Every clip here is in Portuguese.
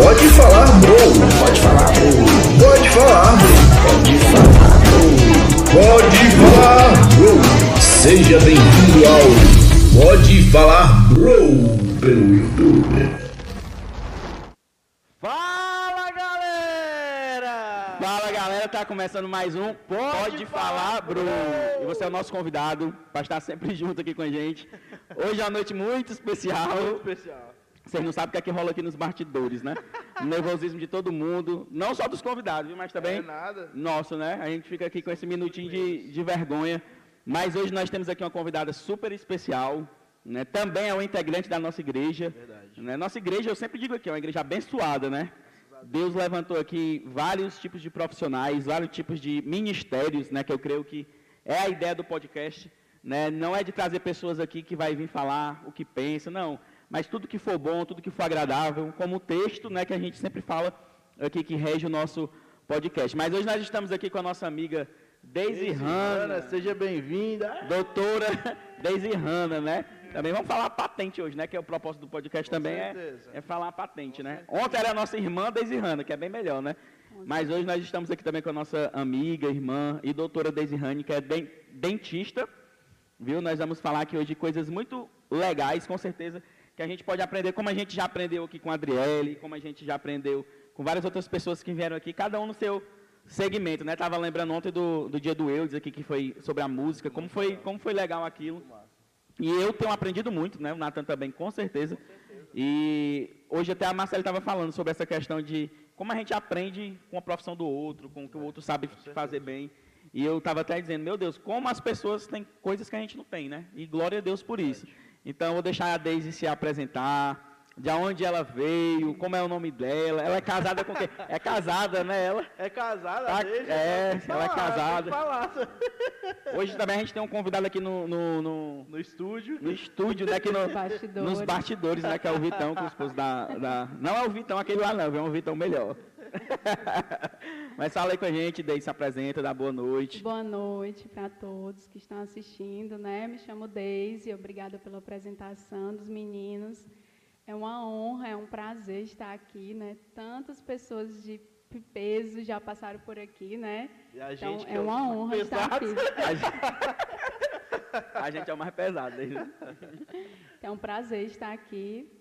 Pode falar, bro. Pode falar, bro. Pode falar, bro. Pode falar, bro. Seja bem-vindo ao Pode Falar, bro, pelo YouTube. Fala galera! Fala galera, tá começando mais um Pode, Falar, Bro! E você é o nosso convidado para estar sempre junto aqui com a gente. Hoje é uma noite muito especial. Muito especial. Vocês não sabem o que é que rola aqui nos bastidores, né? O nervosismo de todo mundo, não só dos convidados, mas também É nada. nosso, né? A gente fica aqui com esse minutinho de, de vergonha. Mas hoje nós temos aqui uma convidada super especial, né? Também é um integrante da nossa igreja. Verdade. Né? Nossa igreja, eu sempre digo aqui, é uma igreja abençoada, né? Deus levantou aqui vários tipos de profissionais, vários tipos de ministérios, né? Que eu creio que é a ideia do podcast, né? Não é de trazer pessoas aqui que vai vir falar o que pensa, não. Mas tudo que for bom, tudo que for agradável, como o texto, né? Que a gente sempre fala aqui que rege o nosso podcast. Mas hoje nós estamos aqui com a nossa amiga Deise Hanna, seja bem-vinda. doutora Deise Hanna, né? Também vamos falar patente hoje, né? Que é o propósito do podcast também é, certeza. é falar patente, né? Ontem era a nossa irmã Deise Hanna, que é bem melhor, né? Mas hoje nós estamos aqui também com a nossa amiga, irmã e doutora Deise Hanna, que é den- dentista, viu? Nós vamos falar aqui hoje de coisas muito legais, com certeza, que a gente pode aprender, como a gente já aprendeu aqui com a Adriele, como a gente já aprendeu com várias outras pessoas que vieram aqui, cada um no seu segmento, né? Tava lembrando ontem do, do dia do Eudes aqui, que foi sobre a música, como foi, como foi legal aquilo. E eu tenho aprendido muito, né? O Nathan também, com certeza. E hoje até a Marcela estava falando sobre essa questão de como a gente aprende com a profissão do outro, com o que o outro sabe fazer bem. E eu estava até dizendo, meu Deus, como as pessoas têm coisas que a gente não tem, né? E glória a Deus por isso. Então, eu vou deixar a Daisy se apresentar, de onde ela veio, como é o nome dela. Ela é casada com quem? É casada, né? Ela. É casada, Tá- deixa. é, que ela é falar, casada. falar. Hoje também a gente tem um convidado aqui no, no, no, No estúdio. no estúdio, né? Aqui no, Bastidores. nos bastidores, né? Que é o Vitão, que é o esposo da, da... Não é o Vitão aquele lá, não, é um Vitão melhor. Mas fala aí com a gente, Deise se apresenta, dá boa noite. Boa noite para todos que estão assistindo, né? Me chamo Deise, obrigada pela apresentação dos meninos. É uma honra, é um prazer estar aqui, né? Tantas pessoas de peso já passaram por aqui, né? E a Então é é uma honra estar aqui. A gente, a gente é o mais pesado. né? É um prazer estar aqui.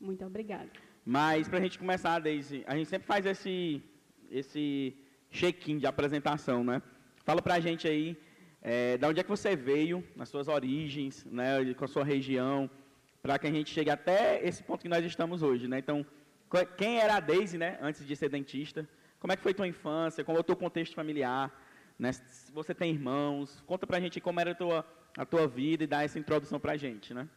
Muito obrigada. Mas pra gente começar, Deise, a gente sempre faz esse, esse check-in de apresentação, né? Fala pra gente aí, é, da onde é que você veio, nas suas origens, né, com a sua região, para que a gente chegue até esse ponto que nós estamos hoje, né? Então, quem era a Deise, né, antes de ser dentista? Como é que foi tua infância? Como é o teu contexto familiar? Né? Se você tem irmãos? Conta pra gente como era a tua, a tua vida e dá essa introdução pra gente, né?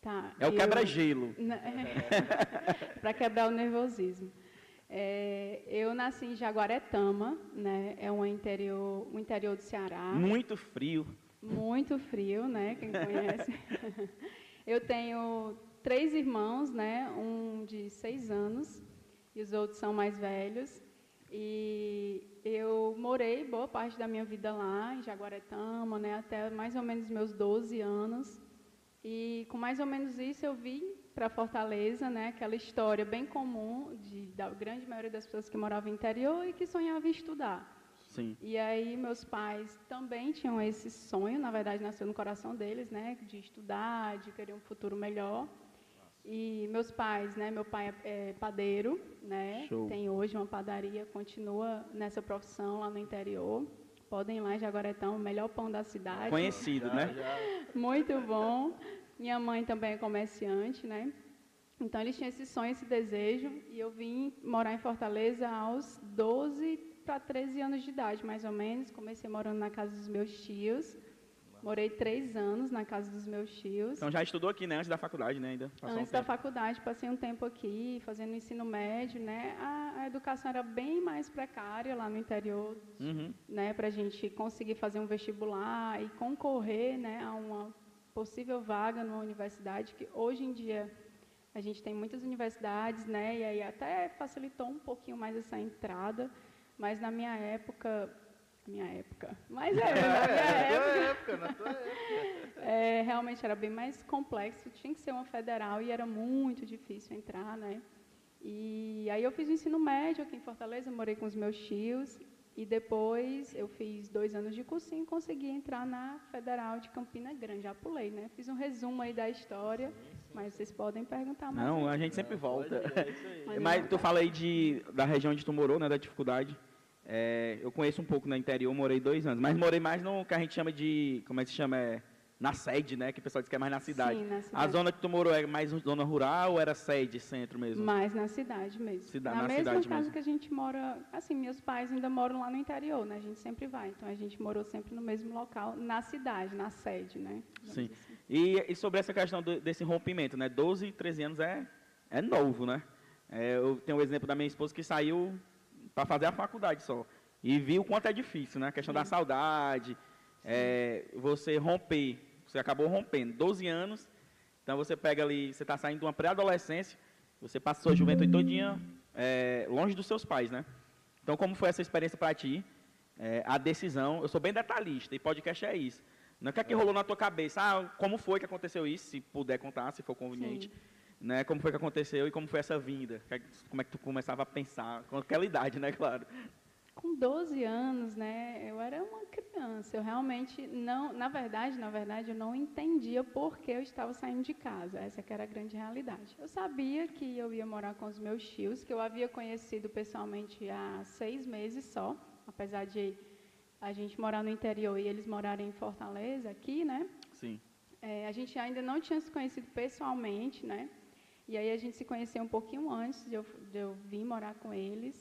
Tá, É o quebra-gelo. para quebrar o nervosismo. É, eu nasci em Jaguaretama, né? É um interior, um interior do Ceará, Muito frio. muito frio, né? Quem conhece. eu tenho três irmãos, né? Um de seis anos e os outros são mais velhos. E eu morei boa parte da minha vida lá em Jaguaretama, né? Até mais ou menos meus 12 anos. E com mais ou menos isso eu vim para Fortaleza, né? Aquela história bem comum de, da grande maioria das pessoas que moravam no interior e que sonhavam em estudar. Sim. E aí meus pais também tinham esse sonho, na verdade nasceu no coração deles, né? De estudar, de querer um futuro melhor. E meus pais, né? Meu pai é, é padeiro, né? Show. Tem hoje uma padaria, continua nessa profissão lá no interior. Podem ir lá em Jaguaretão, o melhor pão da cidade. Conhecido, né? Muito bom. Minha mãe também é comerciante, né? Então eles tinham esse sonho, esse desejo, e eu vim morar em Fortaleza aos 12 para 13 anos de idade, mais ou menos. Comecei morando na casa dos meus tios. Morei três anos na casa dos meus tios. Então já estudou aqui, né? Antes da faculdade, né? Ainda. Passou um Antes da faculdade, passei um tempo aqui, fazendo ensino médio, né? A, a educação era bem mais precária lá no interior Uhum. né, para a gente conseguir fazer um vestibular e concorrer né, a uma possível vaga numa universidade, que hoje em dia a gente tem muitas universidades, né, e aí até facilitou um pouquinho mais essa entrada, mas na minha época, minha época, mas é, na minha Na tua época, na tua época. é, realmente era bem mais complexo, tinha que ser uma federal e era muito difícil entrar, né? E aí eu fiz o ensino médio aqui em Fortaleza, morei com os meus tios. E depois eu fiz dois anos de cursinho e consegui entrar na Federal de Campina Grande. Já pulei, né? Fiz um resumo aí da história, mas vocês podem perguntar mais. Não, a gente sempre volta. É isso aí. Mas tu fala aí de, da região onde tu morou, né, da dificuldade. É, eu conheço um pouco no interior, morei dois anos, mas morei mais no que a gente chama de, como é que se chama, é, na sede, né, que o pessoal diz que é mais na cidade. Sim, na A cidade. zona que tu morou é mais zona rural ou era sede, centro mesmo? Mas na cidade mesmo. Cida- na, na mesma cidade casa mesmo. que a gente mora, assim, meus pais ainda moram lá no interior, né? A gente sempre vai. Então a gente morou sempre no mesmo local, na cidade, na sede, né? Digamos Sim. assim. E, e sobre essa questão do- desse rompimento, né, 12 e 13 anos é, é novo, né? É, eu tenho o exemplo da minha esposa que saiu para fazer a faculdade só. E viu o quanto é difícil, né? A questão da saudade, é, você romper, você acabou rompendo, 12 anos, então você pega ali, você está saindo de uma pré-adolescência, você passou a juventude todinha é, longe dos seus pais, né? Então, como foi essa experiência para ti? É, a decisão, eu sou bem detalhista, e podcast é isso. Não é o que, é que rolou na tua cabeça, ah, como foi que aconteceu isso, se puder contar, se for conveniente. Né, como foi que aconteceu e como foi essa vinda? Que- Como é que tu começava a pensar? Com aquela idade, né, claro. Com 12 anos, né, eu era uma criança. Eu realmente não, na verdade, na verdade, eu não entendia por que eu estava saindo de casa. Essa que era a grande realidade. Eu sabia que eu ia morar com os meus tios, que eu havia conhecido pessoalmente há seis meses só, apesar de a gente morar no interior e eles morarem em Fortaleza, aqui, né? Sim. É, a gente ainda não tinha se conhecido pessoalmente, né? E aí a gente se conheceu um pouquinho antes de eu, de eu vir morar com eles.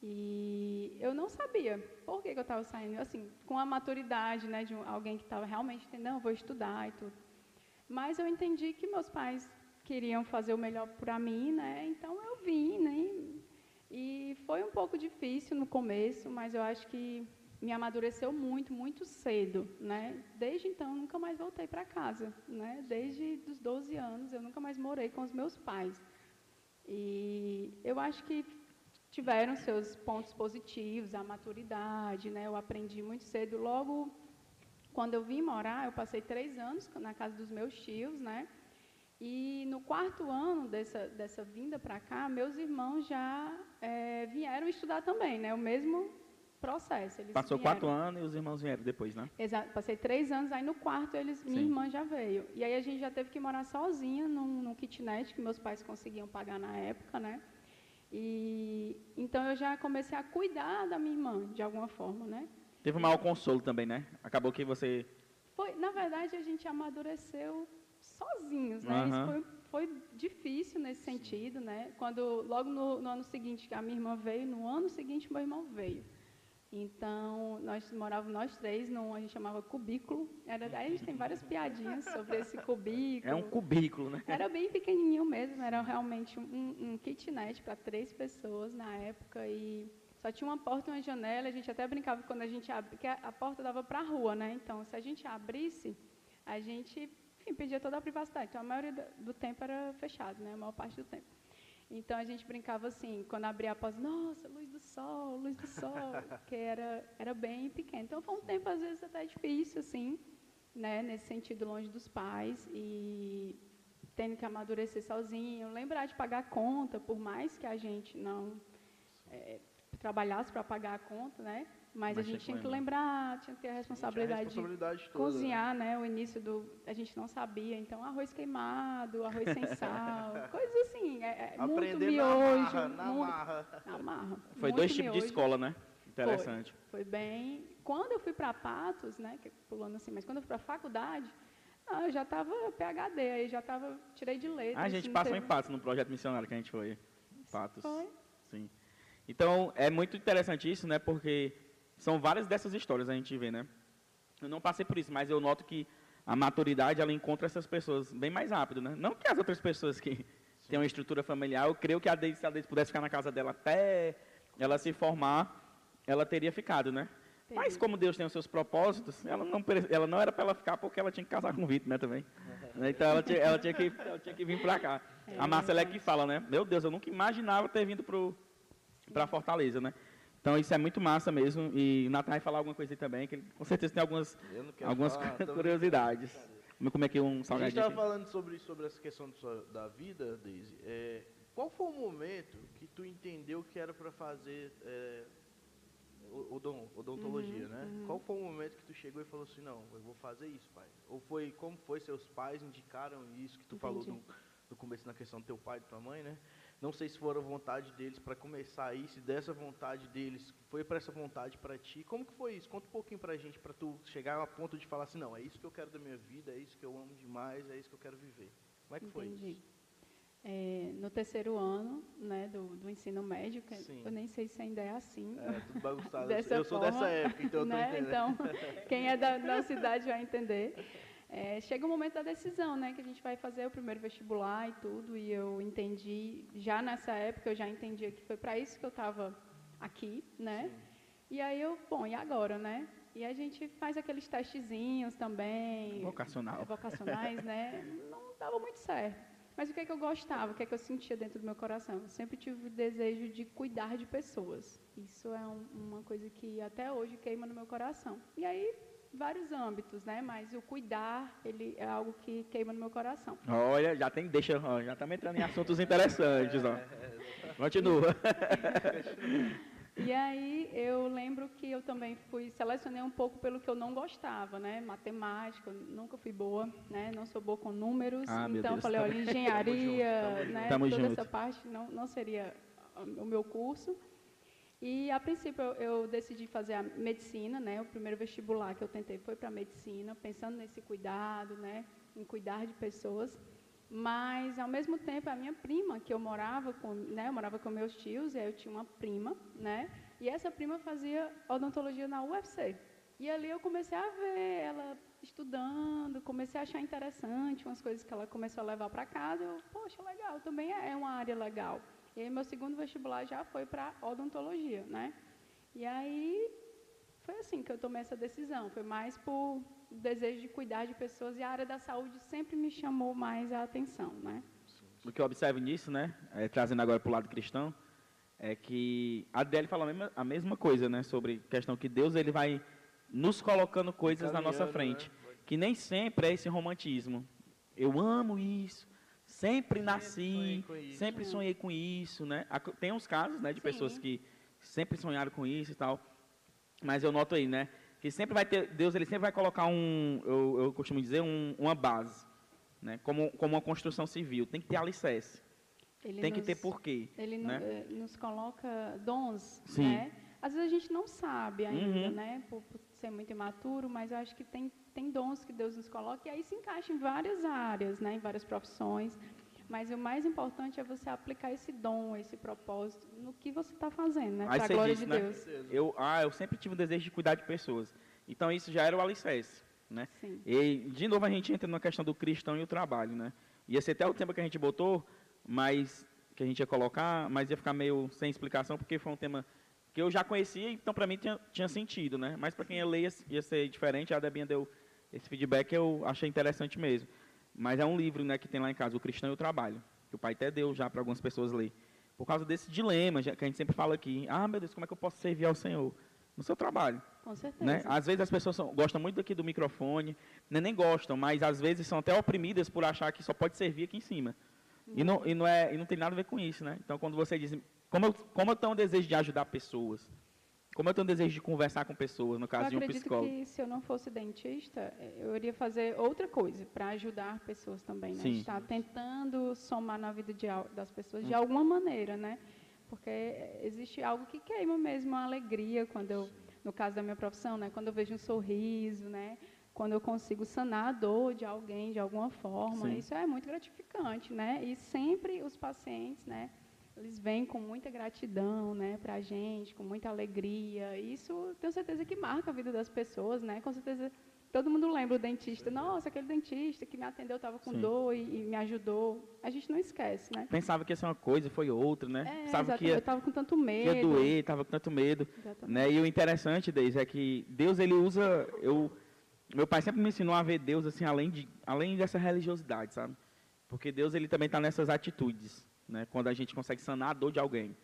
E eu não sabia por que, que eu estava saindo, assim, com a maturidade, né, de alguém que estava realmente entendendo, não, vou estudar e tudo. Mas eu entendi que meus pais queriam fazer o melhor para mim, né? Então eu vim, né? E foi um pouco difícil no começo, mas eu acho que me amadureceu muito, muito cedo, né? Desde então nunca mais voltei para casa, né? Desde os 12 anos eu nunca mais morei com os meus pais. E eu acho que tiveram seus pontos positivos, a maturidade, né? Eu aprendi muito cedo. Logo, quando eu vim morar, eu passei três anos na casa dos meus tios, né? E no quarto ano dessa, dessa vinda para cá, meus irmãos já eh, vieram estudar também, né? O mesmo processo. Eles Passou vieram. quatro anos e os irmãos vieram depois, né? Exato, passei três anos, aí no quarto eles, minha irmã já veio. E aí a gente já teve que morar sozinha num, num kitnet que meus pais conseguiam pagar na época, né? E então eu já comecei a cuidar da minha irmã, de alguma forma, né? Teve um maior consolo também, né? Acabou que você. Foi, na verdade, a gente amadureceu sozinhos, né? Aham. Isso foi, foi difícil nesse sentido, né? Quando logo no, no ano seguinte a minha irmã veio, no ano seguinte meu irmão veio. Então, nós morávamos nós três num, a gente chamava cubículo. Era, aí a gente tem várias piadinhas sobre esse cubículo. É um cubículo, né? Era bem pequenininho mesmo, era realmente um, um kitnet para três pessoas na época e só tinha uma porta e uma janela. A gente até brincava quando a gente abria, que a, a porta dava para a rua, né? Então, se a gente abrisse, a gente, enfim, perdia toda a privacidade. Então, a maioria do, do tempo era fechado, né? A maior parte do tempo. Então, a gente brincava assim, quando abria a porta, nossa, luz sol, luz do sol, que era, era bem pequeno. Então, foi um tempo, às vezes, até difícil, assim, né? Nesse sentido, longe dos pais e tendo que amadurecer sozinho, lembrar de pagar a conta, por mais que a gente não eh, trabalhasse para pagar a conta, né? Mas, Mas a gente tinha que lembrar, tinha que ter a responsabilidade, a responsabilidade de toda, né? cozinhar, né? O início do a gente não sabia, então arroz queimado, arroz sem sal, coisas assim, é, é muito Aprender miojo, na marra, na muito- marra. na marra. Foi dois tipos de escola, né? Interessante. Foi bem. Quando eu fui para Patos, né, pulando assim, mas quando eu fui para a faculdade, ah, eu já estava PhD, aí já estava, tirei de letra. Ah, a gente assim, passou em teve- Patos no projeto missionário que a gente foi. Patos. Foi. Sim. Então, é muito interessante isso, né? Porque são várias dessas histórias a gente vê, né? Eu não passei por isso, mas eu noto que a maturidade, ela encontra essas pessoas bem mais rápido, né? Não que as outras pessoas que têm uma estrutura familiar, eu creio que a Deise, se a Deise pudesse ficar na casa dela até ela se formar, ela teria ficado, né? Teria. Mas como Deus tem os seus propósitos, ela não, ela não era para ela ficar porque ela tinha que casar com o Vitor, né, também. Então ela tinha, ela tinha que, ela tinha que vir para cá. É, a Marcela é que fala, né? Meu Deus, eu nunca imaginava ter vindo para Fortaleza, né? Então isso é muito massa mesmo. E o Natan vai falar alguma coisa aí também, que ele com certeza tem algumas, algumas falar, curiosidades. Vamos comer aqui um A gente salgadinho. estava falando sobre, sobre essa questão do sua- da vida, Daisy. É, Qual foi o momento que tu entendeu que era para fazer é, odon- odontologia, Uhum, né? uhum. Qual foi o momento que tu chegou e falou assim, não, eu vou fazer isso, pai? Ou foi, como foi, seus pais indicaram isso que tu falou Entendi. no, no começo na questão do teu pai e tua mãe, né? Não sei se foram a vontade deles para começar aí, se dessa vontade deles foi para essa vontade para ti. Como que foi isso? Conta um pouquinho pra gente, para tu chegar a ponto de falar assim, não, é isso que eu quero da minha vida, é isso que eu amo demais, é isso que eu quero viver. Como é que foi Entendi. isso? É, no terceiro ano né, do, do ensino médio, que Sim. eu nem sei se ainda é assim. É, tudo bagunçado. Dessa eu sou forma, dessa época, então eu né? entendendo. Então, quem é da nossa cidade vai entender. É, chega o momento da decisão, né? Que a gente vai fazer o primeiro vestibular e tudo, e eu entendi, já nessa época eu já entendia que foi para isso que eu estava aqui, né? E aí eu, bom, e agora, né? E a gente faz aqueles testezinhos também. Vocacional. é, vocacionais, né? Não dava muito certo. Mas o que é que eu gostava, o que é que eu sentia dentro do meu coração? Eu sempre tive o desejo de cuidar de pessoas. Isso é um- uma coisa que até hoje queima no meu coração. E aí, vários âmbitos, né? Mas o cuidar, ele é algo que queima no meu coração. Olha, já tem, deixa, já estamos entrando em assuntos interessantes, ó. Continua. E aí eu lembro que eu também fui selecionei um pouco pelo que eu não gostava, né? Matemática, eu nunca fui boa, né? Não sou boa com números, Ah, então falei, olha, engenharia, Tamo junto, tamo né? Tamo Toda junto. essa parte não, não seria ah, o meu curso. E a princípio eu, eu decidi fazer a medicina, né? O primeiro vestibular que eu tentei foi para medicina, pensando nesse cuidado, né? Em cuidar de pessoas. Mas ao mesmo tempo a minha prima, que eu morava com, né? Eu morava com meus tios, e aí eu tinha uma prima, né? E essa prima fazia odontologia na UFC. E ali eu comecei a ver ela estudando, comecei a achar interessante umas coisas que ela começou a levar para casa. Eu, poxa, legal, também é uma área legal. E aí meu segundo vestibular já foi para odontologia, né? E aí foi assim que eu tomei essa decisão. Foi mais por desejo de cuidar de pessoas e a área da saúde sempre me chamou mais a atenção, né? O que eu observo nisso, né, é, trazendo agora para o lado cristão, é que a Adele fala a mesma, a mesma coisa, né, sobre questão que Deus ele vai nos colocando coisas na nossa frente, né? que nem sempre é esse romantismo. Eu amo isso, sempre nasci, sempre sonhei com isso, né? Tem uns casos, né, de pessoas Sim. que sempre sonharam com isso e tal, mas eu noto aí, né, que sempre vai ter Deus ele sempre vai colocar um, eu, eu costumo dizer um, uma base, né, como como uma construção civil, tem que ter alicerce. Ele Tem que nos- ter porquê. Ele né? eh, nos coloca dons, Sim. né? Às vezes a gente não sabe ainda, Uhum. né? Por, por ser muito imaturo, mas eu acho que tem, tem dons que Deus nos coloca e aí se encaixa em várias áreas, né? Em várias profissões. Mas o mais importante é você aplicar esse dom, esse propósito no que você está fazendo, né? Para a glória disse, de né? Deus. Eu, ah, eu sempre tive o desejo de cuidar de pessoas. Então isso já era o alicerce, né? Sim. E de novo a gente entra na questão do cristão e o trabalho, né? Ia ser até o tema que a gente botou, mas que a gente ia colocar, mas ia ficar meio sem explicação porque foi um tema que eu já conhecia, então para mim tinha, tinha sentido, né? Mas para quem ia ler ia, ia ser diferente. A Debinha deu esse feedback, eu achei interessante mesmo. Mas é um livro, né, que tem lá em casa, o cristão e o trabalho, que o pai até deu já para algumas pessoas ler. Por causa desse dilema já- que a gente sempre fala aqui. Ah, meu Deus, como é que eu posso servir ao Senhor? No seu trabalho. Com certeza. Né? Às vezes as pessoas são- gostam muito aqui do microfone, né, nem gostam, mas às vezes são até oprimidas por achar que só pode servir aqui em cima. E, não, e, não é, e não tem nada a ver com isso, né? Então, quando você diz, como eu, como eu tenho um desejo de ajudar pessoas, como eu tenho um desejo de conversar com pessoas, no caso eu de um acredito psicólogo. que se eu não fosse dentista, eu iria fazer outra coisa para ajudar pessoas também, né? Sim. Estar tentando somar na vida de das pessoas de Hum. alguma maneira, né? Porque existe algo que queima mesmo a alegria quando eu, no caso da minha profissão, né? Quando eu vejo um sorriso, né? Quando eu consigo sanar a dor de alguém de alguma forma, Sim. isso é muito gratificante, né? E sempre os pacientes, né? Eles vêm com muita gratidão, né, para a gente, com muita alegria. Isso, tenho certeza que marca a vida das pessoas, né? Com certeza, todo mundo lembra o dentista. Nossa, aquele dentista que me atendeu estava com Sim. dor e, e me ajudou. A gente não esquece, né? Pensava que ia ser uma coisa, foi outra, né? É, Pensava que ia, eu estava com tanto que medo. ia doer, estava com tanto medo. Exatamente. Né? E o interessante, Deise, é que Deus ele usa. Eu, meu pai sempre me ensinou a ver Deus assim, além, de, além dessa religiosidade, sabe? Porque Deus ele também está nessas atitudes, né? Quando a gente consegue sanar a dor de alguém.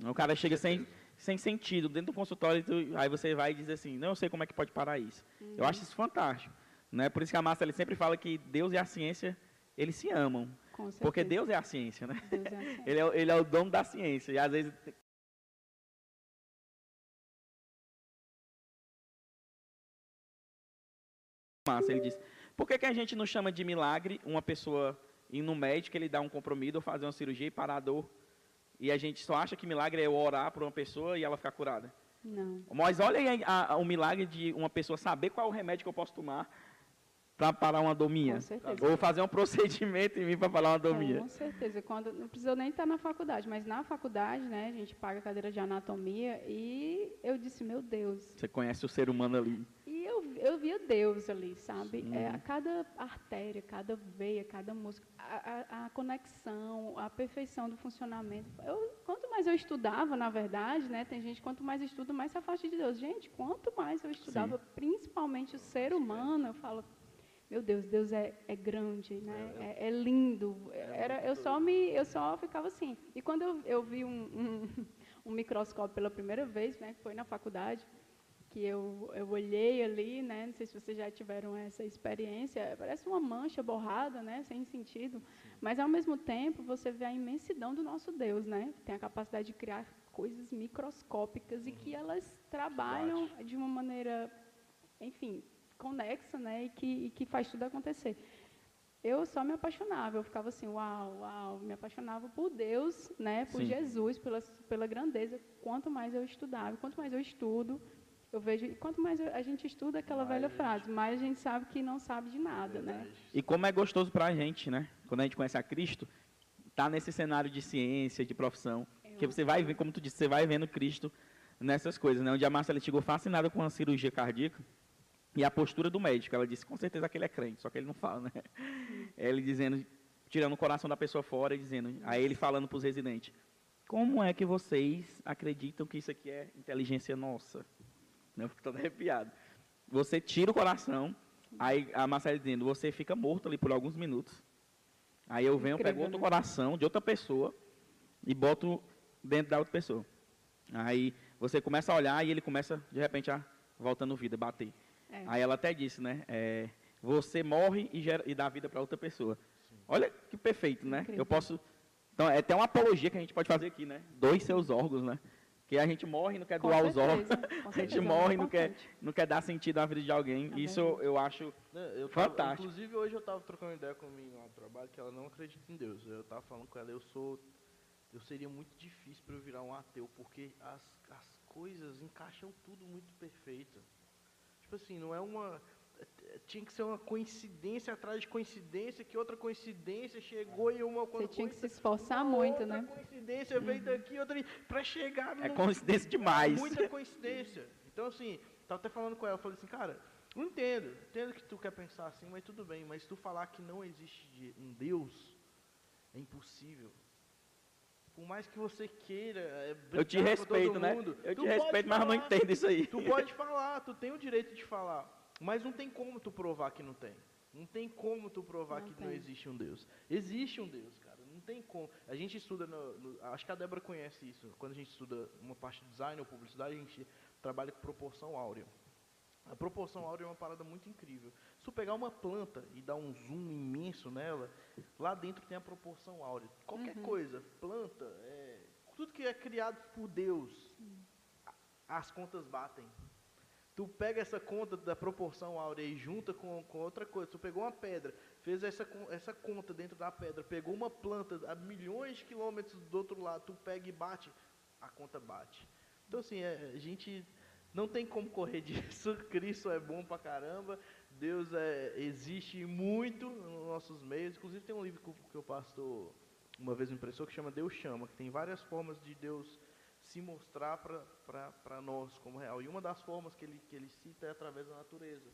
O cara chega sem, sem sentido dentro do consultório, tu- aí você vai e diz assim, não eu sei como é que pode parar isso. Uhum. Eu acho isso fantástico. Né? Por isso que a Márcia ele sempre fala que Deus e a ciência, eles se amam. Porque Deus é a ciência, né? É assim. Ele é, o- ele é o dono da ciência. E às vezes. Massa, ele disse. Por que, que a gente não chama de milagre uma pessoa ir no médico, ele dá um comprimido, ou fazer uma cirurgia e parar a dor? E a gente só acha que milagre é eu orar por uma pessoa e ela ficar curada. Não. Mas olha aí a- a- o milagre de uma pessoa saber qual é o remédio que eu posso tomar para parar uma dor minha. Com certeza. Ou fazer um procedimento em mim para parar uma dor minha. Com certeza. Quando, não precisa nem estar na faculdade, mas na faculdade, né, a gente paga a cadeira de anatomia e eu disse, meu Deus. Você conhece o ser humano ali. E eu, eu via Deus ali, sabe? Sim. É, a cada artéria, cada veia, cada músculo, a, a- a conexão, a perfeição do funcionamento. Eu, quanto mais eu estudava, na verdade, né, tem gente, quanto mais estuda, mais se afasta de Deus. Gente, quanto mais eu estudava, principalmente o ser humano, eu falo, meu Deus, Deus é, é grande, né? É, é lindo. Era, eu só me, eu só ficava assim. E quando eu, eu vi um, um, um microscópio pela primeira vez, né, que foi na faculdade, que eu, eu olhei ali, né, não sei se vocês já tiveram essa experiência, parece uma mancha borrada, né, sem sentido, mas ao mesmo tempo você vê a imensidão do nosso Deus, né, que tem a capacidade de criar coisas microscópicas e que elas trabalham de uma maneira, enfim, conexa, né, e que, e que faz tudo acontecer. Eu só me apaixonava, eu ficava assim, uau, uau, me apaixonava por Deus, né, por Sim. Jesus, pela, pela grandeza. Quanto mais eu estudava, quanto mais eu estudo, eu vejo, e quanto mais eu- a gente estuda aquela velha frase, mais a gente sabe que não sabe de nada, né? E como é gostoso para a gente, né? Quando a gente conhece a Cristo, tá nesse cenário de ciência, de profissão, que você vai ver, como tu disse, você vai vendo Cristo nessas coisas, né? Onde a Marcela chegou fascinada com a cirurgia cardíaca e a postura do médico. Ela disse, com certeza aquele é crente, só que ele não fala, né? Ele dizendo, tirando o coração da pessoa fora e dizendo, aí ele falando para os residentes, como é que vocês acreditam que isso aqui é inteligência nossa? Né? Eu fico todo arrepiado. Você tira o coração, aí a Marcela dizendo, você fica morto ali por alguns minutos. Aí eu venho, Incrível, pego outro né? coração de outra pessoa e boto dentro da outra pessoa. Aí você começa a olhar e ele começa, de repente, a voltando vida, bater. É. Aí ela até disse, né? é, você morre e, gera, e dá vida para outra pessoa. Olha que perfeito, né? Incrível. Eu posso. Então, é até uma apologia que a gente pode fazer aqui, né? Doe seus órgãos, né? Que a gente morre e não quer Com doar os órgãos. certeza, A gente certeza, é morre e não quer, não quer dar sentido à vida de alguém. Isso eu, eu acho. Né, eu tava- Fantástico. inclusive hoje eu estava trocando ideia com a minha lá no trabalho que ela não acredita em Deus. Eu estava falando com ela, eu sou. Eu seria muito difícil para eu virar um ateu, porque as, as coisas encaixam tudo muito perfeito. Tipo assim, não é uma. é- Tinha que ser uma coincidência atrás de coincidência, que outra coincidência chegou e uma Você tinha que se esforçar muito, outra né? coincidência veio daqui, outra ali, para chegar É no- coincidência demais. muita coincidência. Então, assim, tava até falando com ela, eu falei assim, cara, não entendo, entendo que tu quer pensar assim, mas tudo bem, mas se tu falar que não existe um Deus, é impossível. Por mais que você queira é, Eu te brigar com todo respeito, né? mundo, Eu te respeito, mas eu não falar. entendo isso aí. Tu pode falar, tu tem o direito de falar, mas não tem como tu provar que não tem. Não tem como tu provar Não que não tem. existe um Deus. Existe um Deus, cara. Não tem como. A gente estuda, no, no- acho que a Débora conhece isso. Quando a gente estuda uma parte de design ou publicidade, a gente trabalha com proporção áurea. A proporção áurea é uma parada muito incrível. Se tu pegar uma planta e dar um zoom imenso nela, lá dentro tem a proporção áurea. Qualquer coisa, planta, é, tudo que é criado por Deus, as contas batem. Tu pega essa conta da proporção áurea e junta com, com outra coisa. Tu pegou uma pedra, fez essa, essa conta dentro da pedra, pegou uma planta a milhões de quilômetros do outro lado, tu pega e bate, a conta bate. Então, assim, é, a gente não tem como correr disso. Cristo é bom pra caramba. Deus é, existe muito nos nossos meios. Inclusive, tem um livro que, o- pastor uma vez me impressou que chama Deus Chama, que tem várias formas de Deus se mostrar para nós como real. E uma das formas que ele, que ele cita é através da natureza.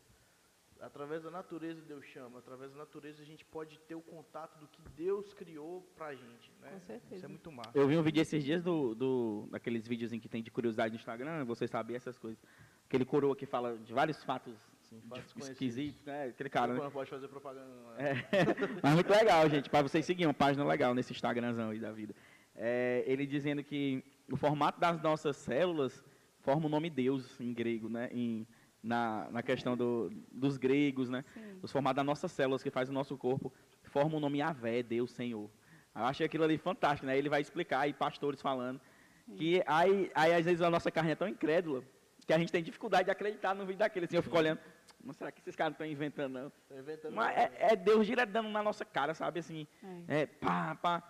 Através da natureza Deus chama, através da natureza a gente pode ter o contato do que Deus criou pra gente, né? Com certeza. Isso é muito massa. Eu vi um vídeo esses dias do, do daqueles vídeos em que tem de curiosidade no Instagram, você sabia essas coisas. Aquele coroa que fala de vários fatos, Sim, fatos desconhecidos. esquisitos, né? Aquele cara, né? Não pode fazer propaganda. não, É, né? mas muito legal, gente, para vocês seguirem uma página legal nesse Instagramzão aí da vida. É, ele dizendo que o formato das nossas células forma o nome Deus em grego, né? Em, na, na questão do, dos gregos, né? Sim. Os formatos das nossas células que faz o nosso corpo transforma o nome Yahvé, Deus Senhor. Eu achei aquilo ali fantástico, né? Ele vai explicar, aí pastores falando, que aí, aí às vezes a nossa carne é tão incrédula, que a gente tem dificuldade de acreditar no vídeo daquele. Assim, eu fico olhando, mas será que esses caras não estão inventando, não? Inventando Mas nada. é, é Deus direto dando na nossa cara, sabe? Assim, É. é, pá, pá.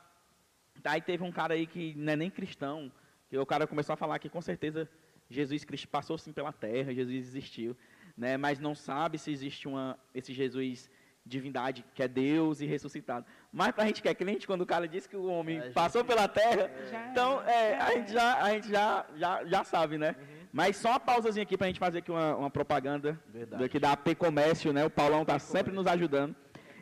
Aí teve um cara aí que não é nem cristão, que o cara começou a falar que com certeza Jesus Cristo passou sim pela terra, Jesus existiu, né? Mas não sabe se existe uma, esse Jesus divindade que é Deus e ressuscitado. Mas pra gente que é crente, quando o cara diz que o homem É, a passou pela terra, Já então é. é, a gente já, a gente já, já, já sabe, né? Mas só uma pausazinha aqui pra gente fazer aqui uma, uma propaganda Verdade. daqui da AP Comércio, né? O Paulão tá sempre nos ajudando.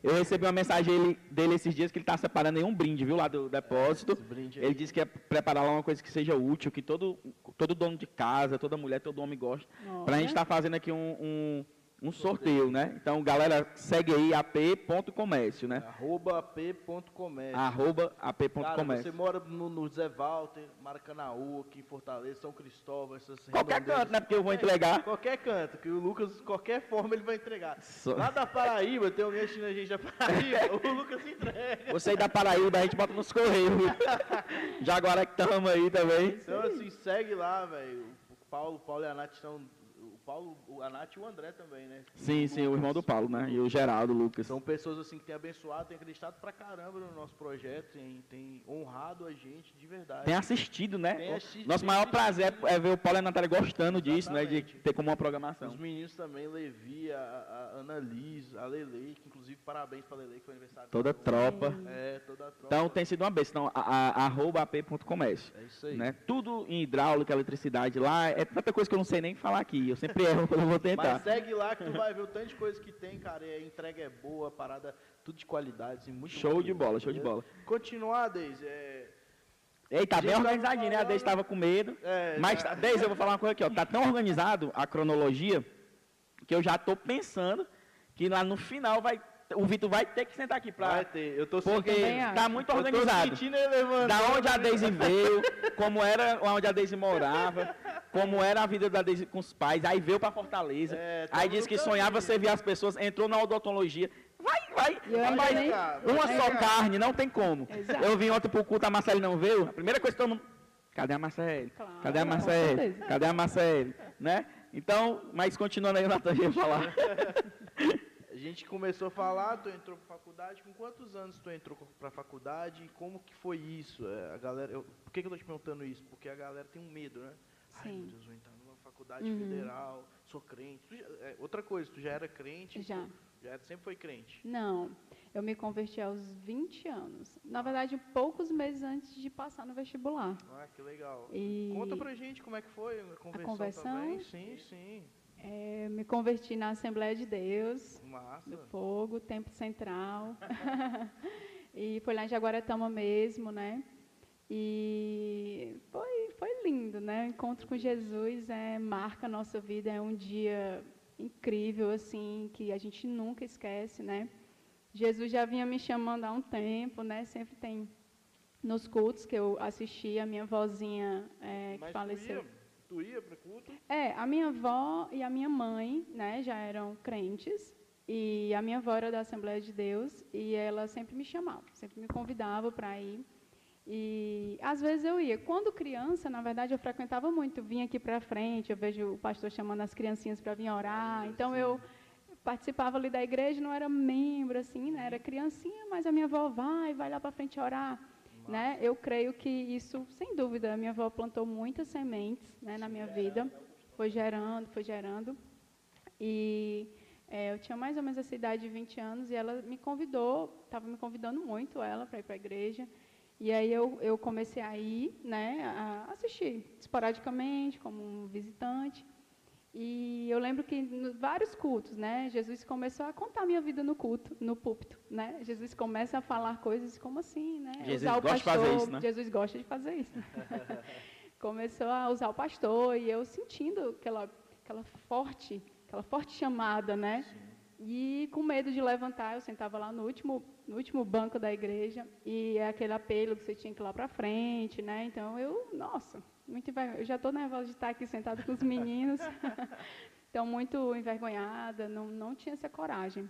Eu recebi uma mensagem dele, dele esses dias que ele está separando aí um brinde, viu, lá do depósito. aí. ele disse que ia preparar lá uma coisa que seja útil, que todo, todo dono de casa, toda mulher, todo homem gosta. Para a gente estar fazendo aqui um, um, um sorteio, né? Então, galera, segue aí ap.comércio, né? Arroba ap.comércio. Arroba ap.comércio. você mora no, no Zé Walter, Maracanaú, aqui em Fortaleza, São Cristóvão, essas Qualquer canto, né? Porque eu vou É, entregar. Qualquer canto, que o Lucas, qualquer forma, ele vai entregar. Só- Lá da Paraíba, tem alguém assistindo a gente da Paraíba, o Lucas entrega. Você aí da Paraíba, a gente bota nos correios, viu? Jaguaré que tamo aí também. Então, assim, segue lá, velho. O Paulo, o Paulo e a Nath estão... Paulo, o- a Nath e o André também, né? Sim, sim, o irmão do Paulo, né? E o Geraldo, o Lucas. São pessoas assim que têm abençoado, têm acreditado pra caramba no nosso projeto, têm, têm honrado a gente de verdade. Tem assistido, né? Tem assistido, Nosso maior prazer é ver o Paulo e a Natália gostando disso, né? De Exatamente. ter como uma programação. Os meninos também, Levi, a, a Ana Liz, a Lele, que inclusive parabéns pra Lele, que foi aniversário Toda dela. tropa. É, toda a tropa. Então tem sido uma bênção. Então, a- a- arroba ap.comércio. é isso aí. Né? Tudo em hidráulica, eletricidade lá. É tanta coisa que eu não sei nem falar aqui. Eu sempre erro quando eu vou tentar. Mas segue lá que tu vai ver o tanto de coisa que tem, cara. E a entrega é boa, a parada, tudo de qualidade, assim, muito Show de bacana, bola, show de bola. Continuar, Deise, é... Ei, tá bem tava organizadinho, né? A Deise estava com medo. É, Mas, tá. tá, Deise, eu vou falar uma coisa aqui, ó. Tá tão organizado a cronologia que eu já tô pensando que lá no final vai. O Vitor vai ter que sentar aqui pra. Vai ter, eu tô Porque tá muito eu tô organizado. sentindo ele levantando. Da onde a Deise veio, como era onde a Deise morava, como era a vida da Deise com os pais, aí veio pra Fortaleza, É, tá aí disse que sonhava servir as pessoas, entrou na odontologia. Vai, vai, rapaz, nem- uma só carne, não tem como. Exato. Eu vim ontem pro culto, a Marcele não veio, a primeira coisa que todo mundo, cadê a Marcele? Claro, Cadê a Marcele? Cadê a Marcele? Né? Então, mas continuando aí, Natan ia falar. A gente começou a falar, tu entrou pra faculdade, com quantos anos tu entrou pra faculdade e como que foi isso? É, a galera, eu- por que, que eu tô te perguntando isso? Porque a galera tem um medo, né? Ai, Sim. meu Deus, vou entrar numa faculdade Uhum. federal, sou crente. Já- é, outra coisa, tu já era crente? Já. Tu já era- sempre foi crente? Não, eu me converti aos 20 anos. Na verdade, poucos meses antes de passar no vestibular. Ah, que legal. E Conta pra gente como é que foi a conversão, conversão? também. Sim, sim. Eh, me converti na Assembleia de Deus, Massa. do Fogo, Tempo Central. e foi lá em Jaguaretama mesmo, né? E foi, foi lindo, né? O encontro com Jesus é, marca a nossa vida, é um dia incrível, assim, que a gente nunca esquece, né? Jesus já vinha me chamando há um tempo, né? Sempre tem nos cultos que eu assisti, a minha vozinha é, que Mas faleceu. ia, tu ia pro culto? É, a minha avó e a minha mãe, né, já eram crentes. E a minha avó era da Assembleia de Deus e ela sempre me chamava, sempre me convidava para ir. E às vezes eu ia. Quando criança, na verdade, eu frequentava muito. Vinha aqui para frente, eu vejo o pastor chamando as criancinhas para vir orar. Então eu participava ali da igreja, não era membro assim, né? Era criancinha, mas a minha avó vai, vai lá para frente orar. Né? Eu creio que isso, sem dúvida, a minha avó plantou muitas sementes né, na minha vida, foi gerando, foi gerando. E é, eu tinha mais ou menos essa idade de 20 anos e ela me convidou, estava me convidando muito ela para ir para a igreja. E aí eu, eu comecei a ir, né, a assistir esporadicamente, como um visitante. E eu lembro que em vários cultos, né, Jesus começou a contar a minha vida no culto, no púlpito, né? Jesus começa a falar coisas como assim, né? Jesus usar o gosta de pastor, fazer isso, né? Jesus gosta de fazer isso. começou a usar o pastor e eu sentindo aquela aquela forte, aquela forte chamada, né? E com medo de levantar, eu sentava lá no último, no último banco da igreja e é aquele apelo que você tinha que ir lá para frente, né? Então eu, nossa, muito eu já estou nervosa de estar aqui sentada com os meninos. então muito envergonhada, não, não tinha essa coragem.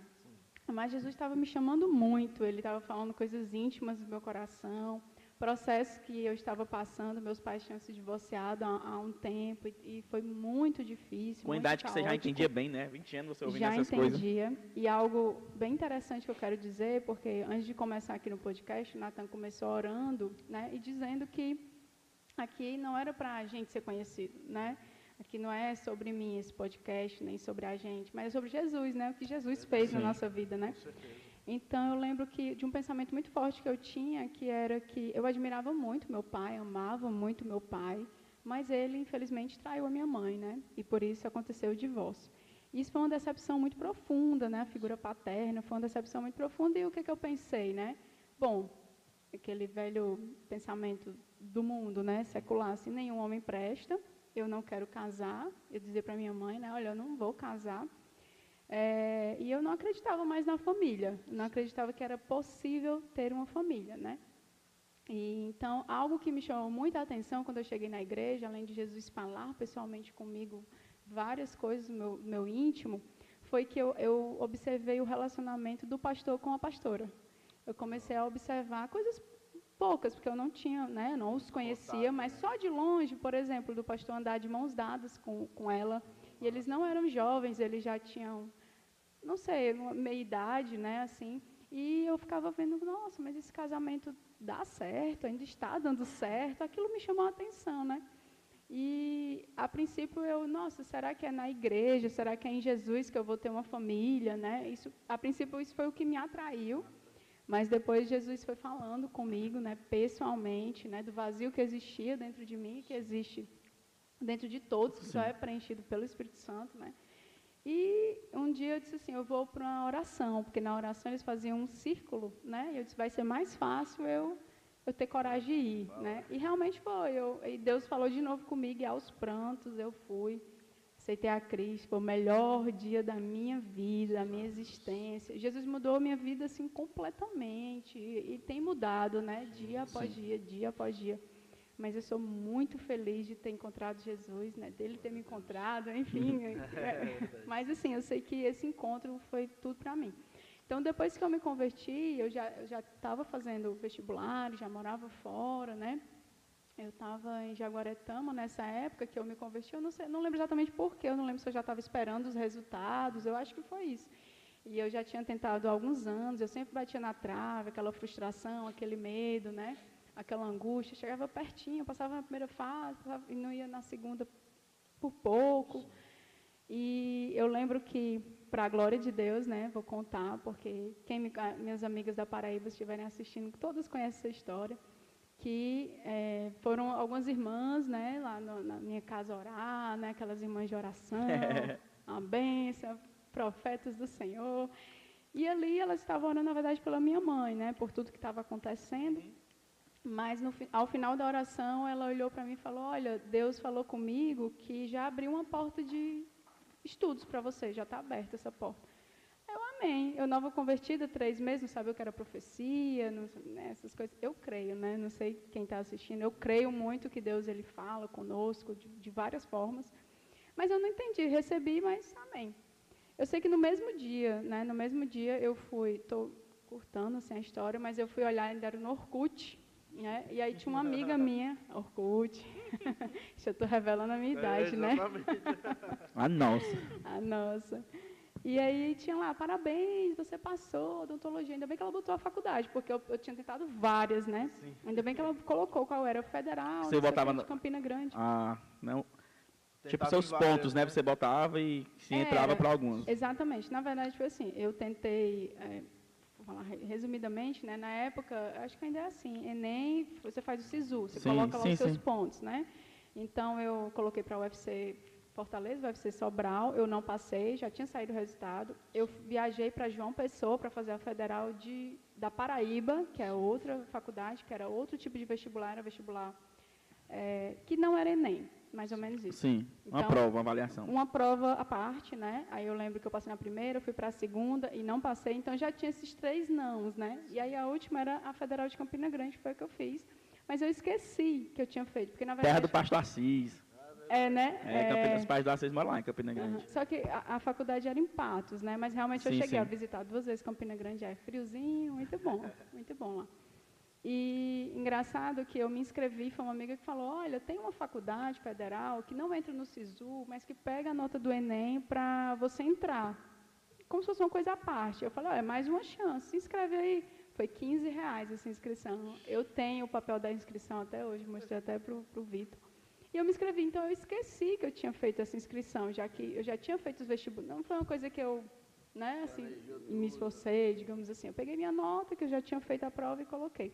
Mas Jesus estava me chamando muito, ele estava falando coisas íntimas do meu coração, processos que eu estava passando, meus pais tinham se divorciado há, há um tempo e, e, foi muito difícil. Com a idade que você já entendia bem, né? 20 anos você ouvindo já essas entendia. coisas. Já entendia. E algo bem interessante que eu quero dizer, porque antes de começar aqui no podcast, o Natan começou orando né, e dizendo que aqui não era para a gente ser conhecido, né? Aqui não é sobre mim esse podcast, nem sobre a gente, mas é sobre Jesus, né? O que Jesus fez Sim. na nossa vida, né? Com certeza. Então eu lembro que de um pensamento muito forte que eu tinha, que era que eu admirava muito meu pai, amava muito meu pai, mas ele infelizmente traiu a minha mãe, né? E por isso aconteceu o divórcio. Isso foi uma decepção muito profunda, né? A figura paterna foi uma decepção muito profunda e o que, que eu pensei, né? Bom, aquele velho pensamento do mundo, né? Secular, assim, nenhum homem presta, eu não quero casar. Eu dizia para minha mãe, né? Olha, eu não vou casar é, e eu não acreditava mais na família, não acreditava que era possível ter uma família, né? E, então, algo que me chamou muita atenção quando eu cheguei na igreja, além de Jesus falar pessoalmente comigo várias coisas do meu, meu íntimo, foi que eu, eu observei o relacionamento do pastor com a pastora. Eu comecei a observar coisas poucas, porque eu não tinha, né, não os conhecia, mas né? só de longe, por exemplo, do pastor andar de mãos dadas com, com ela. E eles não eram jovens, eles já tinham não sei, meia idade, né, assim. E eu ficava vendo, nossa, mas esse casamento dá certo, ainda está dando certo. Aquilo me chamou a atenção, né? E a princípio eu, nossa, será que é na igreja? Será que é em Jesus que eu vou ter uma família, né? Isso, a princípio isso foi o que me atraiu. Mas depois Jesus foi falando comigo, né, pessoalmente, né, do vazio que existia dentro de mim, que existe dentro de todos, que Sim. só é preenchido pelo Espírito Santo, né? E um dia eu disse assim, eu vou para uma oração, porque na oração eles faziam um círculo, né? E eu disse, vai ser mais fácil eu, eu ter coragem de ir, né? E realmente foi. Eu, e Deus falou de novo comigo e aos prantos eu fui. Aceitei a Cristo, foi o melhor dia da minha vida, da minha existência. Jesus mudou a minha vida assim completamente e, e tem mudado, né? Dia após Sim. dia, dia após dia mas eu sou muito feliz de ter encontrado Jesus, né? Dele ter me encontrado, enfim. é, mas assim, eu sei que esse encontro foi tudo para mim. Então, depois que eu me converti, eu já já estava fazendo vestibular, já morava fora, né? Eu estava em Jaguaretama nessa época que eu me converti. Eu não sei, não lembro exatamente porquê. Eu não lembro se eu já estava esperando os resultados. Eu acho que foi isso. E eu já tinha tentado há alguns anos. Eu sempre batia na trave, aquela frustração, aquele medo, né? aquela angústia, chegava pertinho, passava na primeira fase passava, e não ia na segunda por pouco. E eu lembro que, para a glória de Deus, né, vou contar, porque quem me, minhas amigas da Paraíba estiverem assistindo, todas conhecem essa história, que é, foram algumas irmãs, né, lá no, na minha casa orar, né, aquelas irmãs de oração, a bênção, profetas do Senhor. E ali elas estavam orando, na verdade, pela minha mãe, né, por tudo que estava acontecendo. Mas no, ao final da oração, ela olhou para mim e falou: Olha, Deus falou comigo que já abriu uma porta de estudos para você, já está aberta essa porta. Amém. Eu nova convertida, três meses, não sabia o que era profecia, não, né, essas coisas. Eu creio, né? Não sei quem está assistindo. Eu creio muito que Deus ele fala conosco de, de várias formas. Mas eu não entendi. Recebi, mas amém. Eu sei que no mesmo dia, né? No mesmo dia eu fui, estou curtando assim, a história, mas eu fui olhar ainda era no Orkut né? E aí tinha uma amiga minha, Orkut, já estou revelando a minha é, idade, é, né? a nossa. A nossa. E aí tinha lá, parabéns, você passou, odontologia. Ainda bem que ela botou a faculdade, porque eu, eu tinha tentado várias, né? Sim. Ainda bem que ela colocou qual era, o federal, você botava de Campina Grande. Ah, não. tipo seus pontos, né? né? Você botava e se entrava para alguns. Exatamente. Na verdade, foi assim, eu tentei... É, falar resumidamente, né, na época, acho que ainda é assim, Enem, você faz o SISU, você sim, coloca lá sim, os seus sim. pontos, né? Então, eu coloquei para o UFC Fortaleza, o UFC Sobral, eu não passei, já tinha saído o resultado. Eu viajei para João Pessoa para fazer a Federal de, da Paraíba, que é outra faculdade, que era outro tipo de vestibular, era vestibular é, que não era Enem mais ou menos isso. Sim, uma então, prova, uma avaliação. Uma prova à parte, né? Aí eu lembro que eu passei na primeira, fui para a segunda e não passei, então já tinha esses três nãos, né? E aí a última era a Federal de Campina Grande, foi a que eu fiz. Mas eu esqueci que eu tinha feito, porque na verdade... Terra do Pastor Assis. É, né? É, Campina, os pais do Assis moram lá em Campina Grande. Uhum. Só que a, a, faculdade era em Patos, né? Mas realmente sim, eu cheguei sim. a visitar duas vezes Campina Grande, é friozinho, muito bom, muito bom lá. E engraçado que eu me inscrevi, foi uma amiga que falou, olha, tem uma faculdade federal que não entra no SISU, mas que pega a nota do Enem para você entrar. Como se fosse uma coisa à parte. Eu falei, olha, é mais uma chance, se inscreve aí. Foi 15 reais essa inscrição. Eu tenho o papel da inscrição até hoje, mostrei até para o Vitor. E eu me inscrevi, então eu esqueci que eu tinha feito essa inscrição, já que eu já tinha feito os vestibulares. Não foi uma coisa que eu né, assim, me esforcei, digamos assim. Eu peguei minha nota, que eu já tinha feito a prova e coloquei.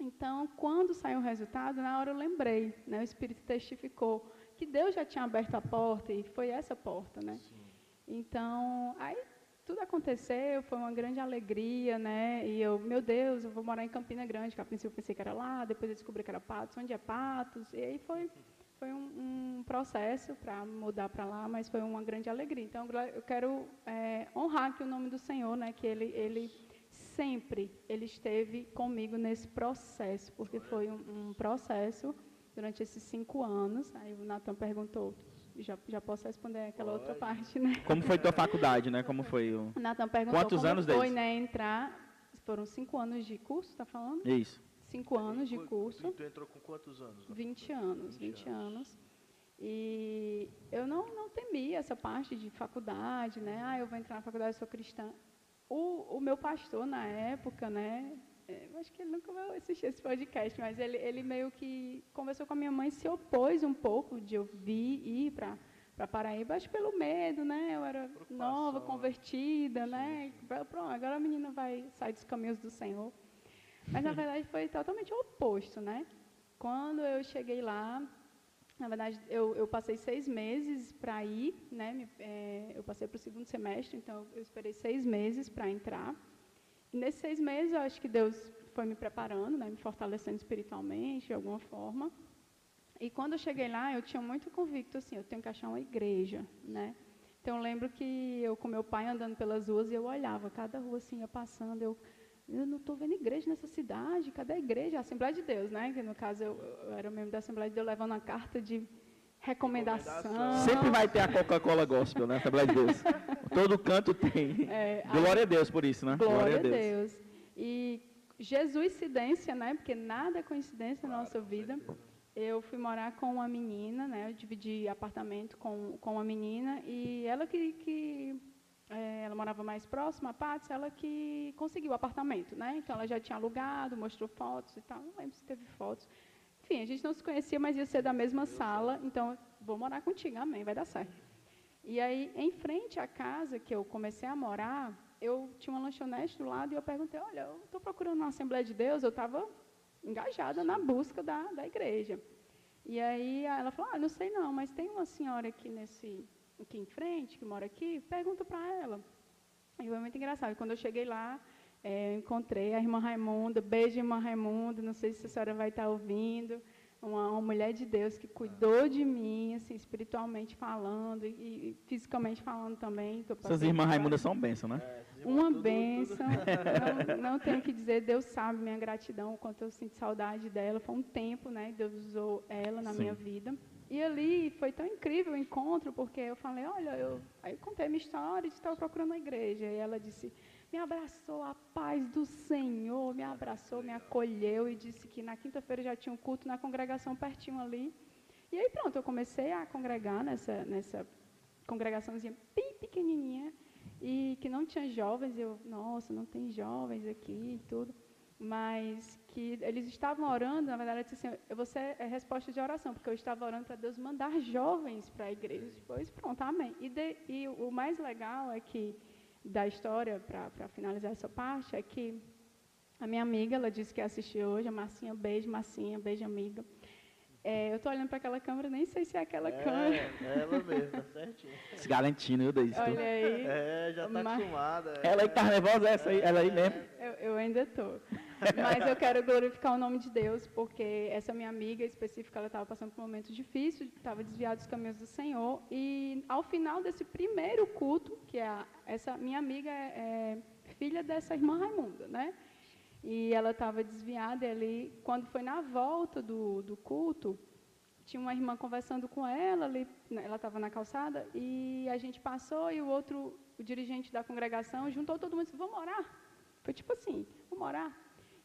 Então, quando saiu o resultado, na hora eu lembrei, né, o Espírito testificou que Deus já tinha aberto a porta e foi essa porta, né? Sim. Então, aí tudo aconteceu, foi uma grande alegria, né? E eu, meu Deus, eu vou morar em Campina Grande, que a princípio eu pensei que era lá, depois eu descobri que era Patos, onde é Patos, e aí foi, foi um, um processo para mudar para lá, mas foi uma grande alegria. Então, eu quero é, honrar aqui o nome do Senhor, né? Que Ele, ele sempre, Ele esteve comigo nesse processo, porque foi um, um processo durante esses cinco anos. Aí o Natan perguntou, já, já posso responder aquela Pode. outra parte, né? Como foi tua faculdade, né? Como foi o... Natan perguntou Quantos como anos foi, deles? né, entrar... Foram cinco anos de curso, tá falando? Isso. Cinco anos de curso. E tu entrou com quantos anos? 20 anos, 20, 20 anos. anos. E eu não, não temia essa parte de faculdade, né? Ah, eu vou entrar na faculdade, eu sou cristã. O, o meu pastor, na época, né? É, acho que ele nunca vai assistir esse podcast, mas ele, ele meio que conversou com a minha mãe, se opôs um pouco de eu vir ir para para Paraíba, acho pelo medo, né? Eu era nova, convertida, né? Pronto, agora a menina vai sair dos caminhos do Senhor. Mas na verdade foi totalmente o oposto, né? Quando eu cheguei lá, na verdade eu, eu passei seis meses para ir, né? É, eu passei para o segundo semestre, então eu esperei seis meses para entrar nesses seis meses, eu acho que Deus foi me preparando, né, me fortalecendo espiritualmente, de alguma forma. E quando eu cheguei lá, eu tinha muito convicto, assim, eu tenho que achar uma igreja, né? Então, eu lembro que eu com meu pai andando pelas ruas e eu olhava, cada rua assim ia passando, eu, eu não estou vendo igreja nessa cidade, cadê a igreja? A Assembleia de Deus, né? Que no caso eu, eu era membro da Assembleia de Deus, levando uma carta de recomendação. Sempre vai ter a Coca-Cola Gospel, né? Assembleia de Deus. Todo canto tem. É, glória a Deus por isso, né? Glória, glória a Deus. Deus. E Jesuicidência, né? Porque nada é coincidência na nossa vida. Eu fui morar com uma menina, né? Eu dividi apartamento com, com uma menina e ela que, que é, ela morava mais próxima a Patos, ela que conseguiu o apartamento, né? Então ela já tinha alugado, mostrou fotos e tal. Não lembro se teve fotos. Enfim, a gente não se conhecia, mas ia ser da mesma sala, então vou morar contigo, amém, vai dar certo. E aí, em frente à casa que eu comecei a morar, eu tinha uma lanchonete do lado e eu perguntei, olha, eu estou procurando uma Assembleia de Deus, eu estava engajada na busca da, da igreja. E aí ela falou, ah, não sei não, mas tem uma senhora aqui nesse aqui em frente, que mora aqui, pergunta para ela. E foi muito engraçado. Quando eu cheguei lá, é, eu encontrei a irmã Raimunda, beijo, irmã Raimunda, não sei se a senhora vai estar ouvindo, uma, uma mulher de Deus que cuidou de mim, assim, espiritualmente falando e, e fisicamente falando também. Essas irmãs Raimundas são bênção, né? É, uma bênção, não, não, tenho que dizer, Deus sabe minha gratidão, o quanto eu sinto saudade dela, foi um tempo, né, Deus usou ela na Sim. minha vida. E ali foi tão incrível o encontro, porque eu falei, olha, eu, aí eu contei a minha história de estar procurando a igreja, e ela disse, me abraçou a paz do Senhor, me abraçou, me acolheu e disse que na quinta-feira já tinha um culto na congregação pertinho ali. E aí pronto, eu comecei a congregar nessa, nessa congregaçãozinha bem pequenininha e que não tinha jovens. Eu, nossa, não tem jovens aqui e tudo. Mas que eles estavam orando, na verdade, eu disse assim, você é resposta de oração, porque eu estava orando para Deus mandar jovens para a igreja. Depois, pronto, amém. E, de, e o mais legal é que da história, para finalizar essa parte, é que a minha amiga, ela disse que assistiu hoje, a Marcinha, beijo, Marcinha, beijo, amiga. É, eu estou olhando para aquela câmera, nem sei se é aquela é, câmera. É ela mesmo, tá certinho. Esse galentino, eu dei isso. Olha aí. É, já está acostumada. Ela aí que tá nervosa, essa aí, ela aí mesmo. Eu, eu ainda estou. Mas eu quero glorificar o nome de Deus, porque essa minha amiga específica, ela estava passando por um momento difícil, estava desviada dos caminhos do Senhor, e ao final desse primeiro culto, que é a, essa minha amiga é, é filha dessa irmã Raimunda, né? E ela estava desviada ali. Quando foi na volta do, do culto, tinha uma irmã conversando com ela, ali, né, ela estava na calçada, e a gente passou e o outro, o dirigente da congregação, juntou todo mundo e disse, vamos orar? Foi tipo assim, vamos orar?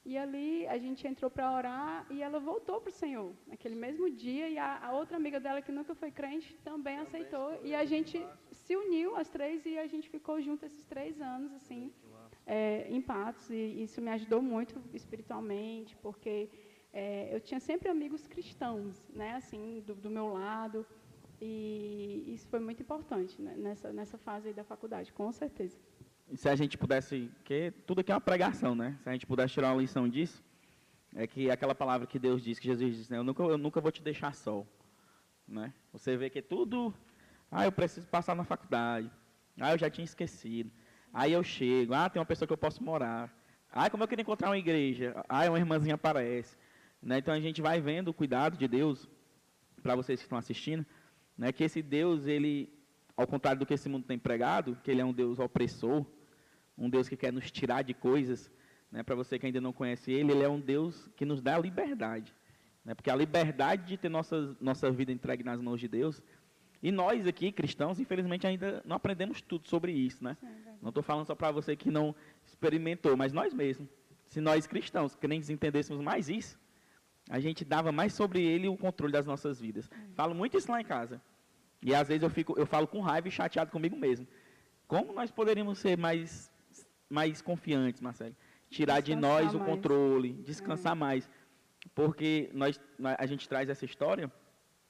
E ali a gente entrou para orar e ela voltou para o Senhor, naquele mesmo dia, e a, a, outra amiga dela que nunca foi crente também, também aceitou, e a gente se uniu, as três, e a gente ficou junto esses três anos, assim, é, em Patos, e isso me ajudou muito espiritualmente, porque é, eu tinha sempre amigos cristãos, né, assim, do, do, meu lado, e isso foi muito importante né, nessa, nessa fase da faculdade, com certeza. E se a gente pudesse, que tudo aqui é uma pregação, né? Se a gente pudesse tirar uma lição disso, é que aquela palavra que Deus diz, que Jesus disse, né, eu nunca, eu nunca vou te deixar só, né? Você vê que tudo, ah, eu preciso passar na faculdade, ah, eu já tinha esquecido, aí eu chego, ah, tem uma pessoa que eu posso morar, ah, como eu queria encontrar uma igreja, ah, uma irmãzinha aparece, né? Então a gente vai vendo o cuidado de Deus, para vocês que estão assistindo, né? que esse Deus, ele, ao contrário do que esse mundo tem pregado, que ele é um Deus opressor, um Deus que quer nos tirar de coisas, né? para você que ainda não conhece ele, ele é um Deus que nos dá a liberdade. Né? Porque a liberdade de ter nossa, nossa vida entregue nas mãos de Deus, e nós aqui, cristãos, infelizmente ainda não aprendemos tudo sobre isso. Né? Não estou falando só para você que não experimentou, mas nós mesmos. Se nós cristãos, crentes, entendêssemos mais isso, a gente dava mais sobre ele o controle das nossas vidas. Uhum. Falo muito isso lá em casa. E às vezes eu, fico, eu falo com raiva e chateado comigo mesmo. Como nós poderíamos ser mais, mais confiantes, Marcelo? Tirar descansar de nós o controle, descansar é. mais. Porque nós, a gente traz essa história,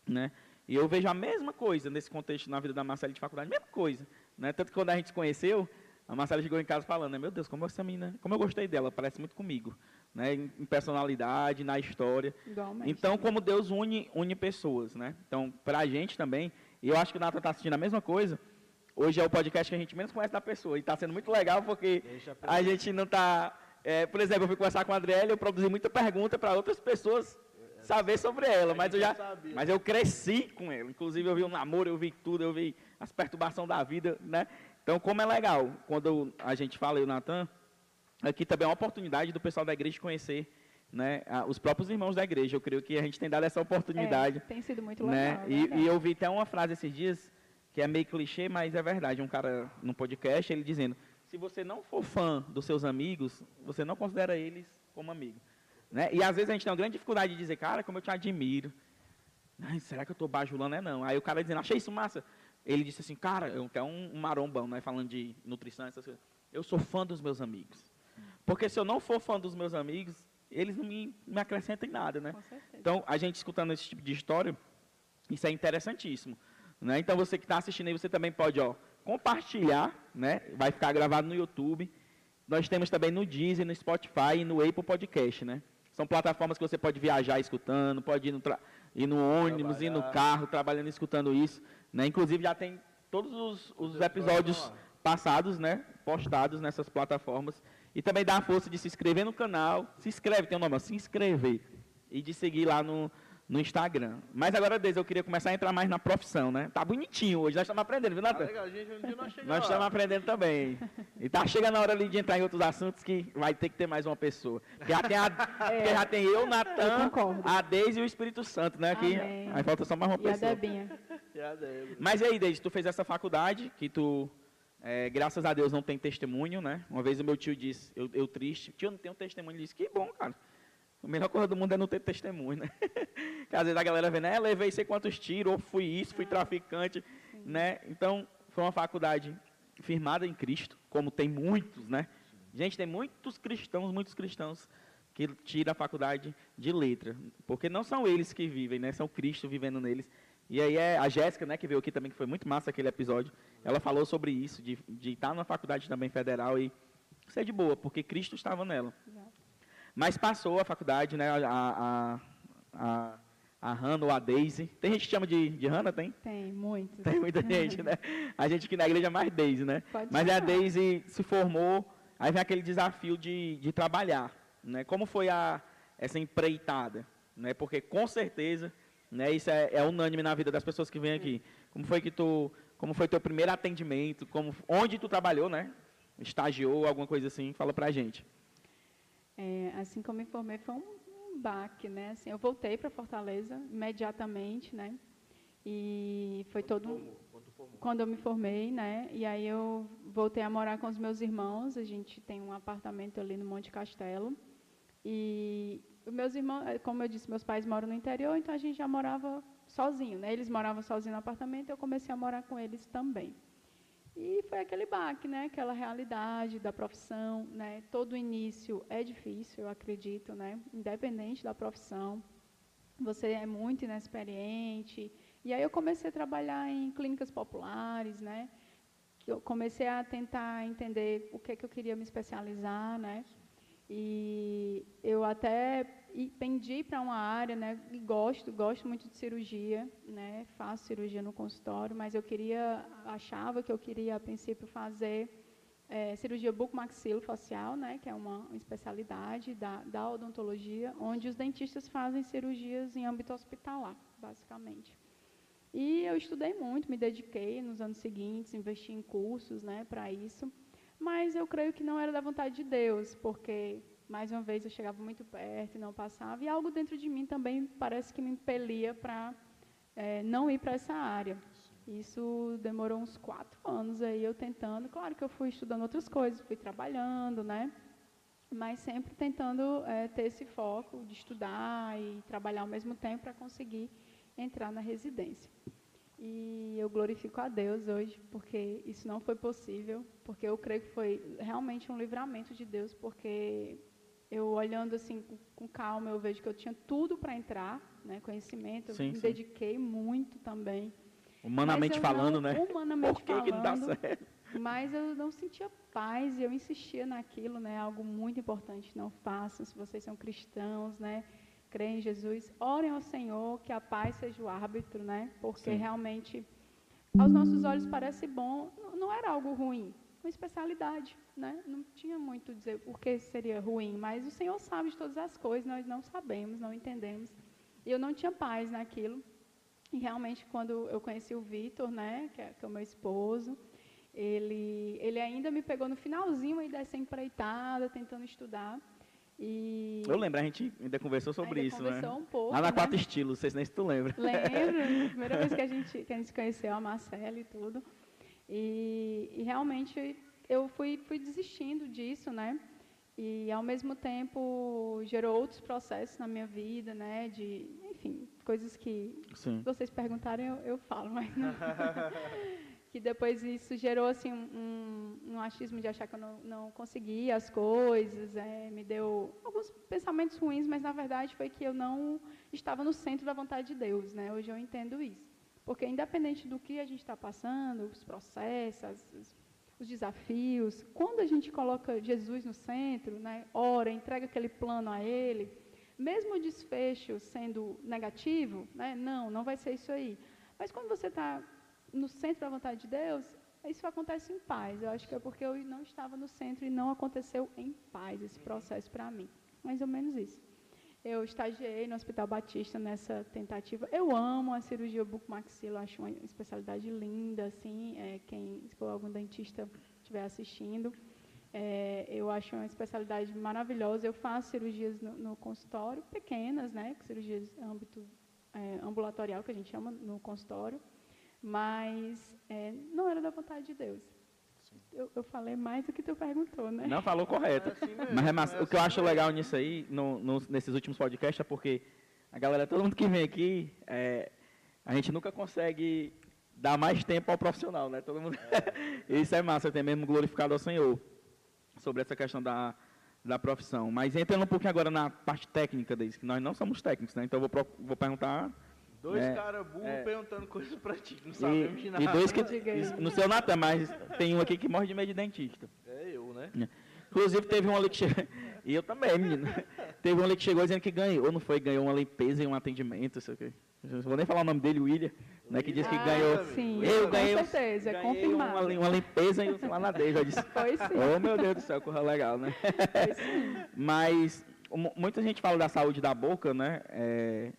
né? E eu vejo a mesma coisa nesse contexto na vida da Marcela de faculdade, mesma coisa. Né? Tanto que quando a gente se conheceu, a Marcela chegou em casa falando, né? meu Deus, como essa menina, como eu gostei dela, parece muito comigo né, em personalidade, na história. Igualmente. Então, como Deus une, une pessoas, né? Então, para a gente também, e eu acho que o Nathan está assistindo a mesma coisa, hoje é o podcast que a gente menos conhece da pessoa, e está sendo muito legal porque a gente não está... É, por exemplo, eu fui conversar com a Adriele, eu produzi muita pergunta para outras pessoas saber sobre ela, mas eu já, mas eu cresci com ela. Inclusive eu vi o namoro, eu vi tudo, eu vi as perturbações da vida, né? Então como é legal quando a gente fala, eu, Natan, aqui também é uma oportunidade do pessoal da igreja conhecer né, os próprios irmãos da igreja. Eu creio que a gente tem dado essa oportunidade. É, tem sido muito né? legal. Né? E, e, eu vi até uma frase esses dias, que é meio clichê, mas é verdade. Um cara no podcast, ele dizendo, se você não for fã dos seus amigos, você não considera eles como amigo. Né? E às vezes a gente tem uma grande dificuldade de dizer, cara, como eu te admiro. Ai, será que eu estou bajulando? É não. Aí o cara dizendo, achei isso massa. Ele disse assim, cara, eu, é um marombão, né, falando de nutrição, essas coisas. Eu sou fã dos meus amigos. Porque se eu não for fã dos meus amigos, eles não me, me acrescentam em nada, né? Então, a gente escutando esse tipo de história, isso é interessantíssimo. Né? Então, você que está assistindo aí, você também pode ó, compartilhar, né? vai ficar gravado no YouTube. Nós temos também no Deezer, no Spotify e no Apple Podcast, né? São plataformas que você pode viajar escutando, pode ir no, ir no ônibus, Trabalhar. ir no carro, trabalhando escutando isso. Né? Inclusive, já tem todos os, os episódios passados, né? Postados nessas plataformas. E também dá a força de se inscrever no canal. Se inscreve, tem o um nome, ó, se inscrever. E de seguir lá no, no Instagram. Mas agora, desde eu queria começar a entrar mais na profissão, né? Tá bonitinho hoje, nós estamos aprendendo, viu, Natan? Tá legal, gente, um dia nós chegamos Nós estamos aprendendo também. E tá chegando a hora ali de entrar em outros assuntos que vai ter que ter mais uma pessoa. Porque já tem, a, é, já tem eu, Natan, a Deise e o Espírito Santo, né? Aqui, aí falta só mais uma e pessoa. A Debinha. E a Debinha. Mas e aí, Deise, tu fez essa faculdade que tu é, graças a Deus não tem testemunho, né? Uma vez o meu tio disse, eu, eu triste, tio, não tenho testemunho. Ele disse, que bom, cara. A melhor coisa do mundo é não ter testemunho, né? Porque às vezes a galera vê, né? Levei sei quantos tiros, ou fui isso, fui traficante, né? Então, foi uma faculdade firmada em Cristo, como tem muitos, né? Gente, tem muitos cristãos, muitos cristãos que tiram a faculdade de letra, porque não são eles que vivem, né? São Cristo vivendo neles. E aí é a Jéssica, né, que veio aqui também, que foi muito massa aquele episódio. Ela falou sobre isso, de, de estar numa faculdade também federal e ser de boa, porque Cristo estava nela. Mas passou a faculdade, né, a, a, a, a Hannah ou a Daisy. Tem gente que chama de, de Hannah, tem? Tem, muito. Tem muita gente, né? A gente aqui na igreja é mais Daisy, né? Pode Mas a Daisy se formou, aí vem aquele desafio de, de trabalhar, né? Como foi a, essa empreitada? Né? Porque com certeza né? Isso é, é, unânime na vida das pessoas que vêm aqui. Como foi que tu, como foi teu primeiro atendimento? Como, onde tu trabalhou, né? Estagiou, alguma coisa assim? Fala pra gente. É, assim como me formei, foi um baque, né? Assim, eu voltei para Fortaleza imediatamente, né? E foi Quando todo formou, quando formou. quando eu me formei, né? E aí eu voltei a morar com os meus irmãos. A gente tem um apartamento ali no Monte Castelo. E os meus irmãos, como eu disse, meus pais moram no interior, então a gente já morava sozinho, né? Eles moravam sozinhos no apartamento, eu comecei a morar com eles também. E foi aquele baque, né? Aquela realidade da profissão, né? Todo início é difícil, eu acredito, né? Independente da profissão, você é muito inexperiente. E aí eu comecei a trabalhar em clínicas populares, né? Eu comecei a tentar entender o que que eu queria me especializar, né? E eu até e pendi para uma área, né? E gosto, gosto muito de cirurgia, né? Faço cirurgia no consultório, mas eu queria, achava que eu queria a princípio fazer eh, cirurgia bucomaxilofacial, né? Que é uma especialidade da, da odontologia, onde os dentistas fazem cirurgias em âmbito hospitalar, basicamente. E eu estudei muito, me dediquei nos anos seguintes, investi em cursos, né? Para isso. Mas eu creio que não era da vontade de Deus, porque mais uma vez eu chegava muito perto e não passava, e algo dentro de mim também parece que me impelia para eh, não ir para essa área. Isso demorou uns quatro anos aí eu tentando. Claro que eu fui estudando outras coisas, fui trabalhando, né? Mas sempre tentando eh, ter esse foco de estudar e trabalhar ao mesmo tempo para conseguir entrar na residência. E eu glorifico a Deus hoje, porque isso não foi possível, porque eu creio que foi realmente um livramento de Deus, porque eu olhando assim com, com calma, eu vejo que eu tinha tudo para entrar, né, conhecimento, eu Sim, me sim. dediquei muito também. Humanamente falando, não- né? Humanamente Por que, que não dá falando, certo? mas eu não sentia paz e eu insistia naquilo, né? Algo muito importante, não façam, se vocês são cristãos, né? Creem em Jesus, orem ao Senhor, que a paz seja o árbitro, né? Porque Sim. realmente, aos nossos olhos parece bom, não era algo ruim, uma especialidade, né? Não tinha muito dizer por que seria ruim, mas o Senhor sabe de todas as coisas, nós não sabemos, não entendemos. E eu não tinha paz naquilo. E realmente, quando eu conheci o Vitor, né, que é, que é o meu esposo, ele, ele ainda me pegou no finalzinho aí dessa empreitada, tentando estudar. E Eu lembro, a gente ainda conversou sobre ainda isso, né? conversou um pouco, Lá na né? Quatro Estilos, não sei se nem se tu lembra. Lembro, primeira vez que a gente, que a gente conheceu, a Marcela e tudo. E, e realmente eu fui, fui desistindo disso, né? E ao mesmo tempo gerou outros processos na minha vida, né? De, enfim, coisas que Sim. vocês perguntarem eu, eu falo, mas não. que depois isso gerou assim um, um achismo de achar que eu não, não conseguia as coisas, é, me deu alguns pensamentos ruins, mas na verdade foi que eu não estava no centro da vontade de Deus, né? Hoje eu entendo isso, porque independente do que a gente está passando, os processos, os desafios, quando a gente coloca Jesus no centro, né? Ora, entrega aquele plano a Ele, mesmo o desfecho sendo negativo, né? Não, não vai ser isso aí. Mas quando você está no centro da vontade de Deus, isso acontece em paz. Eu acho que é porque eu não estava no centro e não aconteceu em paz esse processo para mim. Mais ou menos isso. Eu estagiei no Hospital Batista nessa tentativa. Eu amo a cirurgia bucomaxilo, acho uma especialidade linda, assim, é, quem, se for algum dentista estiver assistindo, é, eu acho uma especialidade maravilhosa. Eu faço cirurgias no, no consultório, pequenas, né, cirurgias âmbito é, ambulatorial, que a gente chama no consultório, mas é, não era da vontade de Deus. Eu, eu falei mais do que tu perguntou, né? Não falou correto. É assim mesmo, Mas é massa. é o que eu assim acho legal nisso aí, no- no- nesses últimos podcasts, é porque a galera, todo mundo que vem aqui, é, a gente nunca consegue dar mais tempo ao profissional, né? Todo mundo... Isso é massa, tem mesmo glorificado ao Senhor sobre essa questão da, da profissão. Mas entrando um pouquinho agora na parte técnica disso, que nós não somos técnicos, né? Então eu vou, vou perguntar. Dois É, caras burros é. perguntando coisas pra ti, que não sabemos de nada. e dois que. Não sei o Natan, mas tem um aqui que morre de medo de dentista. É eu, né? Inclusive, teve um ali que chegou. E eu também, menino. Teve um ali que chegou dizendo que ganhou, não foi? Ganhou uma limpeza e um atendimento, sei o quê. Não vou nem falar o nome dele, William, né? Que disse que Ah, ganhou. sim, Eu com ganhei, certeza, ganhei confirmado. uma, uma limpeza e uma ladeira. Eu disse, Foi sim. oh meu Deus do céu, corra legal, né? Foi sim. Mas mu- muita gente fala da saúde da boca, né? É,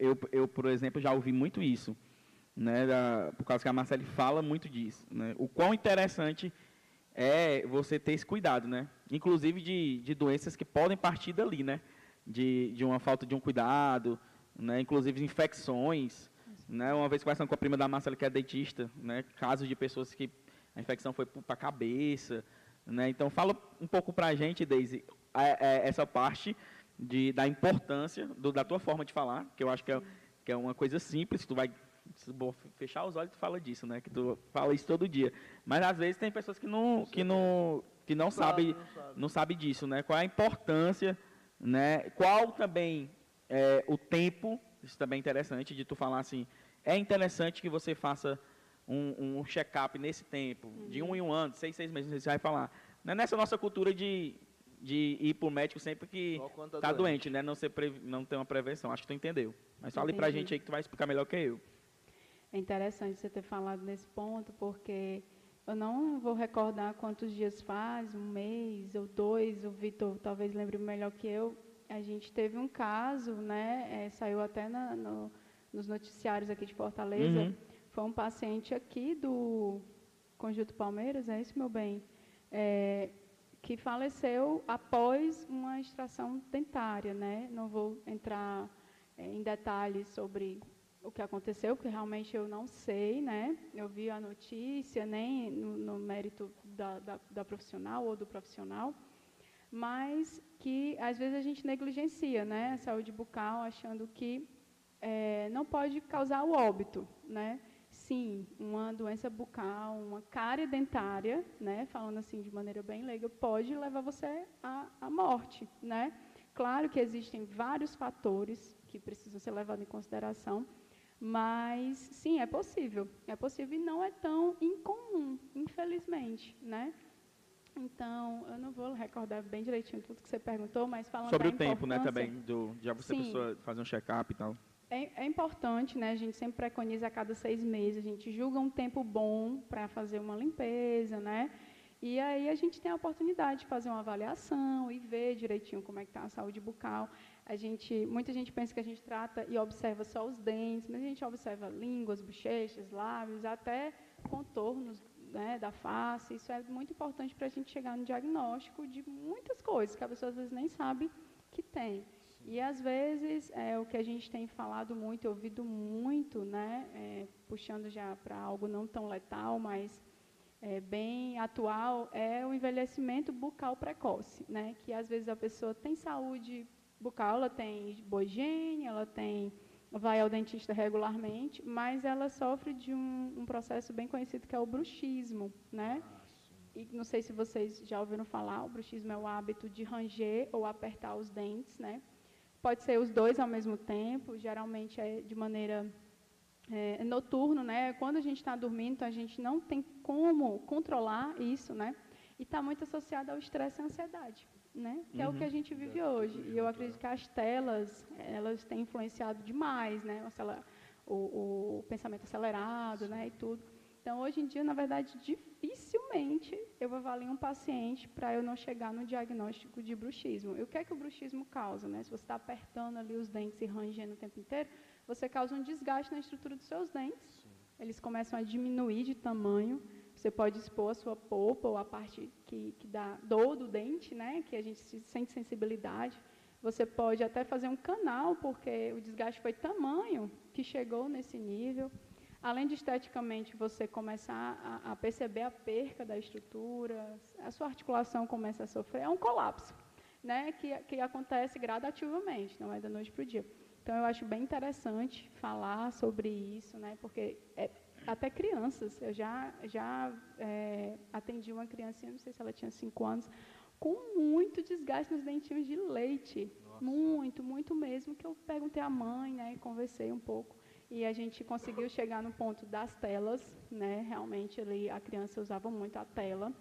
eu, eu, por exemplo, já ouvi muito isso, né? Da- por causa que a Marcele fala muito disso, né? O quão interessante é você ter esse cuidado, né? Inclusive de, de doenças que podem partir dali, né? de, de uma falta de um cuidado, né? inclusive infecções. Né? Uma vez conversando com a prima da Marcela, que é dentista, né? casos de pessoas que a infecção foi para a cabeça. Né? Então, fala um pouco para a gente, Deise, essa parte de, da importância do, da tua forma de falar, que eu acho que é, que é uma coisa simples, tu vai fechar os olhos, tu fala disso, né? Que tu fala isso todo dia. Mas às vezes tem pessoas que não que não que não sabe não sabe disso, né? Qual é a importância, né? Qual também é, o tempo, isso também é interessante de tu falar assim, é interessante que você faça um, um check-up nesse tempo, uhum. de um em um ano, seis, seis meses, você vai falar. Não é nessa nossa cultura de, de ir para o médico sempre que está tá doente. doente, né? Não, ser pre, não ter uma prevenção. Acho que tu entendeu. Mas fale para a gente aí que tu vai explicar melhor que eu. É interessante você ter falado nesse ponto, porque eu não vou recordar quantos dias faz, um mês ou dois, o Vitor talvez lembre melhor que eu. A gente teve um caso, né? É, saiu até na, no, nos noticiários aqui de Fortaleza. Uhum. Foi um paciente aqui do Conjunto Palmeiras, é isso, meu bem? É, que faleceu após uma extração dentária, né? Não vou entrar é, em detalhes sobre o que aconteceu, porque realmente eu não sei, né? Eu vi a notícia, nem no, no mérito da, da, da, profissional ou do profissional, mas que às vezes a gente negligencia, né? A saúde bucal, achando que é, não pode causar o óbito, né? Sim, uma doença bucal, uma cárie dentária, né? Falando assim de maneira bem leiga, pode levar você à, à morte, né? Claro que existem vários fatores que precisam ser levados em consideração, mas, sim, é possível. É possível e não é tão incomum, infelizmente, né? Então, eu não vou recordar bem direitinho tudo que você perguntou, mas falando Sobre o tempo, né, também, do, já você sim, pessoa fazer um check-up e tal. É, é, importante, né? A gente sempre preconiza a cada seis meses, a gente julga um tempo bom para fazer uma limpeza, né? E aí a gente tem a oportunidade de fazer uma avaliação e ver direitinho como é que está a saúde bucal. A gente, muita gente pensa que a gente trata e observa só os dentes, mas a gente observa línguas, bochechas, lábios, até contornos né, da face. Isso é muito importante para a gente chegar no diagnóstico de muitas coisas que a pessoa às vezes nem sabe que tem. E às vezes é o que a gente tem falado muito, ouvido muito, né, é, puxando já para algo não tão letal, mas é, bem atual é o envelhecimento bucal precoce, né? Que às vezes a pessoa tem saúde bucal, ela tem boa higiene, ela tem vai ao dentista regularmente, mas ela sofre de um, um processo bem conhecido que é o bruxismo, né? Ah, e não sei se vocês já ouviram falar, o bruxismo é o hábito de ranger ou apertar os dentes, né? Pode ser os dois ao mesmo tempo, geralmente é de maneira é, noturno, né? Quando a gente está dormindo, então a gente não tem como controlar isso, né? E está muito associado ao estresse e à ansiedade, né? Que uhum. é o que a uhum. gente vive hoje. E eu acredito que as telas, elas têm influenciado demais, né? O, o pensamento acelerado, né? E tudo. Então, hoje em dia, na verdade, dificilmente eu avalio um paciente para eu não chegar no diagnóstico de bruxismo. E o que é que o bruxismo causa, né? Se você está apertando ali os dentes e rangendo o tempo inteiro, você causa um desgaste na estrutura dos seus dentes. Sim. Eles começam a diminuir de tamanho. Você pode expor a sua polpa ou a parte que, que dá dor do dente, né? Que a gente sente sensibilidade. Você pode até fazer um canal, porque o desgaste foi tamanho que chegou nesse nível. Além de esteticamente você começar a, a, perceber a perca da estrutura, a sua articulação começa a sofrer, é um colapso, né, que, que acontece gradativamente, não é da noite para o dia. Então, eu acho bem interessante falar sobre isso, né? Porque é, até crianças, eu já, já é, atendi uma criancinha, não sei se ela tinha cinco anos, com muito desgaste nos dentinhos de leite. Nossa. Muito, muito mesmo, que eu perguntei à mãe, né? E conversei um pouco. E a gente conseguiu chegar no ponto das telas, né? Realmente ali a criança usava muito a tela.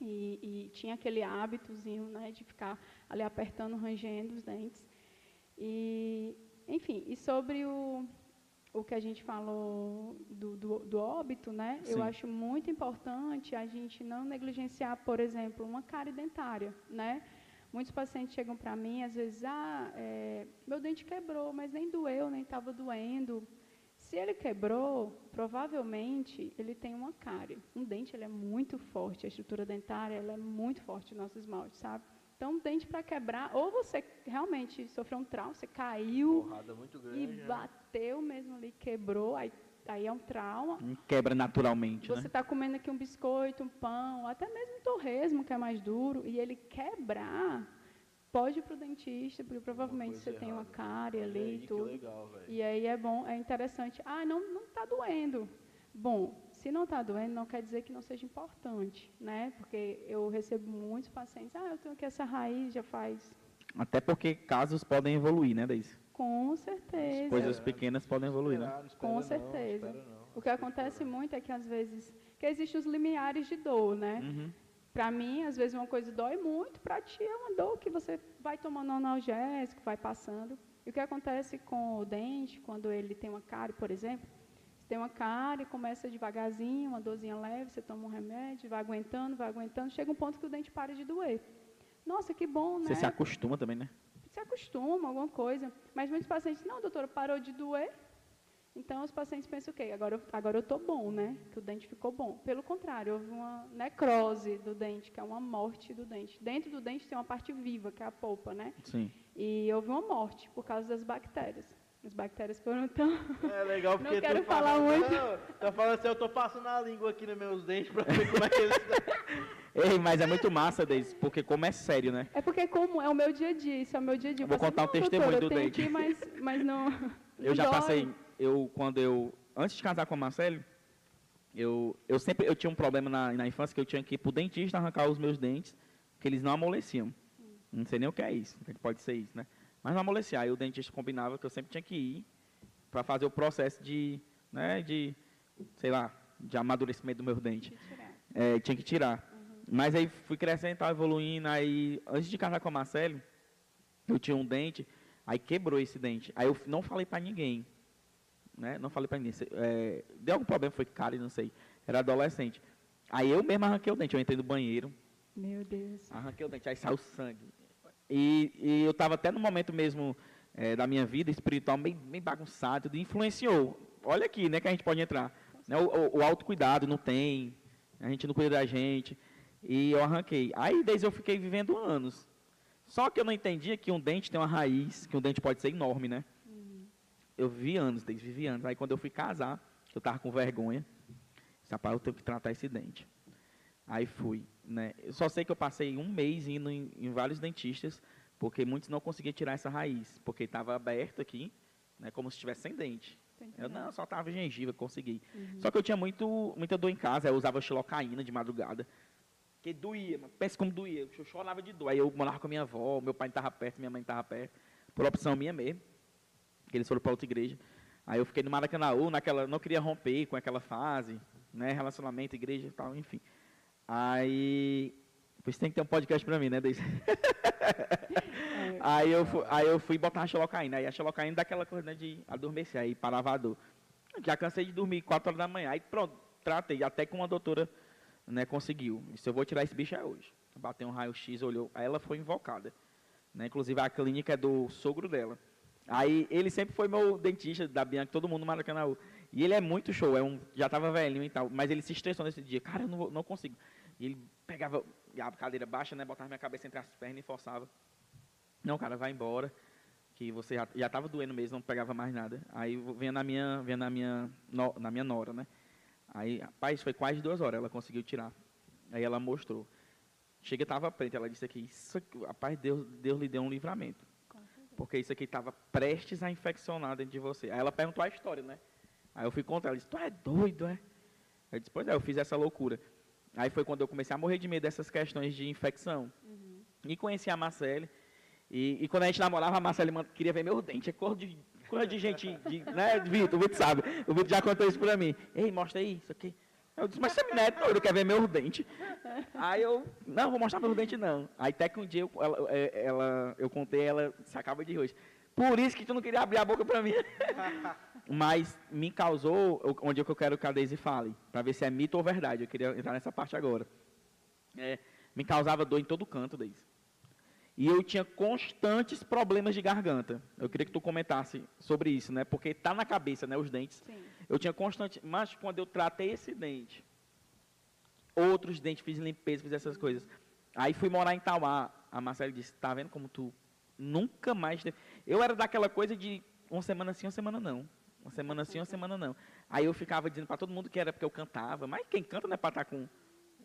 E, e tinha aquele hábitozinho né, de ficar ali apertando, rangendo os dentes. E, enfim, e sobre o, o que a gente falou do, do, do óbito, né? Sim. Eu acho muito importante a gente não negligenciar, por exemplo, uma cárie dentária, né? Muitos pacientes chegam para mim, às vezes, ah, é, meu dente quebrou, mas nem doeu, nem estava doendo. Se ele quebrou, provavelmente ele tem uma cárie. Um dente ele é muito forte, a estrutura dentária ela é muito forte no nosso esmalte, sabe? Então, dente para quebrar, ou você realmente sofreu um trauma, você caiu e grande. né? bateu mesmo ali, quebrou, aí, aí é um trauma. Quebra naturalmente, Você né? está comendo aqui um biscoito, um pão, até mesmo um torresmo, que é mais duro, e ele quebrar, pode ir para o dentista, porque provavelmente você tem uma errada. cárie ali e que tudo. legal, velho. E aí é bom, é interessante. Ah, não não está doendo. Bom, se não está doendo, não quer dizer que não seja importante, né? Porque eu recebo muitos pacientes, ah, eu tenho aqui essa raiz já faz. Até porque casos podem evoluir, né, Deise? Com certeza. Coisas pequenas podem evoluir, né? Não espera Com não, certeza. espera não. O que acontece muito é que às vezes, que existem os limiares de dor, né? Uhum. Para mim, às vezes uma coisa dói muito, para ti é uma dor que você vai tomando analgésico, vai passando. E o que acontece com o dente, quando ele tem uma cárie, por exemplo, você tem uma cárie, começa devagarzinho, uma dorzinha leve, você toma um remédio, vai aguentando, vai aguentando, chega um ponto que o dente para de doer. Nossa, que bom, né? Você se acostuma também, né? Se acostuma, alguma coisa. Mas muitos pacientes, não, doutora, parou de doer. Então, os pacientes pensam o quê? Agora, eu- agora eu estou bom, né? Que o dente ficou bom. Pelo contrário, houve uma necrose do dente, que é uma morte do dente. Dentro do dente tem uma parte viva, que é a polpa, né? Sim. E houve uma morte por causa das bactérias. As bactérias foram tão... É legal porque Não quero tu falar fala- muito. Não, tá falando assim, eu tô passando a língua aqui nos meus dentes pra ver como é que eles Ei, mas é muito massa, Deise, porque como é sério, né? É porque como é o meu dia a dia, isso é o meu dia a dia. Eu vou contar um assim, "Não, testemunho doutora, do eu tenho dente." Aqui, mas, mas não, Eu já dói. passei, eu quando eu antes de casar com a Marcele, eu, eu sempre eu tinha um problema na, na infância que eu tinha que ir pro dentista arrancar os meus dentes, que eles não amoleciam. Não sei nem o que é isso, o que pode ser isso, né? Mas não amolecia. Aí o dentista combinava que eu sempre tinha que ir para fazer o processo de, né, de, sei lá, de amadurecimento do meu dente. É, tinha que tirar. Mas aí fui crescendo, tava evoluindo, aí antes de casar com a Marcele, eu tinha um dente, aí quebrou esse dente. Aí eu não falei pra ninguém, né? Não falei pra ninguém. É, deu algum problema, foi cara, não sei. Era adolescente. Aí eu mesmo arranquei o dente, eu entrei no banheiro, Meu Deus. arranquei o dente, aí saiu sangue. E, e eu estava até no momento mesmo eh, da minha vida espiritual meio, meio bagunçado, tudo influenciou. Olha aqui, né, que a gente pode entrar. Né, o, o, o autocuidado não tem, a gente não cuida da gente. E eu arranquei. Aí desde eu fiquei vivendo anos. Só que eu não entendia que um dente tem uma raiz, que um dente pode ser enorme, né? Eu vivi anos, desde vivi anos. Aí quando eu fui casar, eu estava com vergonha. Rapaz, eu tenho que tratar esse dente. Aí fui, né? Eu só sei que eu passei um mês indo em, em vários dentistas, porque muitos não conseguiam tirar essa raiz, porque estava aberto aqui, né, como se estivesse sem dente. Eu não, só tava gengiva, consegui. Só que eu tinha muito, muita dor em casa, eu usava xilocaína de madrugada. Que doía, mas pensa como doía. Eu chorava de dor. Aí eu morava com a minha avó, meu pai estava perto, minha mãe estava perto. Por opção minha mesmo. Que eles foram para outra igreja. Aí eu fiquei no Maracanãú, naquela, não queria romper com aquela fase, né? Relacionamento, igreja e tal, enfim. Aí. Pois tem que ter um podcast pra mim, né, Deise? Aí eu, fui, aí eu fui botar a xilocaína. Aí a xilocaína dá aquela coisa né, de adormecer, aí parava a dor. Já cansei de dormir 4 horas da manhã. Aí pronto, tratei. Até que uma doutora né, conseguiu. Se eu vou tirar esse bicho é hoje. Bateu um raio-x, olhou. Aí ela foi invocada. Né? Inclusive a clínica é do sogro dela. Aí ele sempre foi meu dentista da Bianca, todo mundo no Maracanã. E ele é muito show, é um, já estava velhinho e tal, mas ele se estressou nesse dia. Cara, eu não, vou- não consigo. E ele pegava a cadeira baixa, né, botava minha cabeça entre as pernas e forçava. Não, cara, vai embora, que você já, já tava doendo mesmo, não pegava mais nada. Aí vinha na minha, vinha na minha, no- na minha nora, né? Aí, rapaz, foi quase duas horas, ela conseguiu tirar. Aí ela mostrou. Chega, estava preta, ela disse aqui, isso aqui, rapaz, Deus, Deus lhe deu um livramento. Porque isso aqui estava prestes a infeccionar dentro de você. Aí ela perguntou a história, né? Aí eu fui contar, ela disse, tu é doido, é? Eu disse, pois é, eu fiz essa loucura. Aí foi quando eu comecei a morrer de medo dessas questões de infecção. E conheci a Marcele. E, e quando a gente namorava, a Marcele queria ver meu dente. É cor de, cor de gente, de, né, Vitor? O Vitor sabe. O Vitor já contou isso pra mim. Ei, mostra aí, isso aqui. Eu disse, mas você não é doido, quer ver meu dente? Aí eu, não, vou mostrar meu dente não. Aí até que um dia eu, ela, é, ela- eu contei, ela se acaba de hoje. Por isso que tu não queria abrir a boca pra mim. Mas me causou, onde é que eu quero que a Daisy fale, para ver se é mito ou verdade. Eu queria entrar nessa parte agora. É, me causava dor em todo canto, Daisy. E eu tinha constantes problemas de garganta. Eu queria que tu comentasse sobre isso, né? Porque tá na cabeça, né, os dentes. Sim. Eu tinha constante, mas quando eu tratei esse dente, outros dentes, fiz limpeza, fiz essas coisas. Aí fui morar em Tauá. a Marcela disse, tá vendo como tu nunca mais... Teve... Eu era daquela coisa de uma semana sim, uma semana não. Uma semana sim, uma semana não. Aí eu ficava dizendo para todo mundo que era porque eu cantava, mas quem canta não é para estar tá com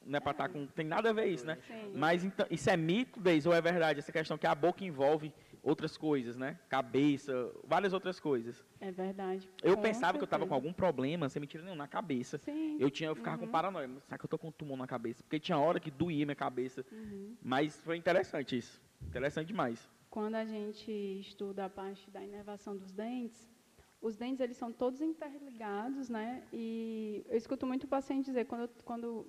não é para estar tá com. Tem nada a ver isso, né? Sim. Mas então, isso é mito, Deis, ou é verdade? Essa questão que a boca envolve outras coisas, né? Cabeça, várias outras coisas. É verdade. Eu com pensava certeza. que eu estava com algum problema, sem mentira nenhuma, na cabeça. Sim. Eu tinha, eu ficava uhum. com paranoia. Será que eu tô com um tumor na cabeça? Porque tinha hora que doía minha cabeça. Uhum. Mas foi interessante isso. Interessante demais. Quando a gente estuda a parte da inervação dos dentes, os dentes eles são todos interligados, né? E eu escuto muito paciente dizer quando, quando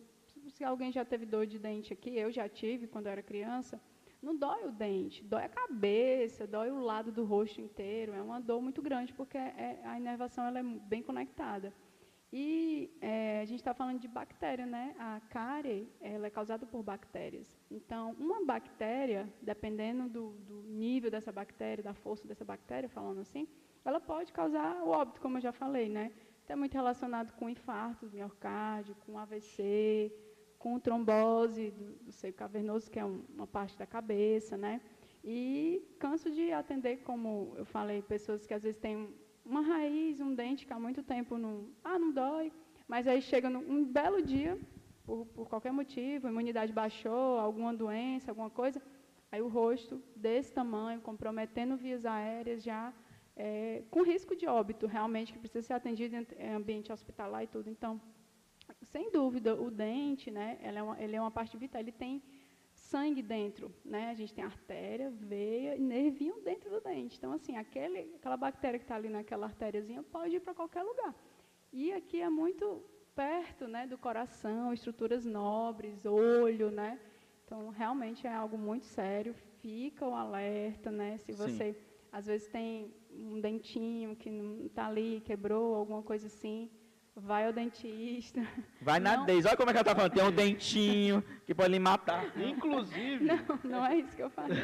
se alguém já teve dor de dente aqui, eu já tive quando eu era criança, não dói o dente, dói a cabeça, dói o lado do rosto inteiro. É uma dor muito grande porque é, a inervação ela é bem conectada. E é, a gente está falando de bactéria, né? A cárie ela é causada por bactérias. Então, uma bactéria, dependendo do, do nível dessa bactéria, da força dessa bactéria, falando assim, ela pode causar o óbito, como eu já falei, né? Está muito relacionado com infartos, miocárdio, com AVC, com trombose do, do seio cavernoso, que é um, uma parte da cabeça, né? E canso de atender, como eu falei, pessoas que às vezes têm uma raiz, um dente que há muito tempo não, ah, não dói, mas aí chega num um belo dia, por, por qualquer motivo, a imunidade baixou, alguma doença, alguma coisa, aí o rosto desse tamanho, comprometendo vias aéreas já, é, com risco de óbito, realmente, que precisa ser atendido em ambiente hospitalar e tudo. Então, sem dúvida, o dente, né, é uma, ele é uma parte vital, ele tem sangue dentro, né? A gente tem artéria, veia e nervinho dentro do dente. Então, assim, aquele, aquela bactéria que está ali naquela artériazinha pode ir para qualquer lugar. E aqui é muito perto, né, do coração, estruturas nobres, olho, né? Então, realmente é algo muito sério. Fica o alerta, né? Se você, Sim. às vezes, tem um dentinho que não está ali, quebrou, alguma coisa assim, vai ao dentista. Vai na Deise. Olha como é que ela está falando. Tem um dentinho que pode lhe matar. Inclusive. Não, não é isso que eu falei.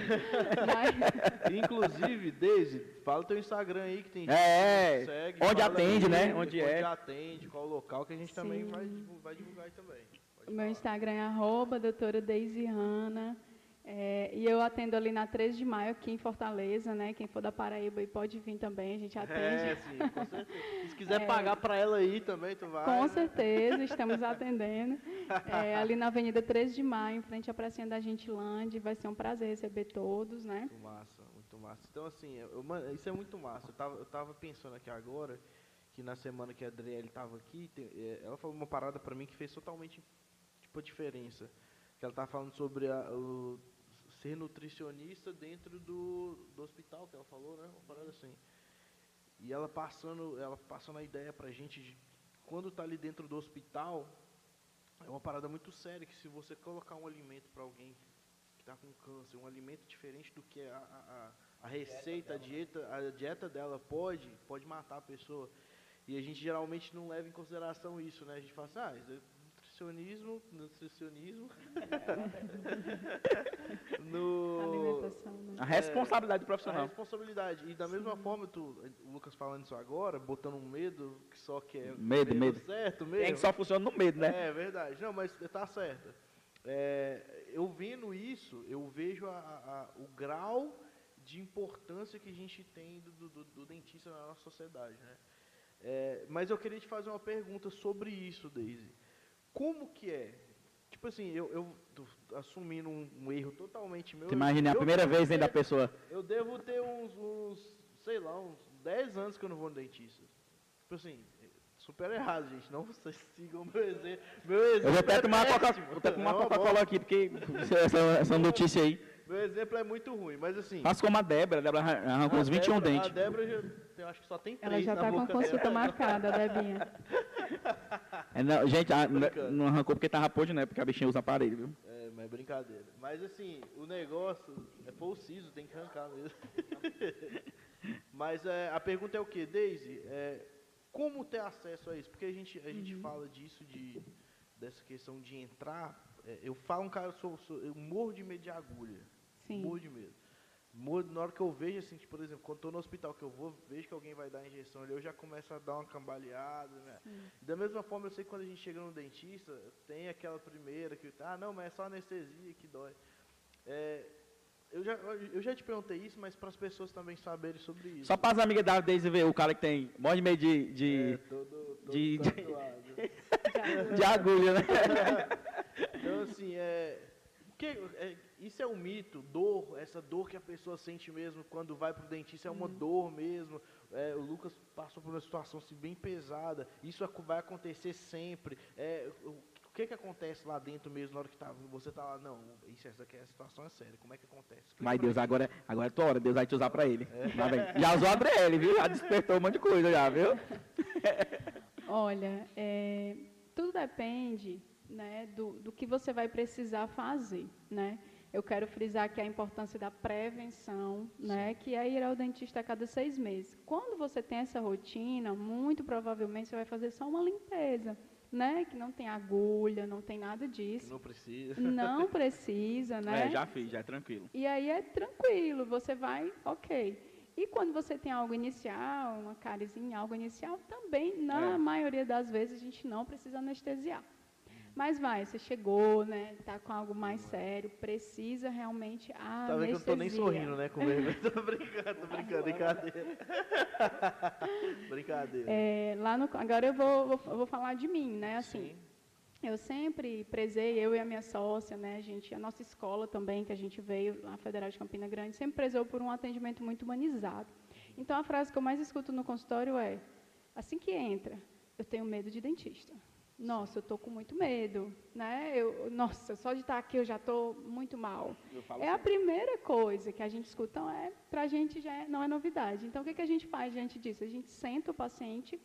Mas... Inclusive, Deise, fala teu Instagram aí que tem é, gente que segue. Onde atende, aí, né? Onde, é. Onde atende, qual o local que a gente Sim. também vai, vai divulgar aí também. o meu Instagram é arroba doutora Deise Hanna. É, e eu atendo ali na 13 de maio, aqui em Fortaleza, né? Quem for da Paraíba e pode vir também, a gente atende. É, sim, com certeza. Se quiser é, pagar para ela aí também, tu vai. Com né? certeza, estamos atendendo. É, ali na Avenida 13 de Maio, em frente à pracinha da Gentilândia, vai ser um prazer receber todos, né? Muito massa, muito massa. Então, assim, eu, isso é muito massa. Eu tava, eu tava pensando aqui agora, que na semana que a Adriele estava aqui, tem, é, ela falou uma parada para mim que fez totalmente, tipo, a diferença. Que ela estava falando sobre a, o ser nutricionista dentro do, do hospital, que ela falou, né? Uma parada assim. E ela passando, ela passando a ideia pra gente de quando tá ali dentro do hospital, é uma parada muito séria que se você colocar um alimento para alguém que está com câncer, um alimento diferente do que a, a, a receita, a dieta, a dieta dela pode, pode matar a pessoa. E a gente geralmente não leva em consideração isso, né? A gente fala assim, ah, nutricionismo, nutricionismo. no, né? A responsabilidade é, profissional. A responsabilidade. E da Sim. mesma forma, tu, o Lucas falando isso agora, botando um medo que só quer. Medo, medo. Certo, medo. Tem que só funciona no medo, né? É verdade. Não, mas tá certo. É, eu vendo isso, eu vejo a, a, o grau de importância que a gente tem do, do, do dentista na nossa sociedade, né? É, mas eu queria te fazer uma pergunta sobre isso, Daisy. Como que é? Tipo assim, eu, eu assumindo um, um, erro totalmente meu. Você imagina, é a primeira vez vem da pessoa. Eu devo ter uns, uns, sei lá, uns 10 anos que eu não vou no dentista. Tipo assim, super errado, gente. Não vocês sigam meu exemplo. Meu exemplo eu vou até tomar uma Coca-Cola aqui, porque essa, essa notícia aí. Meu exemplo é muito ruim, mas assim. Faça como a Débora, a Débora arrancou uns 21 Débora, dentes. A Débora já, eu acho que só tem três Ela já está com a consulta dela. marcada, a Debinha. É, não, gente, a, não arrancou porque tava podre, né? Porque a bichinha usa aparelho, viu? É, mas é brincadeira. Mas assim, o negócio é o siso, tem que arrancar mesmo. mas é, a pergunta é o que, Daisy? É, como ter acesso a isso? Porque a gente, a gente uhum. fala disso, de, dessa questão de entrar. É, eu falo um cara, eu, sou, sou, eu morro de medo de agulha. Sim. Morro de medo. Morro, na hora que eu vejo, assim, tipo, por exemplo, quando estou no hospital que eu vou, vejo que alguém vai dar injeção ali, eu já começo a dar uma cambaleada, né? Da mesma forma, eu sei que quando a gente chega no dentista, tem aquela primeira que, ah, não, mas é só anestesia que dói. É, Eu já, eu já te perguntei isso, mas para as pessoas também saberem sobre isso. Só para as amigas da Daisy ver o cara que tem um monte de medo de, de, É, todo, todo de- tatuado. de agulha, né? Então, assim, é, o que, é, isso é um mito, dor, essa dor que a pessoa sente mesmo quando vai pro dentista, é uma dor mesmo. É, o Lucas passou por uma situação assim, bem pesada, isso vai acontecer sempre. É, o, o que que acontece lá dentro mesmo, na hora que tá, você tá lá, não, isso, essa aqui é a situação é séria, como é que acontece? Explica Mas Deus, mim. agora, agora é tua hora, Deus vai te usar pra ele. Vem. Já usou a Adriele, viu? Já despertou um monte de coisa já, viu? Olha, é, tudo depende né, do, do que você vai precisar fazer. Né? Eu quero frisar aqui a importância da prevenção, né, que é ir ao dentista a cada seis meses. Quando você tem essa rotina, muito provavelmente você vai fazer só uma limpeza, né, que não tem agulha, não tem nada disso. Não precisa. Não precisa, né? É, já fiz, já é tranquilo. E aí é tranquilo, você vai, ok. E quando você tem algo inicial, uma cárie,zinha algo inicial, também, na É. maioria das vezes, a gente não precisa anestesiar. Mas vai, você chegou, né, tá com algo mais sério, precisa realmente a Tá vendo que eu não tô nem sorrindo, né, com vergonha. Tô brincando, tô brincando, brincadeira. brincadeira. É, lá no, agora eu vou, vou, vou falar de mim, né, assim, Sim. Eu sempre prezei, eu e a minha sócia, né, a gente, a nossa escola também, que a gente veio, a Federal de Campina Grande, sempre prezou por um atendimento muito humanizado. Então, a frase que eu mais escuto no consultório é, assim que entra, eu tenho medo de dentista. Nossa, eu estou com muito medo, né? Eu, nossa, só de estar aqui eu já estou muito mal. É a primeira coisa que a gente escuta, então é, para a gente já é- não é novidade. Então, o que, que a gente faz diante disso? A gente senta o paciente,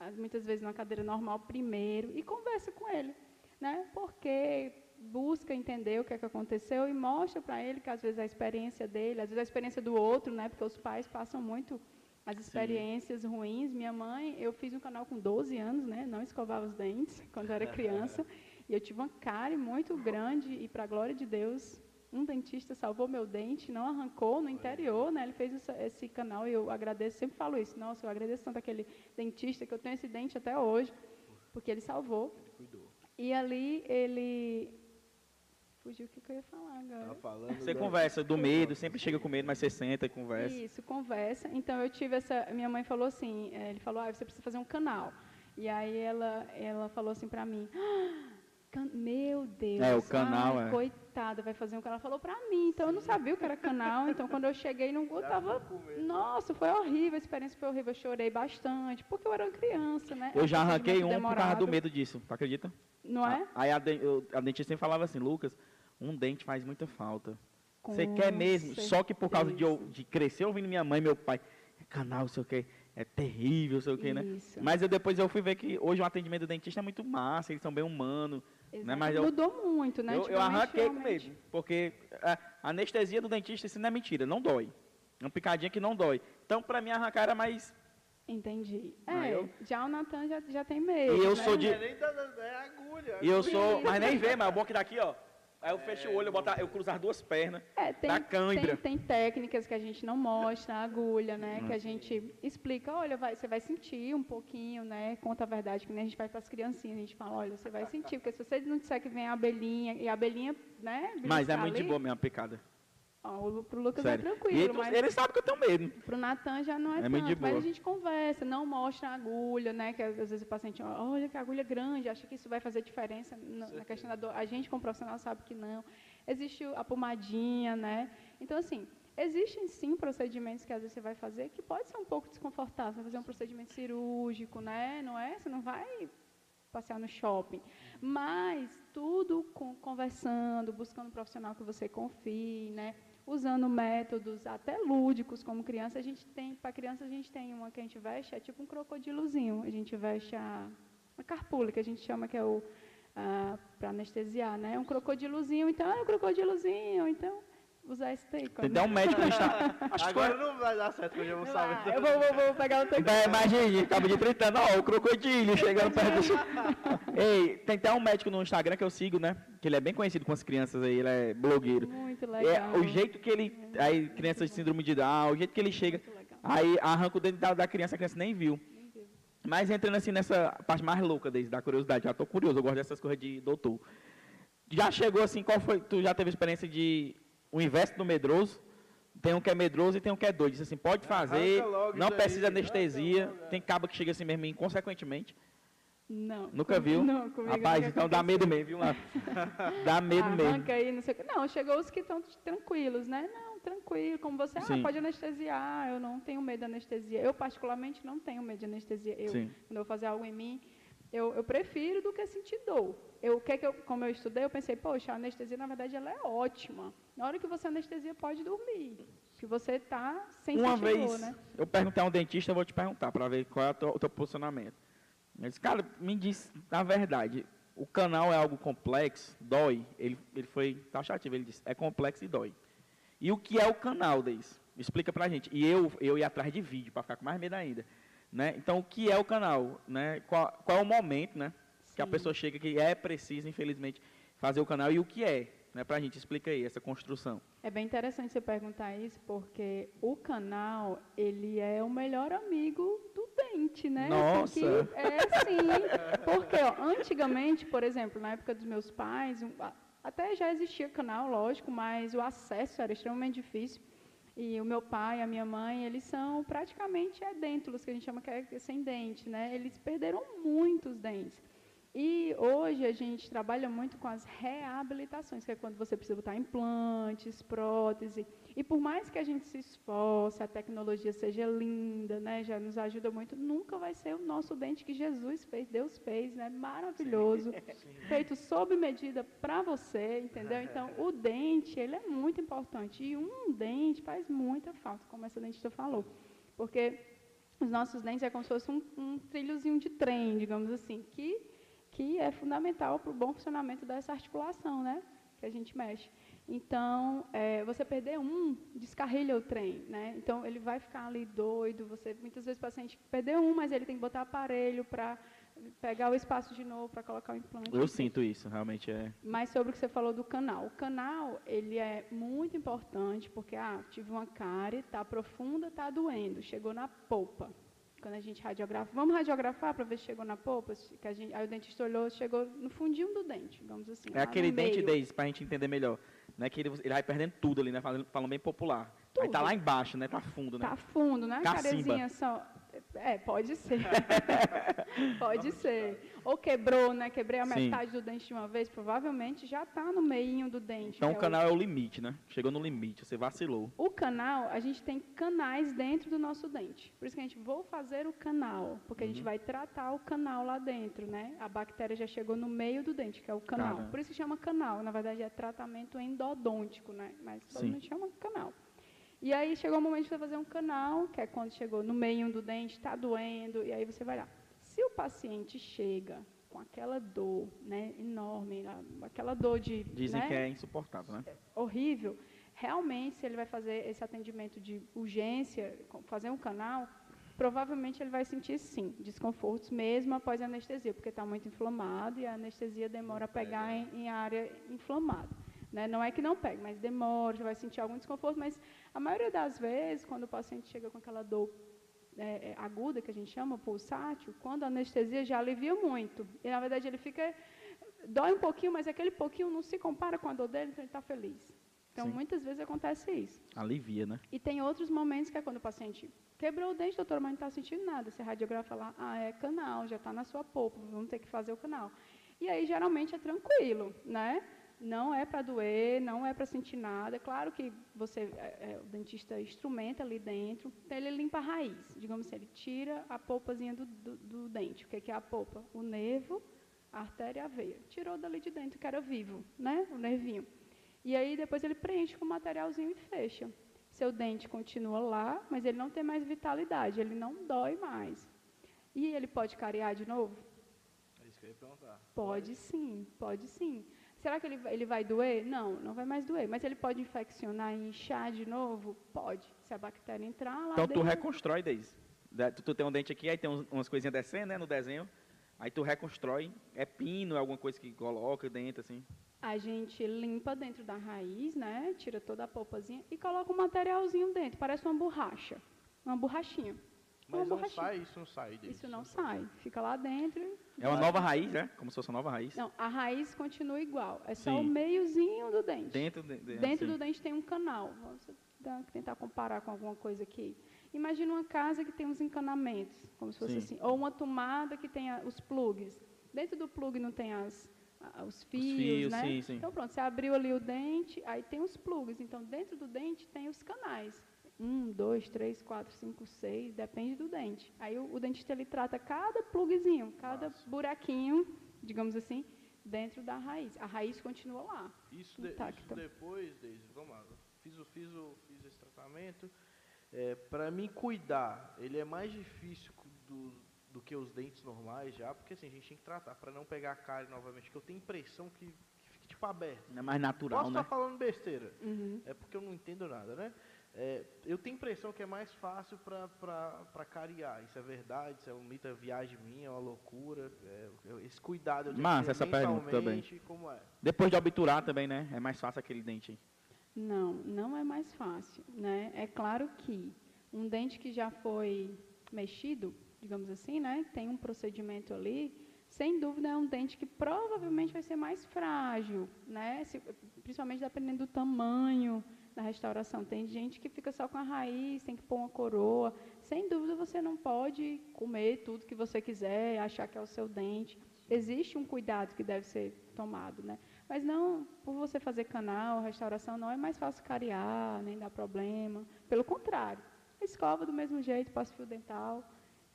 as- muitas vezes numa cadeira normal primeiro, e conversa com ele, né? Porque busca entender o que, é que aconteceu e mostra para ele que às vezes a experiência dele, às vezes a experiência do outro, né? Porque os pais passam muito as experiências ruins. Minha mãe, eu fiz um canal com 12 anos, né? Não escovava os dentes quando eu era criança. e eu tive uma cárie muito grande e, para a glória de Deus, um dentista salvou meu dente, não arrancou no interior, né? Ele fez essa- esse canal e eu agradeço, sempre falo isso. Nossa, eu agradeço tanto aquele dentista que eu tenho esse dente até hoje, porque ele salvou. Cuidou. E ali ele fugiu o que, eu ia falar agora. Falando. Você da- conversa do medo, sempre chega com medo, mas você senta e conversa. Isso, conversa. Então eu tive essa. Minha mãe falou assim, eh, ele falou, ah, você precisa fazer um canal. E aí ela, ela falou assim pra mim, "Ah, can- meu Deus. É, o canal, ai, é. Coitada, vai fazer um canal. Ela falou pra mim, então eu não sabia o que era canal. Então quando eu cheguei, não, eu tava. Nossa, foi horrível, a experiência foi horrível. Eu chorei bastante, porque eu era uma criança, né? Eu já arranquei um procedimento por causa do demorado, medo disso, tu acredita? Não é? Aí a, eu- a dentista sempre falava assim, Lucas, um dente faz muita falta. Você quer mesmo, só que por causa de, eu- certeza. de crescer ouvindo minha mãe e meu pai, "É canal, sei o que, é terrível, sei o que, né? Isso. Mas eu, depois eu fui ver que hoje o atendimento do dentista é muito massa, eles são bem humanos. Né? Mas eu, Mudou muito, né? eu, eu arranquei com medo, porque a anestesia do dentista, isso não é mentira, não dói. É uma picadinha que não dói. Então, pra mim, arrancar era mais... Entendi. Ah, É, eu- já o Natan já, já tem medo. E eu né? sou de- É, nem tá é agulha. E eu sou... Mas nem vê, mas o bom que daqui, ó. Aí eu fecho o olho, eu, boto, eu cruzo as duas pernas. É, tem, da cãibra. tem, tem técnicas que a gente não mostra, a agulha, né? Hum. Que a gente explica, olha, vai, você vai sentir um pouquinho, né? Conta a verdade, que nem a gente faz para as criancinhas, a gente fala, olha, você vai sentir, porque se você não disser que vem a abelhinha, e a abelhinha, né? Mas é muito de ali, boa mesmo a picada. Ó, o- pro Lucas Sério. é E tranquilo, ele, mas ele sabe que eu tenho medo. pro Natan já não é, É tanto. muito de Mas a gente conversa, não mostra a agulha, né? Que às vezes o paciente, olha que agulha é grande, acha que isso vai fazer diferença na, na questão da dor. A gente, como profissional, sabe que não. Existe a pomadinha, né? Então, assim, existem sim procedimentos que às vezes você vai fazer que pode ser um pouco desconfortável. Você vai fazer um procedimento cirúrgico, né? Não é? Você não vai passear no shopping. Mas tudo com, conversando, buscando um profissional que você confie, né? Usando métodos até lúdicos, como criança, a gente tem, para criança a gente tem uma que a gente veste, é tipo um crocodilozinho. A gente veste a, a carpula, que a gente chama que é o para anestesiar, né? Um crocodilozinho, então é um crocodilozinho, então usar esse daí. Tem até um médico no Instagram. Acho que Agora não vai dar certo, que eu já vou saber. Ah, eu vou, vou, vou pegar o teu Então, imagine, acaba de 30 anos, ó, o crocodilo chegando perto do... Ei, tem até um médico no Instagram que eu sigo, né? Que ele é bem conhecido com as crianças aí, ele é blogueiro. Muito É, legal. o jeito que ele... Aí, crianças de síndrome de Down, o jeito que ele chega... Aí arranca o dedo da, da criança, a criança nem viu. Mas entrando assim nessa parte mais louca desde da curiosidade, já tô curioso, eu gosto dessas coisas de doutor. Já chegou assim, qual foi, tu já teve experiência de o inverso do medroso. Tem um que é medroso e tem um que é doido. Diz assim, pode fazer, não precisa aí, anestesia. logo, é. Tem cabo que chega assim mesmo, inconsequentemente. Não. Nunca viu? Não, comigo Rapaz, então dá medo mesmo, viu? lá? dá medo mesmo. Arranca aí, não sei. Não, chegou os que estão tranquilos, né? Não, tranquilo, como você, ah, Sim. pode anestesiar, eu não tenho medo de anestesia. Eu, particularmente, não tenho medo de anestesia. Eu, Sim. quando eu vou fazer algo em mim, eu, eu prefiro do que sentir dor. Eu, que é que eu, como eu estudei, eu pensei, poxa, a anestesia, na verdade, ela é ótima. Na hora que você anestesia, pode dormir. Que você está sem Uma sentir vez, dor, né? eu perguntei a um dentista, eu vou te perguntar, para ver qual é o teu, o teu posicionamento. Ele disse, cara, me diz a verdade, o canal é algo complexo, dói. Ele, ele foi taxativo, ele disse, é complexo e dói. E o que é o canal, Deis? Explica pra gente. E eu, eu ia atrás de vídeo, para ficar com mais medo ainda. Né? Então, o que é o canal? Né? Qual, qual é o momento né? que a pessoa chega que é preciso, infelizmente, fazer o canal e o que é? Né? Para a gente, explica aí essa construção. É bem interessante você perguntar isso, porque o canal, ele é o melhor amigo do dente, né? Nossa! É sim. Porque, ó, antigamente, por exemplo, na época dos meus pais, até já existia canal, lógico, mas o acesso era extremamente difícil. E o meu pai a minha mãe, eles são praticamente edêntulos, que a gente chama que é sem dente, né? Eles perderam muitos dentes. E hoje a gente trabalha muito com as reabilitações, que é quando você precisa botar implantes, prótese. E por mais que a gente se esforce, a tecnologia seja linda, né, já nos ajuda muito, nunca vai ser o nosso dente que Jesus fez, Deus fez, né, maravilhoso, feito sob medida para você, entendeu? Então, o dente, ele é muito importante. E um dente faz muita falta, como essa dentista falou. Porque os nossos dentes é como se fosse um, um trilhozinho de trem, digamos assim, que que é fundamental para o bom funcionamento dessa articulação, né? Que a gente mexe. Então, é, você perder um, descarrilha o trem, né? Então, ele vai ficar ali doido. Você, muitas vezes o paciente perdeu um, mas ele tem que botar aparelho para pegar o espaço de novo para colocar o implante. Eu sinto isso, realmente é. Mas sobre o que você falou do canal. O canal, ele é muito importante porque, ah, tive uma cárie, está profunda, está doendo, chegou na polpa. Quando a gente radiografa, vamos radiografar para ver se chegou na polpa? Se- Que a gente, aí o dentista olhou, chegou no fundinho do dente, digamos assim. É aquele dente deles, pra gente entender melhor. Né, que ele, ele vai perdendo tudo ali, né? Falando, falando bem popular. Aí tá Tudo. lá embaixo, né? Tá fundo, né? Tá fundo, né? Cacimba. Carezinha só. É, pode ser. pode ser. Ou quebrou, né? Quebrei a Sim. metade do dente de uma vez, provavelmente já está no meinho do dente. Então que o é canal é o limite, né? Chegou no limite, você vacilou. O canal, a gente tem canais dentro do nosso dente. Por isso que a gente vou fazer o canal, porque a Uhum. gente vai tratar o canal lá dentro, né? A bactéria já chegou no meio do dente, que é o canal. Caramba. Por isso que chama canal. Na verdade é tratamento endodôntico, né? Mas todo Sim. mundo chama canal. E aí chegou o momento de você fazer um canal, que é quando chegou no meio do dente, está doendo, e aí você vai lá. Se o paciente chega com aquela dor, né, enorme, aquela dor de, Dizem né, que é insuportável, né? horrível, realmente, se ele vai fazer esse atendimento de urgência, fazer um canal, provavelmente ele vai sentir, sim, desconfortos mesmo após a anestesia, porque está muito inflamado e a anestesia demora a pegar em, em área inflamada. Né? Não é que não pegue, mas demora, vai sentir algum desconforto, mas a maioria das vezes, quando o paciente chega com aquela dor é, é, aguda, que a gente chama, pulsátil, quando a anestesia já alivia muito. E, na verdade, ele fica... Dói um pouquinho, mas aquele pouquinho não se compara com a dor dele, então ele está feliz. Então, Sim. muitas vezes acontece isso. Alivia, né? E tem outros momentos que é quando o paciente quebrou o dente, doutor, mas não está sentindo nada. Você radiografa lá, ah, é canal, já está na sua polpa, vamos ter que fazer o canal. E aí, geralmente, é tranquilo, né? Não é para doer, não é para sentir nada. Claro que você, é, é, o dentista instrumenta ali dentro, então ele limpa a raiz. Digamos assim, ele tira a polpazinha do, do, do dente. O que, que é a polpa? O nervo, a artéria e a veia. Tirou dali de dentro, que era vivo, né? O nervinho. E aí depois ele preenche com materialzinho e fecha. Seu dente continua lá, mas ele não tem mais vitalidade, ele não dói mais. E ele pode cariar de novo? É isso que eu ia perguntar. Pode sim, pode sim. Será que ele, vai- ele vai doer? Não, não vai mais doer. Mas ele pode infeccionar e inchar de novo? Pode. Se a bactéria entrar lá Então tu dentro. reconstrói, Deise. Da- Tu, tu tem um dente aqui, aí tem uns- umas coisinhas descendo, né? No desenho. Aí tu reconstrói. É pino, é alguma coisa que coloca dentro, assim. A gente limpa dentro da raiz, né? Tira toda a polpazinha e coloca um materialzinho dentro. Parece uma borracha. Uma borrachinha. Mas não borrachinha. sai, isso não sai dele. Isso não sai, fica lá dentro. É uma nova raiz, né? Como se fosse uma nova raiz. Não, a raiz continua igual, é só Sim. o meiozinho do dente. Dentro, de, de- Dentro assim. do dente tem um canal. Vamos tentar comparar com alguma coisa aqui. Imagina uma casa que tem uns encanamentos, como se fosse Sim. assim, ou uma tomada que tem os plugs. Dentro do plug não tem as, os fios, fios, né? sim, sim. Então pronto, você abriu ali o dente, aí tem os plugs. Então dentro do dente tem os canais. Um, dois, três, quatro, cinco, seis, depende do dente. Aí o, o dentista ele trata cada plugzinho, cada Massa. buraquinho, digamos assim, dentro da raiz. A raiz continua lá. Isso, de- isso depois, Deise, vamos lá. Fiz, o, fiz, o, fiz esse tratamento. É, para mim cuidar, ele é mais difícil do, do que os dentes normais já, porque assim, a gente tem que tratar para não pegar a cárie novamente, que eu tenho impressão que, que fica tipo aberto. É mais natural, Posso né? estar falando besteira, Uhum. é porque eu não entendo nada, né? É, eu tenho impressão que é mais fácil para cariar. Isso é verdade, isso é um mito, é viagem minha, é uma loucura. é, esse cuidado eu tenho Massa essa pergunta também. Como é? Depois de obturar também, né? É mais fácil aquele dente. Não, não é mais fácil, né? É claro que um dente que já foi mexido, digamos assim, né? Tem um procedimento ali, sem dúvida é um dente que provavelmente vai ser mais frágil, né? Se- principalmente dependendo do tamanho da restauração. Tem gente que fica só com a raiz, tem que pôr uma coroa. Sem dúvida você não pode comer tudo que você quiser, achar que é o seu dente. Existe um cuidado que deve ser tomado, né? Mas não, por você fazer canal, restauração, não é mais fácil cariar, nem dar problema. Pelo contrário, escova do mesmo jeito, passa fio dental,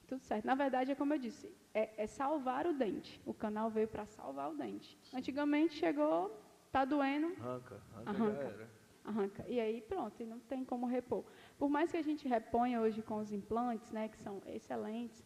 tudo certo. Na verdade, é como eu disse, é, é salvar o dente. O canal veio para salvar o dente. Antigamente chegou, tá doendo, Arranca, arranca, Arranca. Arranca. E aí pronto, e não tem como repor. Por mais que a gente reponha hoje com os implantes, né, que são excelentes,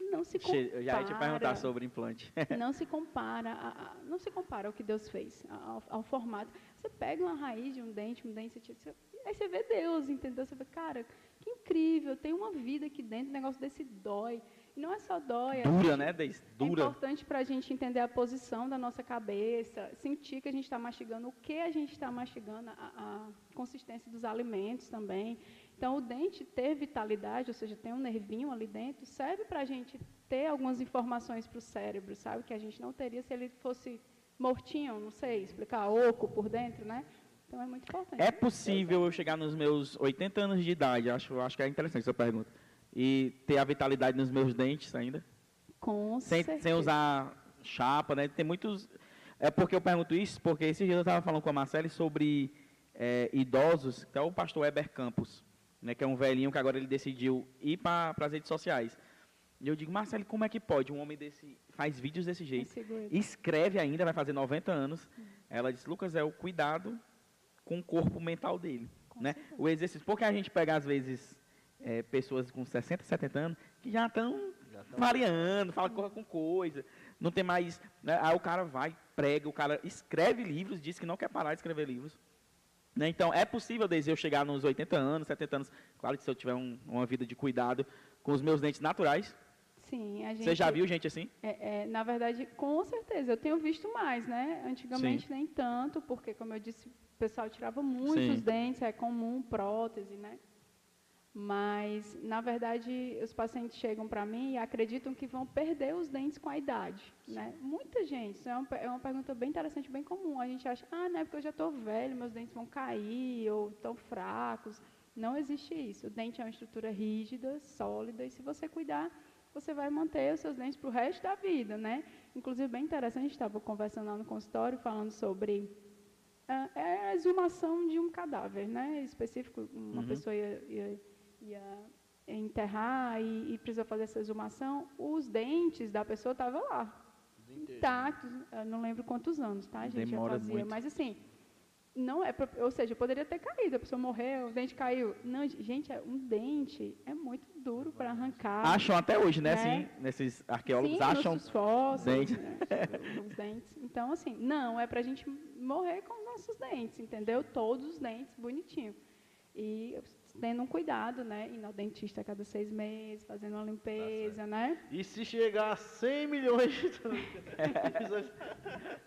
não se compara. Eu já ia te perguntar sobre implante. Não se compara, a- a- não se compara ao que Deus fez, ao, ao formato. Você pega uma raiz de um dente, um dente, você, tira- você- aí você vê Deus, entendeu? Você vê, cara, que incrível, tem uma vida aqui dentro, um negócio desse dói. Não é só dói. a Dura, né, Deis? é importante para a gente entender a posição da nossa cabeça, sentir que a gente está mastigando, o que a gente está mastigando, a, a consistência dos alimentos também. Então, o dente ter vitalidade, ou seja, tem um nervinho ali dentro, serve para a gente ter algumas informações para o cérebro, sabe? Que a gente não teria se ele fosse mortinho, não sei explicar, oco por dentro, né? Então, é muito importante. É possível eu chegar nos meus 80 anos de idade, acho, acho que é interessante essa pergunta, e ter a vitalidade nos meus dentes ainda? Com Sem, certeza. sem usar chapa, né? Tem muitos... É porque eu pergunto isso, porque esses dias eu estava falando com a Marcele sobre é, idosos, que é o pastor Eber Campos, né, que é um velhinho que agora ele decidiu ir para as redes sociais. E eu digo, Marcele, como é que pode um homem desse... faz vídeos desse jeito, Esse seguro. escreve ainda, vai fazer 90 anos. Ela disse, Lucas, é o cuidado com o corpo mental dele. Com Né? certeza. O exercício, porque a gente pega, às vezes, é, pessoas com 60, 70 anos, que já estão variando, fala corra com coisa, não tem mais. né? Aí o cara vai, prega, o cara escreve livros, diz que não quer parar de escrever livros. Né? Então, é possível, desde eu chegar nos 80 anos, 70 anos, claro que se eu tiver um- uma vida de cuidado com os meus dentes naturais. Sim, a gente... Você já viu gente assim? É, é, na verdade, com certeza, eu tenho visto mais, né? Antigamente nem tanto, porque, como eu disse, o pessoal tirava muitos Sim. dentes, é comum, prótese, né? Mas, na verdade, os pacientes chegam para mim e acreditam que vão perder os dentes com a idade, né? Muita gente, isso é uma, é uma pergunta bem interessante, bem comum. A gente acha, ah, não é porque eu já estou velho, meus dentes vão cair ou estão fracos. Não existe isso. O dente é uma estrutura rígida, sólida, e se você cuidar, você vai manter os seus dentes para o resto da vida, né? Inclusive, bem interessante, a gente estava conversando lá no consultório, falando sobre ah, é a exumação de um cadáver, né? Específico, uma Uhum. pessoa ia, ia- ia enterrar e, e precisou fazer essa exumação, os dentes da pessoa estavam lá, intactos, não lembro quantos anos, tá, gente? já Demora fazia, muito. mas assim, não é, ou seja, poderia ter caído, a pessoa morreu, o dente caiu. Não, gente, é- um dente é muito duro para arrancar. Acham até hoje, né? É. Assim, nesses arqueólogos Sim, acham. fósseis, dentes. né, os dentes. Então, assim, não, é pra gente morrer com os nossos dentes, entendeu? Todos os dentes, bonitinho. E tendo um cuidado, né? Indo ao dentista a cada seis meses, fazendo uma limpeza, né? E se chegar a 100 milhões de...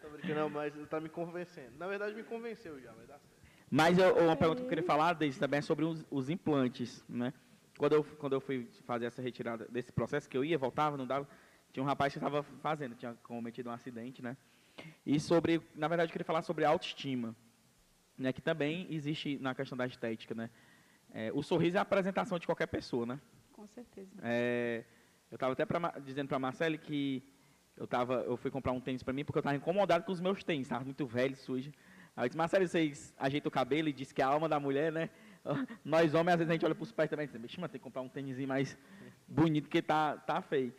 Tô brincando, não, mas tá me convencendo. Na verdade, me convenceu já, vai dar certo. Mas eu- uma pergunta que eu queria falar, Deise, também é sobre os, os implantes, né? quando eu, quando eu fui fazer essa retirada desse processo, que eu ia, voltava, não dava, tinha um rapaz que estava fazendo, tinha cometido um acidente, né? E sobre, na verdade, eu queria falar sobre autoestima, né? Que também existe na questão da estética, né? É, o sorriso é a apresentação de qualquer pessoa, né? Com certeza. É, eu estava até pra, dizendo para a Marcele que eu, tava, eu fui comprar um tênis para mim porque eu estava incomodado com os meus tênis, estava muito velho, sujo. Aí eu disse, Marcele, vocês ajeitam o cabelo e diz que é a alma da mulher, né? Nós homens, às vezes, a gente olha para os pés também e diz, tem que comprar um tênis mais bonito porque tá, tá feio.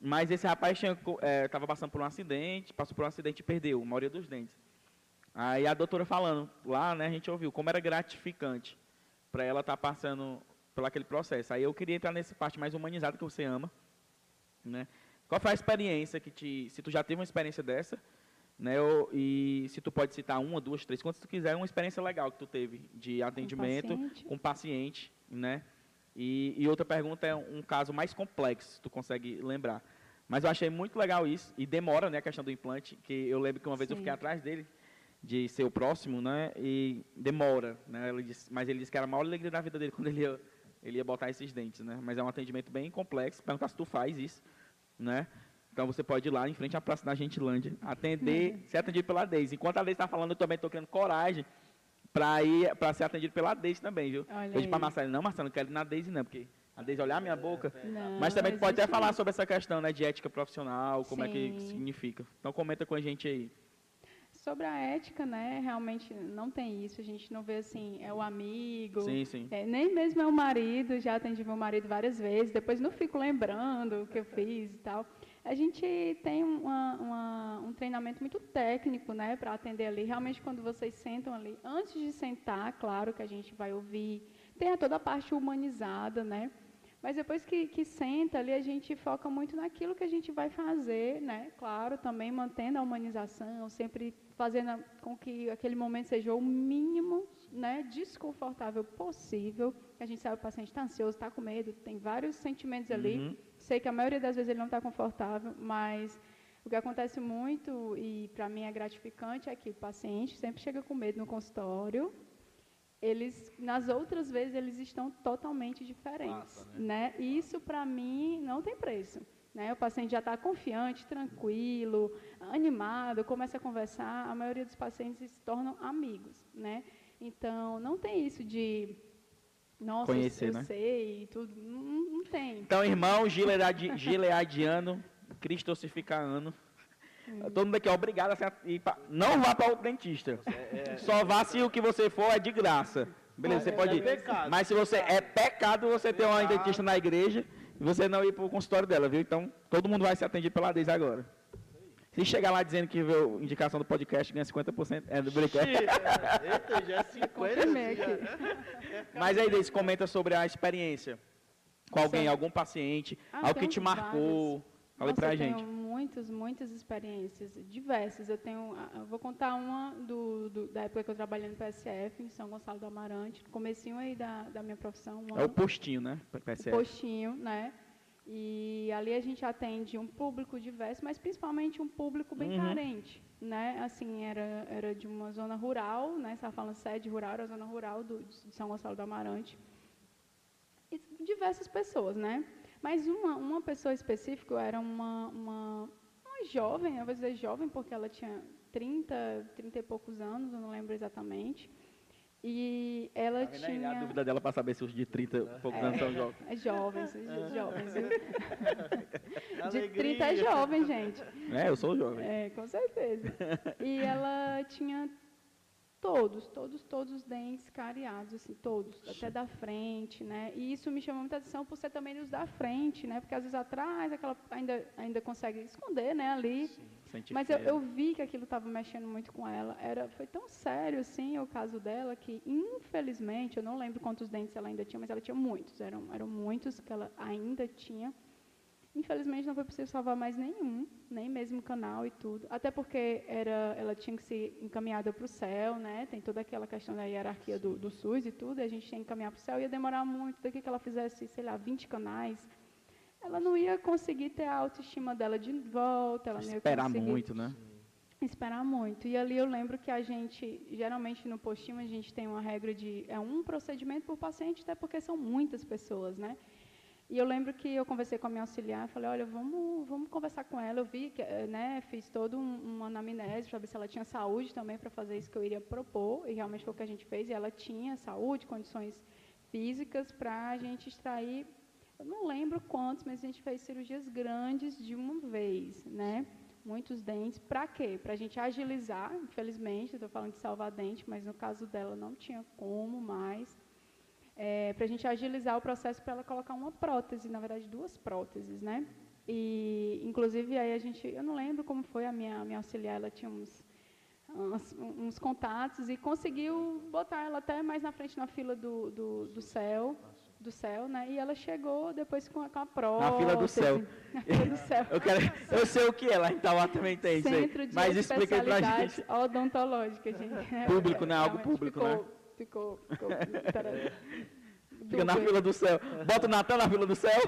Mas esse rapaz estava é, passando por um acidente, passou por um acidente e perdeu a maioria dos dentes. Aí a doutora falando, lá, né, a gente ouviu como era gratificante para ela estar tá passando por aquele processo. Aí eu queria entrar nessa parte mais humanizada que você ama, né? Qual foi a experiência que te, se tu já teve uma experiência dessa, né? Ou, e se tu pode citar uma, duas, três, quantas tu quiser, uma experiência legal que tu teve de atendimento com paciente, com paciente né? E, e, outra pergunta é um caso mais complexo, se tu consegue lembrar. Mas eu achei muito legal isso e demora, né, a questão do implante, que eu lembro que uma vez Sim. eu fiquei atrás dele de ser o próximo, né? E demora, né? Ele disse, mas ele disse que era a maior alegria da vida dele quando ele ia, ele ia botar esses dentes, né? Mas é um atendimento bem complexo. Perguntar se tu faz isso, né? Então você pode ir lá em frente à Praça da Gentilândia, atender, uhum. ser atendido pela Deise. Enquanto a Deise está falando, eu também estou criando coragem para ir para ser atendido pela Deise também, viu? Olha eu disse para Marcelo, não, Marcelo, não quero ir na Deise não, porque a Deise olhar a minha boca. Não, mas também pode até falar sobre essa questão né, de ética profissional, como Sim. é que significa. Então comenta com a gente aí. Sobre a ética, né, realmente não tem isso. A gente não vê assim, é o amigo. Sim, sim. É, nem mesmo é o marido, já atendi meu marido várias vezes, depois não fico lembrando o que eu fiz e tal. A gente tem uma, uma, um treinamento muito técnico, né, para atender ali. Realmente, quando vocês sentam ali, antes de sentar, claro que a gente vai ouvir, tem toda a parte humanizada, né? Mas depois que, que senta ali, a gente foca muito naquilo que a gente vai fazer, né? Claro, também mantendo a humanização, sempre fazendo com que aquele momento seja o mínimo né, desconfortável possível. A gente sabe que o paciente está ansioso, está com medo, tem vários sentimentos ali. Uhum. Sei que a maioria das vezes ele não está confortável, mas o que acontece muito, e para mim é gratificante, é que o paciente sempre chega com medo no consultório, eles nas outras vezes eles estão totalmente diferentes, Massa, né? né? E isso para mim não tem preço, né? O paciente já está confiante, tranquilo, animado, começa a conversar. A maioria dos pacientes se tornam amigos, né? Então não tem isso de nossa, Conhecer, eu, né? sei tudo, não, não, tem. Então, irmão gileadiano, cristocificano, Todo mundo aqui é obrigado a ir pra... Não vá para o dentista. É, é, Só vá se o que você for é de graça. Beleza, você pode ir. Mas se você é pecado você ter uma dentista na igreja e você não ir para o consultório dela, viu? Então, todo mundo vai ser atendido pela Deise agora. Se chegar lá dizendo que viu indicação do podcast, ganha 50%. É do brinquedo. Eita, já é 50%. Mas aí, Deise, comenta sobre a experiência com alguém, algum paciente, ah, algo que te marcou. Vários. Fala Nossa, pra eu gente. Tenho muitas, muitas experiências, diversas. Eu tenho, eu vou contar uma do, do, da época que eu trabalhei no PSF, em São Gonçalo do Amarante, no comecinho aí da, da minha profissão. Um é o postinho, né? PSF. O postinho, né? E ali a gente atende um público diverso, mas principalmente um público bem uhum. carente, né? Assim, era, era de uma zona rural, né? Você estava falando sede rural, era a zona rural do, de São Gonçalo do Amarante. E diversas pessoas, né? Mas uma, uma pessoa específica era uma, uma, uma jovem, eu vou dizer jovem porque ela tinha 30, 30 e poucos anos, eu não lembro exatamente. E ela tá tinha. a dúvida dela para saber se os de 30 e poucos é, anos são jovens. É jovens, jovens. de 30 é jovem, gente. É, eu sou jovem. É, com certeza. E ela tinha Todos, todos, todos os dentes cariados, assim, todos, até da frente, né? E isso me chamou muita atenção por ser também os da frente, né? Porque às vezes atrás aquela ainda, ainda consegue esconder, né, ali. Sim, Mas eu, eu, vi que aquilo estava mexendo muito com ela. Era, foi tão sério, assim, o caso dela, que infelizmente, eu não lembro quantos dentes ela ainda tinha, mas ela tinha muitos, eram, eram muitos que ela ainda tinha. Infelizmente não foi possível salvar mais nenhum, nem mesmo canal e tudo. Até porque era, ela tinha que ser encaminhada para o céu, né? Tem toda aquela questão da hierarquia do, do SUS e tudo, e a gente tinha que encaminhar para o céu, ia demorar muito, daqui que ela fizesse, sei lá, 20 canais, ela não ia conseguir ter a autoestima dela de volta, ela não ia Esperar muito, né? esperar muito. E ali eu lembro que a gente, geralmente no postinho, a gente tem uma regra de é um procedimento por paciente, até porque são muitas pessoas, né? E eu lembro que eu conversei com a minha auxiliar, falei, olha, vamos, vamos conversar com ela. Eu vi, que, eh, né, fiz toda um, uma anamnese para ver se ela tinha saúde também para fazer isso que eu iria propor, e realmente foi o que a gente fez, e ela tinha saúde, condições físicas para a gente extrair, eu não lembro quantos, mas a gente fez cirurgias grandes de uma vez, né? Muitos dentes. Para quê? Para a gente agilizar, infelizmente, estou falando de salvar dente, mas no caso dela não tinha como mais é, para a gente agilizar o processo para ela colocar uma prótese, na verdade duas próteses, né? E inclusive aí a gente, eu não lembro como foi a minha, minha auxiliar, ela tinha uns, uns, uns, contatos e conseguiu botar ela até mais na frente na fila do, do, do céu, do céu, né? E ela chegou depois com a, com a prótese. Na fila do céu. Na fila do céu. eu, quero, eu sei o que é lá em Tauá também tem Centro isso aí. de Mas explica aí pra gente. odontológica, gente. Público, né? Algo público, né? Ficou, ficou, Fica na fila do céu. Bota o Natal na fila do céu.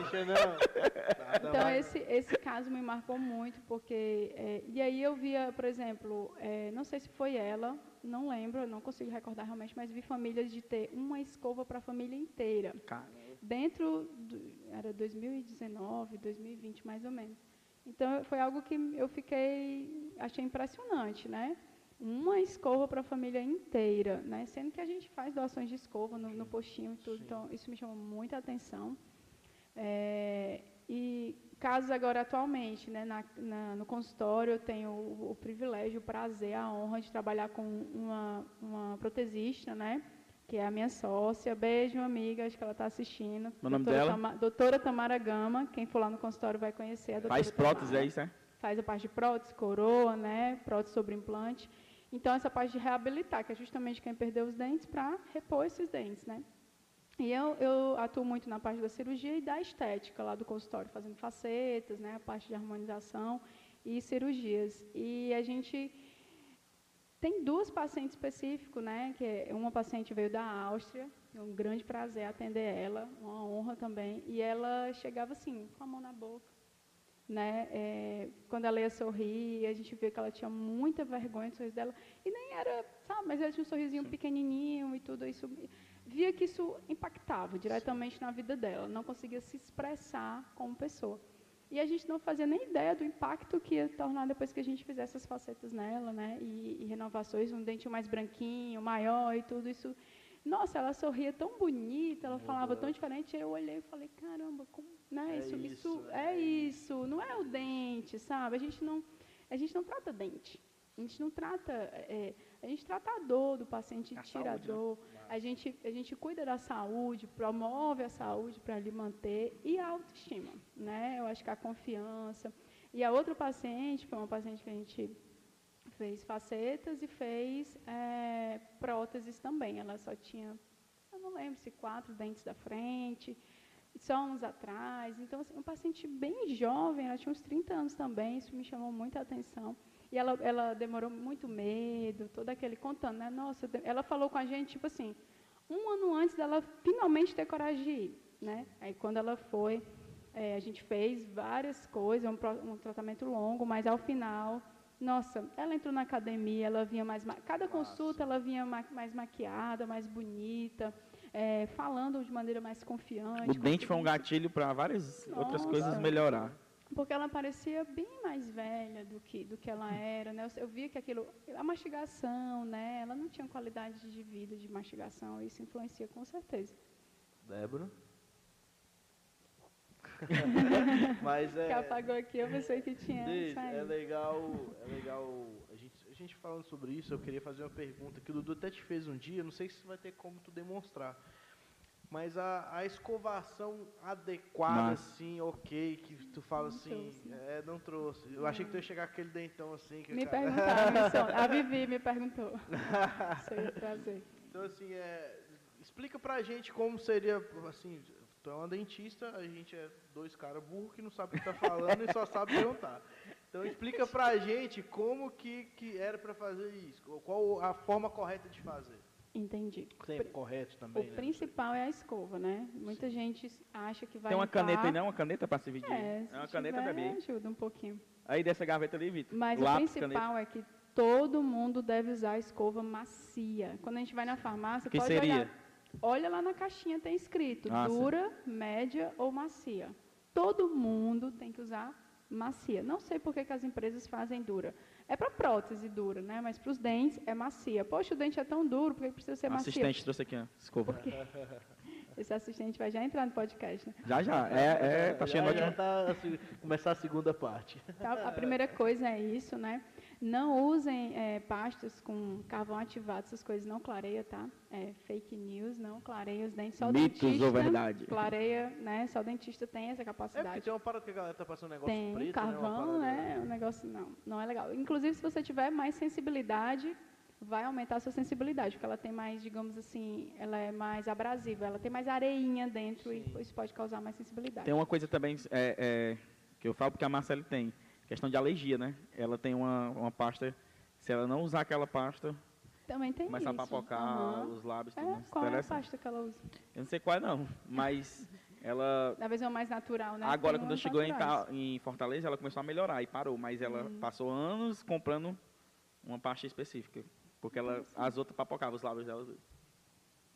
Então, esse, esse caso me marcou muito, porque... É, e aí eu via, por exemplo, é, não sei se foi ela, não lembro, não consigo recordar realmente, mas vi famílias de ter uma escova para a família inteira. Caramba. Dentro, do, era 2019, 2020, mais ou menos. Então, foi algo que eu fiquei, achei impressionante, né? Uma escova para a família inteira, né? Sendo que a gente faz doações de escova no, no postinho e tudo, Sim. então isso me chamou muita atenção. É, e casos agora atualmente, né, na, na, no consultório eu tenho o, o, privilégio, o prazer, a honra de trabalhar com uma, uma protesista, né? Que é a minha sócia. Beijo, amiga, acho que ela está assistindo. O nome dela? Tama, doutora Tamara Gama, quem for lá no consultório vai conhecer a doutora Faz prótese, é isso, é? Faz a parte de prótese, coroa, né? Prótese sobre implante. Então, essa parte de reabilitar, que é justamente quem perdeu os dentes, para repor esses dentes, né? E eu, eu, atuo muito na parte da cirurgia e da estética lá do consultório, fazendo facetas, né, a parte de harmonização e cirurgias. E a gente tem duas pacientes específicos, né, que é, uma paciente veio da Áustria, é um grande prazer atender ela, uma honra também, e ela chegava assim, com a mão na boca, né? É, quando ela ia sorrir, a gente via que ela tinha muita vergonha do sorriso dela. E nem era, sabe, mas ela tinha um sorrisinho Sim. pequenininho e tudo isso. Via que isso impactava diretamente Sim. na vida dela. Não conseguia se expressar como pessoa. E a gente não fazia nem ideia do impacto que ia tornar depois que a gente fizesse essas facetas nela, né? E, e renovações, um dente mais branquinho, maior e tudo isso. Nossa, ela sorria tão bonita, ela falava tão diferente. Aí eu olhei e falei, caramba, como né? É isso, isso, é, é isso, não é o dente, sabe? A gente não, a gente não trata dente. A gente não trata, é, a gente trata a dor do paciente, a tira saúde, a né? dor, né? a, gente, a gente cuida da saúde, promove a saúde para lhe manter e a autoestima, né? Eu acho que a confiança. E a outra paciente, foi uma paciente que a gente fez facetas e fez é, próteses também. Ela só tinha, eu não lembro se quatro dentes da frente, só uns atrás. Então, assim, um paciente bem jovem, ela tinha uns 30 anos também, isso me chamou muita atenção. E ela, ela demorou muito medo, todo aquele contando, né? Nossa, ela falou com a gente, tipo assim, um ano antes dela finalmente ter coragem de ir, né? Aí, quando ela foi, é, a gente fez várias coisas, um, um tratamento longo, mas ao final, nossa, ela entrou na academia, ela vinha mais... Cada Nossa. consulta ela vinha mais maquiada, mais bonita, é, falando de maneira mais confiante. O dente foi um gatilho para várias Nossa, outras coisas melhorar. Porque ela parecia bem mais velha do que, do que ela era, né? Eu, eu via que aquilo, a mastigação, né? Ela não tinha qualidade de vida de mastigação, isso influencia com certeza. Débora? Mas é. Que apagou aqui, eu pensei que tinha. é legal, é legal gente falando sobre isso, eu queria fazer uma pergunta que o Dudu até te fez um dia, não sei se vai ter como tu demonstrar. Mas a, a escovação adequada, assim, ok, que tu fala não assim, trouxe. é, não trouxe. Eu não. achei que tu ia chegar com aquele dentão assim. me cara... perguntaram, a Vivi me perguntou. Sei trazer. Então, assim, é, explica pra gente como seria, assim, tu é uma dentista, a gente é dois caras burros que não sabem o que tá falando e só sabe perguntar. Então explica pra gente como que, que era para fazer isso, qual a forma correta de fazer. Entendi. Sempre correto também. O né? principal é a escova, né? Muita Sim. gente acha que vai. Tem uma limpar... caneta aí, não? Uma caneta para servir de. É, é uma caneta, bebê. ajuda um pouquinho. Aí dessa gaveta ali, Vitor. Mas Lápis, o principal caneta. é que todo mundo deve usar escova macia. Quando a gente vai na farmácia, Que pode seria? olhar. Olha lá na caixinha, tem escrito Ah, sim. dura, média ou macia. Todo mundo tem que usar macia. Não sei por que, que as empresas fazem dura. É para prótese dura, né? Mas para os dentes é macia. Poxa, o dente é tão duro, por que precisa ser macia? Assistente trouxe aqui, ó. Escova. Esse assistente vai já entrar no podcast, né? Já, já. É, é, tá já, cheio já de tá assim, começar a segunda parte. Então, a primeira coisa é isso, né? Não usem é, pastas com carvão ativado, essas coisas não clareia, tá? É fake news, não clareia os dentes. Só o Mitos dentista ou verdade? Clareia, né? Só o dentista tem essa É porque capacidade. tem uma parada que a galera tá passando um negócio Tem preto, carvão, né? né? O negócio não, não é legal. Inclusive, se você tiver mais sensibilidade, vai aumentar a sua sensibilidade, porque ela tem mais, digamos assim, ela é mais abrasiva, ela tem mais areinha dentro e isso pode causar mais sensibilidade. Tem uma coisa também é, é, que eu falo porque a Marcele tem. Questão de alergia, né? Ela tem uma, uma pasta. Se ela não usar aquela pasta, Também tem começa a isso. papocar Aham. os lábios. É, qual é a pasta que ela usa? Eu não sei qual é não, mas ela Da versão mais natural, né? agora Tem quando umas chegou em, naturais. Em Fortaleza, ela começou a melhorar e parou, mas ela Hum. passou anos comprando uma pasta específica, porque ela as outras papocavam os lábios dela.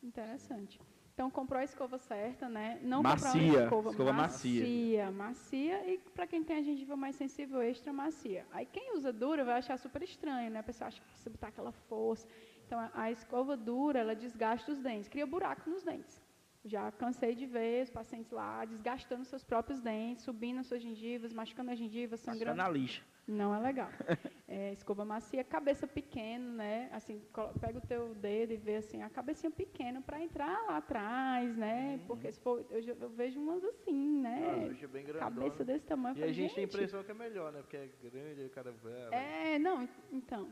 Interessante. Então, comprou a escova certa, né? Não Macia, escova, escova macia. macia. Macia, e para quem tem a gengiva mais sensível, extra macia. Aí quem usa dura vai achar super estranho, né? A pessoa acha que precisa botar aquela força. Então, a, a escova dura, ela desgasta os dentes, cria buraco nos dentes. Já cansei de ver os pacientes lá desgastando seus próprios dentes, subindo as suas gengivas, machucando a gengiva, Fica sangrando. na lixa. Não é legal. É, escova macia, cabeça pequena, né? Assim, pega o teu dedo e vê assim, a cabecinha pequena para entrar lá atrás, né? Porque se for, eu, eu vejo umas assim, As né? bichas bem grandona. Cabeça desse tamanho. E a falei, gente tem a "Gente, impressão que é melhor, né? Porque é grande, o cara vê. É, não, então.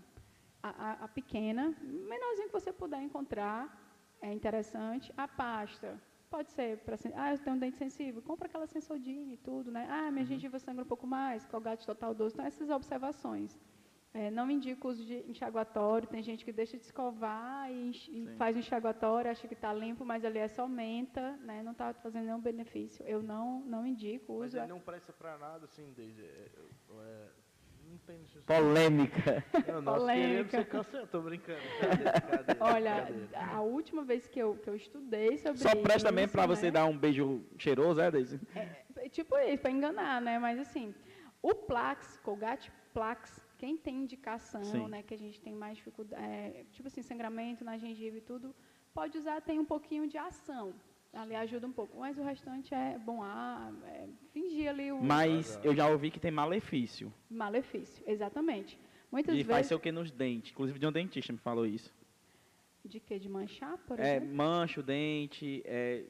A, a- a pequena, menorzinho que você puder encontrar, é interessante. A pasta, pode ser para. Ah, eu tenho um dente sensível, compra aquela sensodina e tudo, né? Ah, minha gengiva sangra um pouco mais, colgate total 12. Então, essas observações. É, não indico uso de enxaguatório. Tem gente que deixa de escovar e, e faz o enxaguatório, acha que está limpo, mas ali é só menta, né? não está fazendo nenhum benefício. Eu não, não indico o Mas uso. ele não presta pra nada, assim, desde. É, é, não tem necessidade. Polêmica. Não, nós Polêmica. queremos ser cancelados. Tô brincando. Olha, a última vez que eu, que eu estudei sobre Só presta também isso, pra você né, dar um beijo cheiroso, é, Deise? é Tipo isso, para enganar, né? Mas assim, o Plax, Colgate Plax, quem tem indicação, Sim. né? Que a gente tem mais dificuldade, é, tipo assim, sangramento na gengiva e tudo, pode usar, tem um pouquinho de ação. Ali ajuda um pouco. Mas o restante é bom ar, é, fingir ali o Mas eu já ouvi que tem malefício. malefício. Exatamente. Muitas E faz vezes. sei o que nos dentes. Inclusive de um dentista me falou isso. De que? De manchar, por É, exemplo? mancha o dente, é,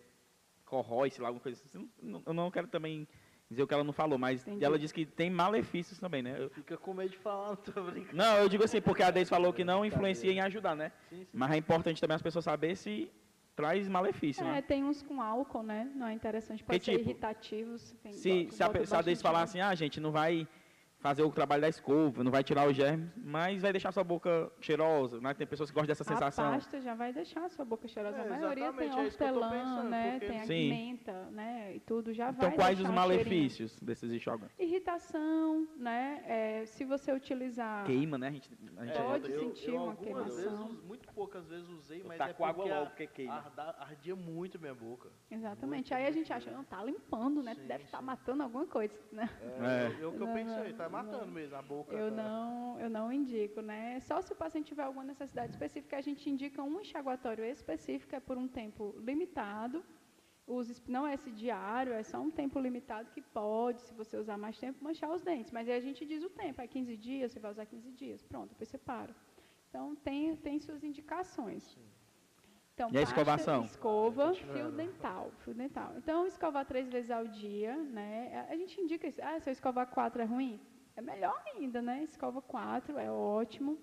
corrói, sei lá, alguma coisa assim. Eu não quero também dizer o que ela não falou, mas Entendi. ela disse que tem malefícios também, né? Eu- Fica com medo de falar, não tô brincando. não, eu digo assim, porque a Deise falou que não influencia em ajudar, né? Sim, sim. Mas é importante também as pessoas saberem se traz malefício, É, né? tem uns com álcool, né? Não é interessante, pode Que ser tipo? irritativos. Tem, Se, se a, se a bastante falar assim, ah, gente, não vai fazer o trabalho da escova, não vai tirar os germes, mas vai deixar sua boca cheirosa, né? Tem pessoas que gostam dessa sensação. A pasta já vai deixar a sua boca cheirosa. É, a maioria tem é hortelã, pensando, né? porque- Tem a Sim. menta, né? E tudo já Então, vai quais os cheirinho. malefícios desses enxoguantes? Irritação, né? É, se você utilizar... Queima, né? A gente, a gente Pode eu, sentir eu uma queimação. Vezes, muito poucas vezes usei, mas Tá é com água porque logo, a- porque queima. arda- ardia muito minha boca. Exatamente. Muito, Aí a muito gente acha, não, tá limpando, né? Sim, Deve estar sim. matando alguma coisa, né? É, É. eu- eu- o que eu pensei, não, tá não. matando mesmo a boca. Eu tá- não, eu não indico, né? Só se o paciente tiver alguma necessidade específica, a gente indica um enxaguatório específico, é por um tempo limitado. Use, não é esse diário, é só um tempo limitado que pode, se você usar mais tempo, manchar os dentes. Mas aí a gente diz o tempo, é 15 dias, você vai usar 15 dias. Pronto, depois você para. Então, tem, tem suas indicações. Então, E a escovação? Escova, fio dental, fio dental. Então, escovar três vezes ao dia, né? A a gente indica isso. Ah, se eu escovar quatro é ruim? É melhor ainda, né? Escova quatro, é ótimo.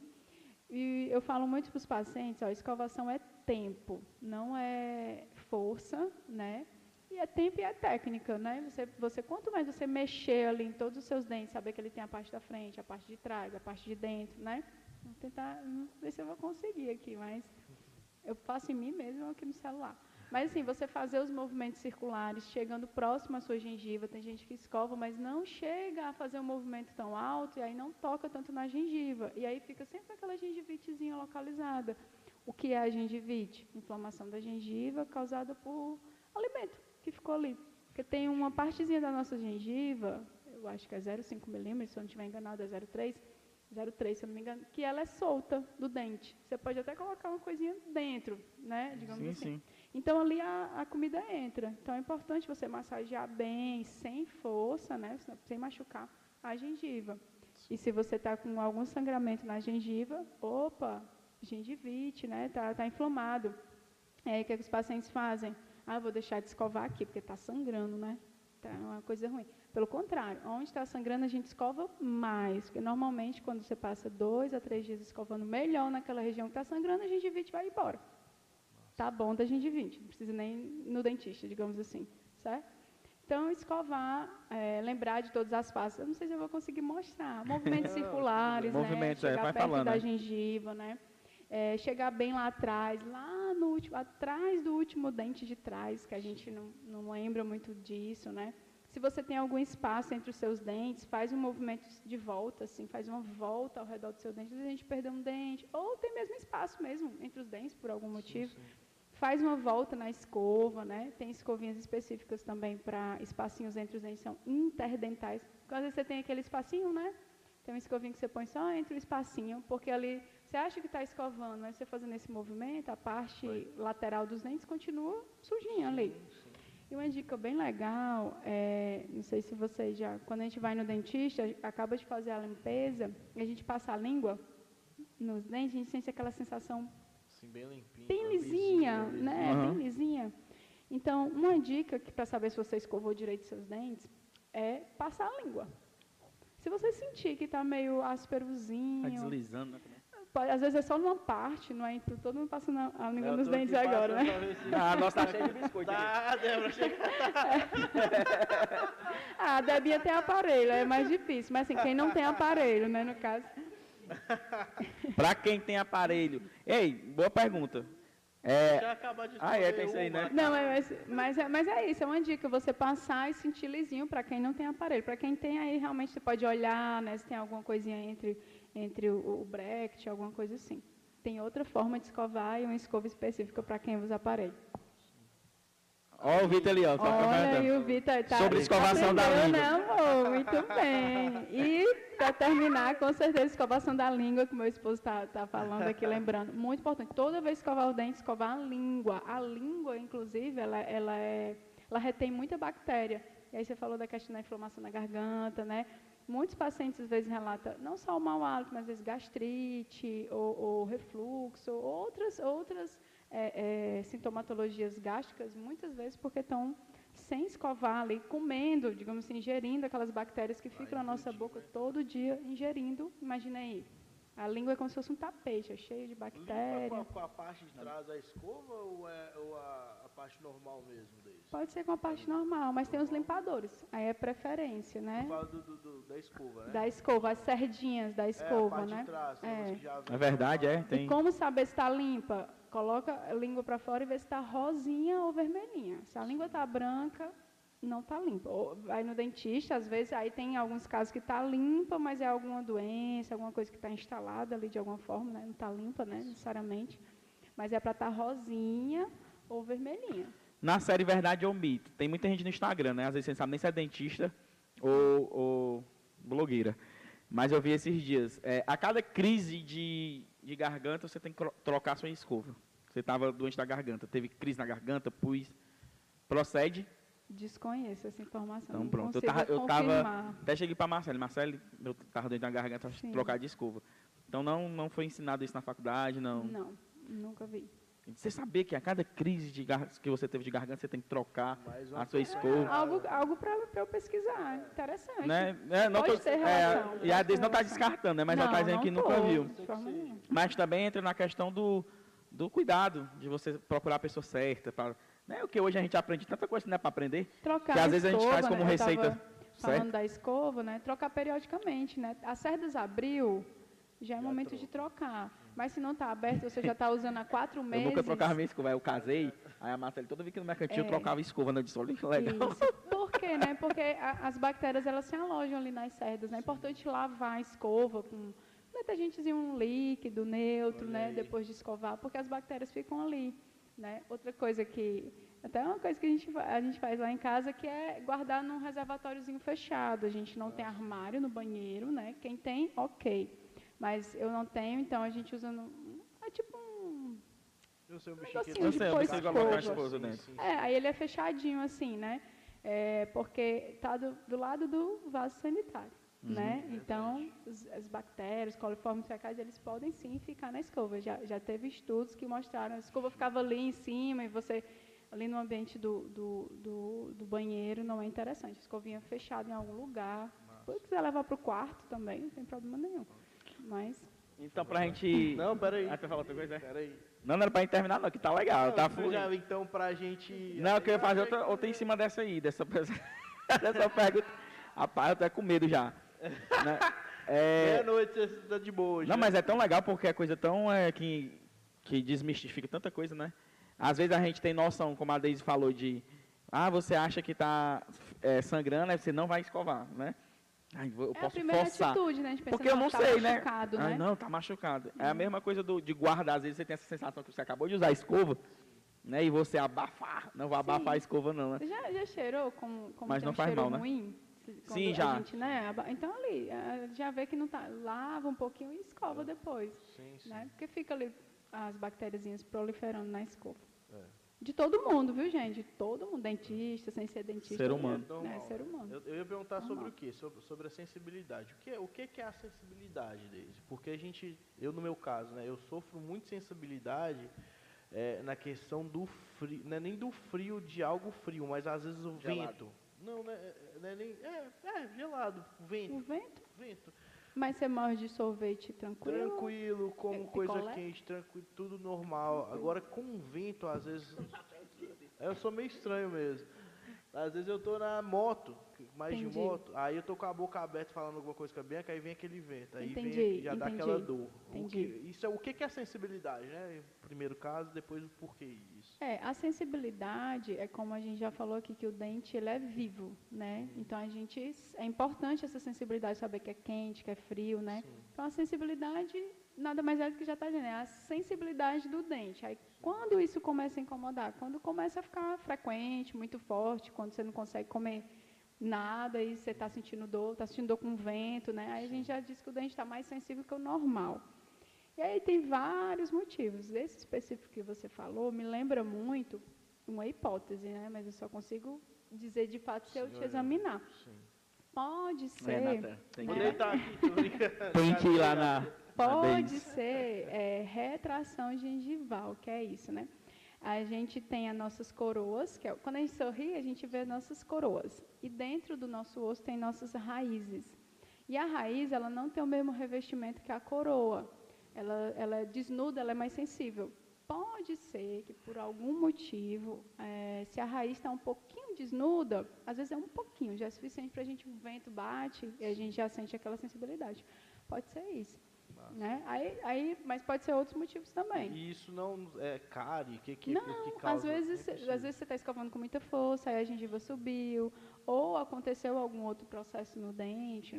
E eu falo muito para os pacientes, ó, escovação é tempo, não é força, né? E é tempo e é técnica, né? Você, você, quanto mais você mexer ali em todos os seus dentes, saber que ele tem a parte da frente, a parte de trás, a parte de dentro, né? Vou tentar, não sei se eu vou conseguir aqui, mas eu faço em mim mesmo aqui no celular. Mas assim, você fazer os movimentos circulares, chegando próximo à sua gengiva, tem gente que escova, mas não chega a fazer um movimento tão alto e aí não toca tanto na gengiva. E aí fica sempre aquela gengivitezinha localizada. O que é a gengivite? Inflamação da gengiva causada por alimento que ficou ali. Porque tem uma partezinha da nossa gengiva, eu acho que é 0,5 milímetros, se eu não estiver enganado, é 0,3 0,3, se eu não me engano, que ela é solta do dente. Você pode até colocar uma coisinha dentro, né? Digamos sim, assim. Sim. Então ali a, a, comida entra. Então é importante você massagear bem, sem força, né? Sem machucar a gengiva. E se você está com algum sangramento na gengiva, opa, gengivite, né? Tá, tá inflamado. É, o que, é que os pacientes fazem? Ah, vou deixar de escovar aqui, porque está sangrando, né? Tá uma coisa ruim. Pelo contrário, onde está sangrando a gente escova mais, porque normalmente quando você passa dois a três dias escovando melhor naquela região que está sangrando, a gengivite vai embora. Tá bom da gengivite, não precisa nem no dentista, digamos assim, certo? Então, escovar, é, lembrar de todas as faces. Eu não sei se eu vou conseguir mostrar. Movimentos circulares, né? Movimentos, né? Chegar é, perto falando, da né? gengiva, né? É, chegar bem lá atrás, lá no último, atrás do último dente de trás, que a gente não, não lembra muito disso, né? Se você tem algum espaço entre os seus dentes, faz um movimento de volta, assim, faz uma volta ao redor do seu dente. Às vezes a gente perdeu um dente, ou tem mesmo espaço mesmo entre os dentes, por algum motivo. Sim, sim. Faz uma volta na escova, né? Tem escovinhas específicas também para espacinhos entre os dentes, são interdentais. Às vezes você tem aquele espacinho, né? Tem uma escovinha que você põe só entre o espacinho, porque ali você acha que está escovando, mas você fazendo esse movimento, a parte lateral dos dentes continua sujinha ali. E uma dica bem legal, é, não sei se vocês já, quando a gente vai no dentista, acaba de fazer a limpeza, e a gente passa a língua nos dentes, a gente sente aquela sensação Sim, bem limpinha, bem lisinha, lisinha né? Uhum. Bem lisinha. Então, uma dica para saber se você escovou direito seus dentes é passar a língua. Se você sentir que está meio ásperozinho... Está deslizando, né? Pode, às vezes é só numa parte, não é em todo mundo passando a, língua nos dentes agora, né? Ah, nossa, tá cheio de biscoito. Tá, Débora, chega. ah, a Debinha tem aparelho, é mais difícil. Mas assim, quem não tem aparelho, né, no caso. Para quem tem aparelho. Ei, boa pergunta. É... Já acabou de Ah, é, tem isso aí, né? Não, mas, mas, é, mas é isso, é uma dica, você passar e sentir lisinho para quem não tem aparelho. Para quem tem aí, realmente você pode olhar, né, se tem alguma coisinha entre entre o, o Brecht, alguma coisa assim. Tem outra forma de escovar e uma escova específica para quem usa aparelho. Ó, o Vitor ali, ó. Olha aí o Vitor. Tá, Sobre escovação da língua. Né, amor? Muito bem. E, para terminar, com certeza, escovação da língua, que meu esposo está tá falando aqui, lembrando. Muito importante. Toda vez que escovar o dente, escovar a língua. A língua, inclusive, ela, ela, é, ela retém muita bactéria. E aí você falou da questão da inflamação na garganta, né? Muitos pacientes às vezes relatam não só o mau hálito, mas às vezes gastrite ou, ou refluxo, ou outras, outras é, é, sintomatologias gástricas, muitas vezes porque estão sem escovar ali, comendo, digamos assim, ingerindo aquelas bactérias que ficam Ai, na nossa boca todo dia, ingerindo, imagina aí, a língua é como se fosse um tapete, é cheio de bactérias. Com, com a, parte de trás da escova ou, é, ou a, a, parte normal mesmo deles? Pode ser com a parte normal, mas tem os limpadores. Aí é preferência, né? Do, do, do, da escova, né? Da escova, as sardinhas da escova, é, a parte né? De trás, é. é verdade, é. Tem. E como saber se está limpa? Coloca a língua para fora e vê se está rosinha ou vermelhinha. Se a língua está branca, não está limpa. Ou vai no dentista, às vezes, aí tem alguns casos que está limpa, mas é alguma doença, alguma coisa que está instalada ali de alguma forma, né? não está limpa, né, necessariamente. Mas é para estar tá rosinha ou vermelhinha. Na série Verdade ou Mito, tem muita gente no Instagram, né? Às vezes você não sabe nem se é dentista ou, ou blogueira. Mas eu vi esses dias. É, a cada crise de, de garganta, você tem que trocar sua escova. Você estava doente da garganta, teve crise na garganta, pus. Procede Desconheço essa informação. Então, pronto. Eu tava, eu tava, até cheguei para Marcelo. Marcelo, eu estava dentro da garganta, Sim. trocar de escova. Então, não, não foi ensinado isso na faculdade, não? Não, nunca vi. Você saber que a cada crise de que você teve de garganta, você tem que trocar a sua escova. É, algo algo para eu pesquisar. Interessante. Né? É, não pode tô, ter relação. É, e a Deise não está descartando, né? mas não, ela está dizendo que tô, nunca viu. Mas também entra na questão do, do cuidado, de você procurar a pessoa certa, para né? O que hoje a gente aprende tanta coisa não é para aprender. Trocar que às vezes escova, a gente faz como né? receita. Falando da escova, né? Trocar periodicamente, né? A Cerdas abriu, já é Já momento de trocar. Mas se não está aberto, você já está usando há quatro Eu meses. nunca trocava minha escova, eu casei, aí a Marcela toda vez que no mercantil É. trocava escova, né? Eu disse, olha que legal. Isso. Por quê, né? Porque a- as bactérias, elas se alojam ali nas cerdas, né? É importante lavar a escova com um detergentezinho líquido, neutro, Olha né? aí. Depois de escovar, porque as bactérias ficam ali, né? Outra coisa que... Até uma coisa que a gente, a gente faz lá em casa, que é guardar num reservatóriozinho fechado. A gente não tem armário no banheiro, né? Quem tem, ok. Mas eu não tenho, então a gente usa... No, é tipo um... Eu sei um bichinho negocinho que Eu de sei, eu pôr preciso colocar a esposa Sim, dentro. sim, É, aí ele é fechadinho assim, né? É, porque está do, do lado do vaso sanitário, Uhum. né? Então, os, as bactérias, os coliformes fecais, eles podem sim ficar na escova. Já, já teve estudos que mostraram, a escova ficava ali em cima e você, ali no ambiente do, do, do, do banheiro, não é interessante. A escovinha fechada em algum lugar. Se quiser levar para o quarto também, não tem problema nenhum. Mas, Então, pra gente... Não, peraí. Ah, tu falou outra coisa, é? Peraí. Não, não era pra gente terminar, não, que tá legal, tá Não, fluindo. já, então, pra gente... Não, eu ia fazer outra, outra em cima dessa aí, dessa, dessa pergunta. Rapaz, eu tô com medo já. Né? É, Meia-noite você tá de boa. não, mas é tão legal porque é coisa tão é, que, que desmistifica tanta coisa, né? Às vezes a gente tem noção, como a Deise falou, de ah, você acha que está sangrando, aí você não vai escovar, né? Ai, eu é a posso primeira forçar. atitude, né? A pensa, Porque eu não tá sei, né? Ai, né? não, tá machucado. É a mesma coisa do, de guardar. Às vezes você tem essa sensação que você acabou de usar a escova, né? E você abafar. Não vou abafar a escova, não, né? Você já, já cheirou como, como Mas tem não um faz cheiro mal, né? ruim? Quando Sim, a já. gente, né, então ali, eh, já vê que não tá, lava um pouquinho e escova depois, Sim, sim. né? Porque fica ali as bactériazinhas proliferando na escova. É. De todo mundo, viu, gente? De todo mundo, dentista, sem ser dentista. Ser todo humano. Normal. Né? Ser humano. Eu, eu ia perguntar sobre Normal. o quê? Sobre, sobre a sensibilidade. O que, o que que é a sensibilidade, Deise? Porque a gente, eu no meu caso, né, eu sofro muito sensibilidade é, na questão do frio, não é nem do frio de algo frio, mas às vezes o Gelado. vento. Não, não é, não é nem. É, é, gelado, O vento, vento. Mas você morre de sorvete tranquilo? Tranquilo, como É, coisa quente, tranquilo, tudo normal. Agora com vento, às vezes. Eu sou meio estranho mesmo. Às vezes eu tô na moto, mais Entendi. de moto, aí eu tô com a boca aberta falando alguma coisa com a Bianca, aí vem aquele vento. Aí Entendi, vem, já dá aquela entendi, dor. O entendi. que, isso é, o que que é sensibilidade, né? Primeiro caso, depois o porquê isso. É, a sensibilidade é como a gente já falou aqui que o dente ele é vivo, né? Então a gente é importante essa sensibilidade saber que é quente, que é frio, né? Então a sensibilidade nada mais é do que já está dizendo, é a sensibilidade do dente. Aí quando isso começa a incomodar, quando começa a ficar frequente, muito forte, quando você não consegue comer nada e você está sentindo dor, está sentindo dor com vento, né? Aí a gente já diz que o dente está mais sensível que o normal. E aí tem vários motivos. Esse específico que você falou me lembra muito uma hipótese, né? Mas eu só consigo dizer de fato se eu te Senhora, examinar. Sim. Pode ser. Renata, tem Vou que, tem que ir lá na. Pode ser é, retração gengival, que é isso, né? A gente tem as nossas coroas, que é, quando a gente sorri, a gente vê nossas coroas. E dentro do nosso osso tem nossas raízes. E a raiz, ela não tem o mesmo revestimento que a coroa. Ela, ela é desnuda, ela é mais sensível. Pode ser que por algum motivo, eh, se a raiz está um pouquinho desnuda, às vezes é um pouquinho, já é suficiente para a gente, um vento bate e a gente já sente aquela sensibilidade. Pode ser isso. Né? Aí, aí, mas pode ser outros motivos também. E isso não é cárie? O que, que, Não, que às causa? vezes, Nem às vezes você está escovando com muita força, aí a gengiva subiu, ou aconteceu algum outro processo no dente,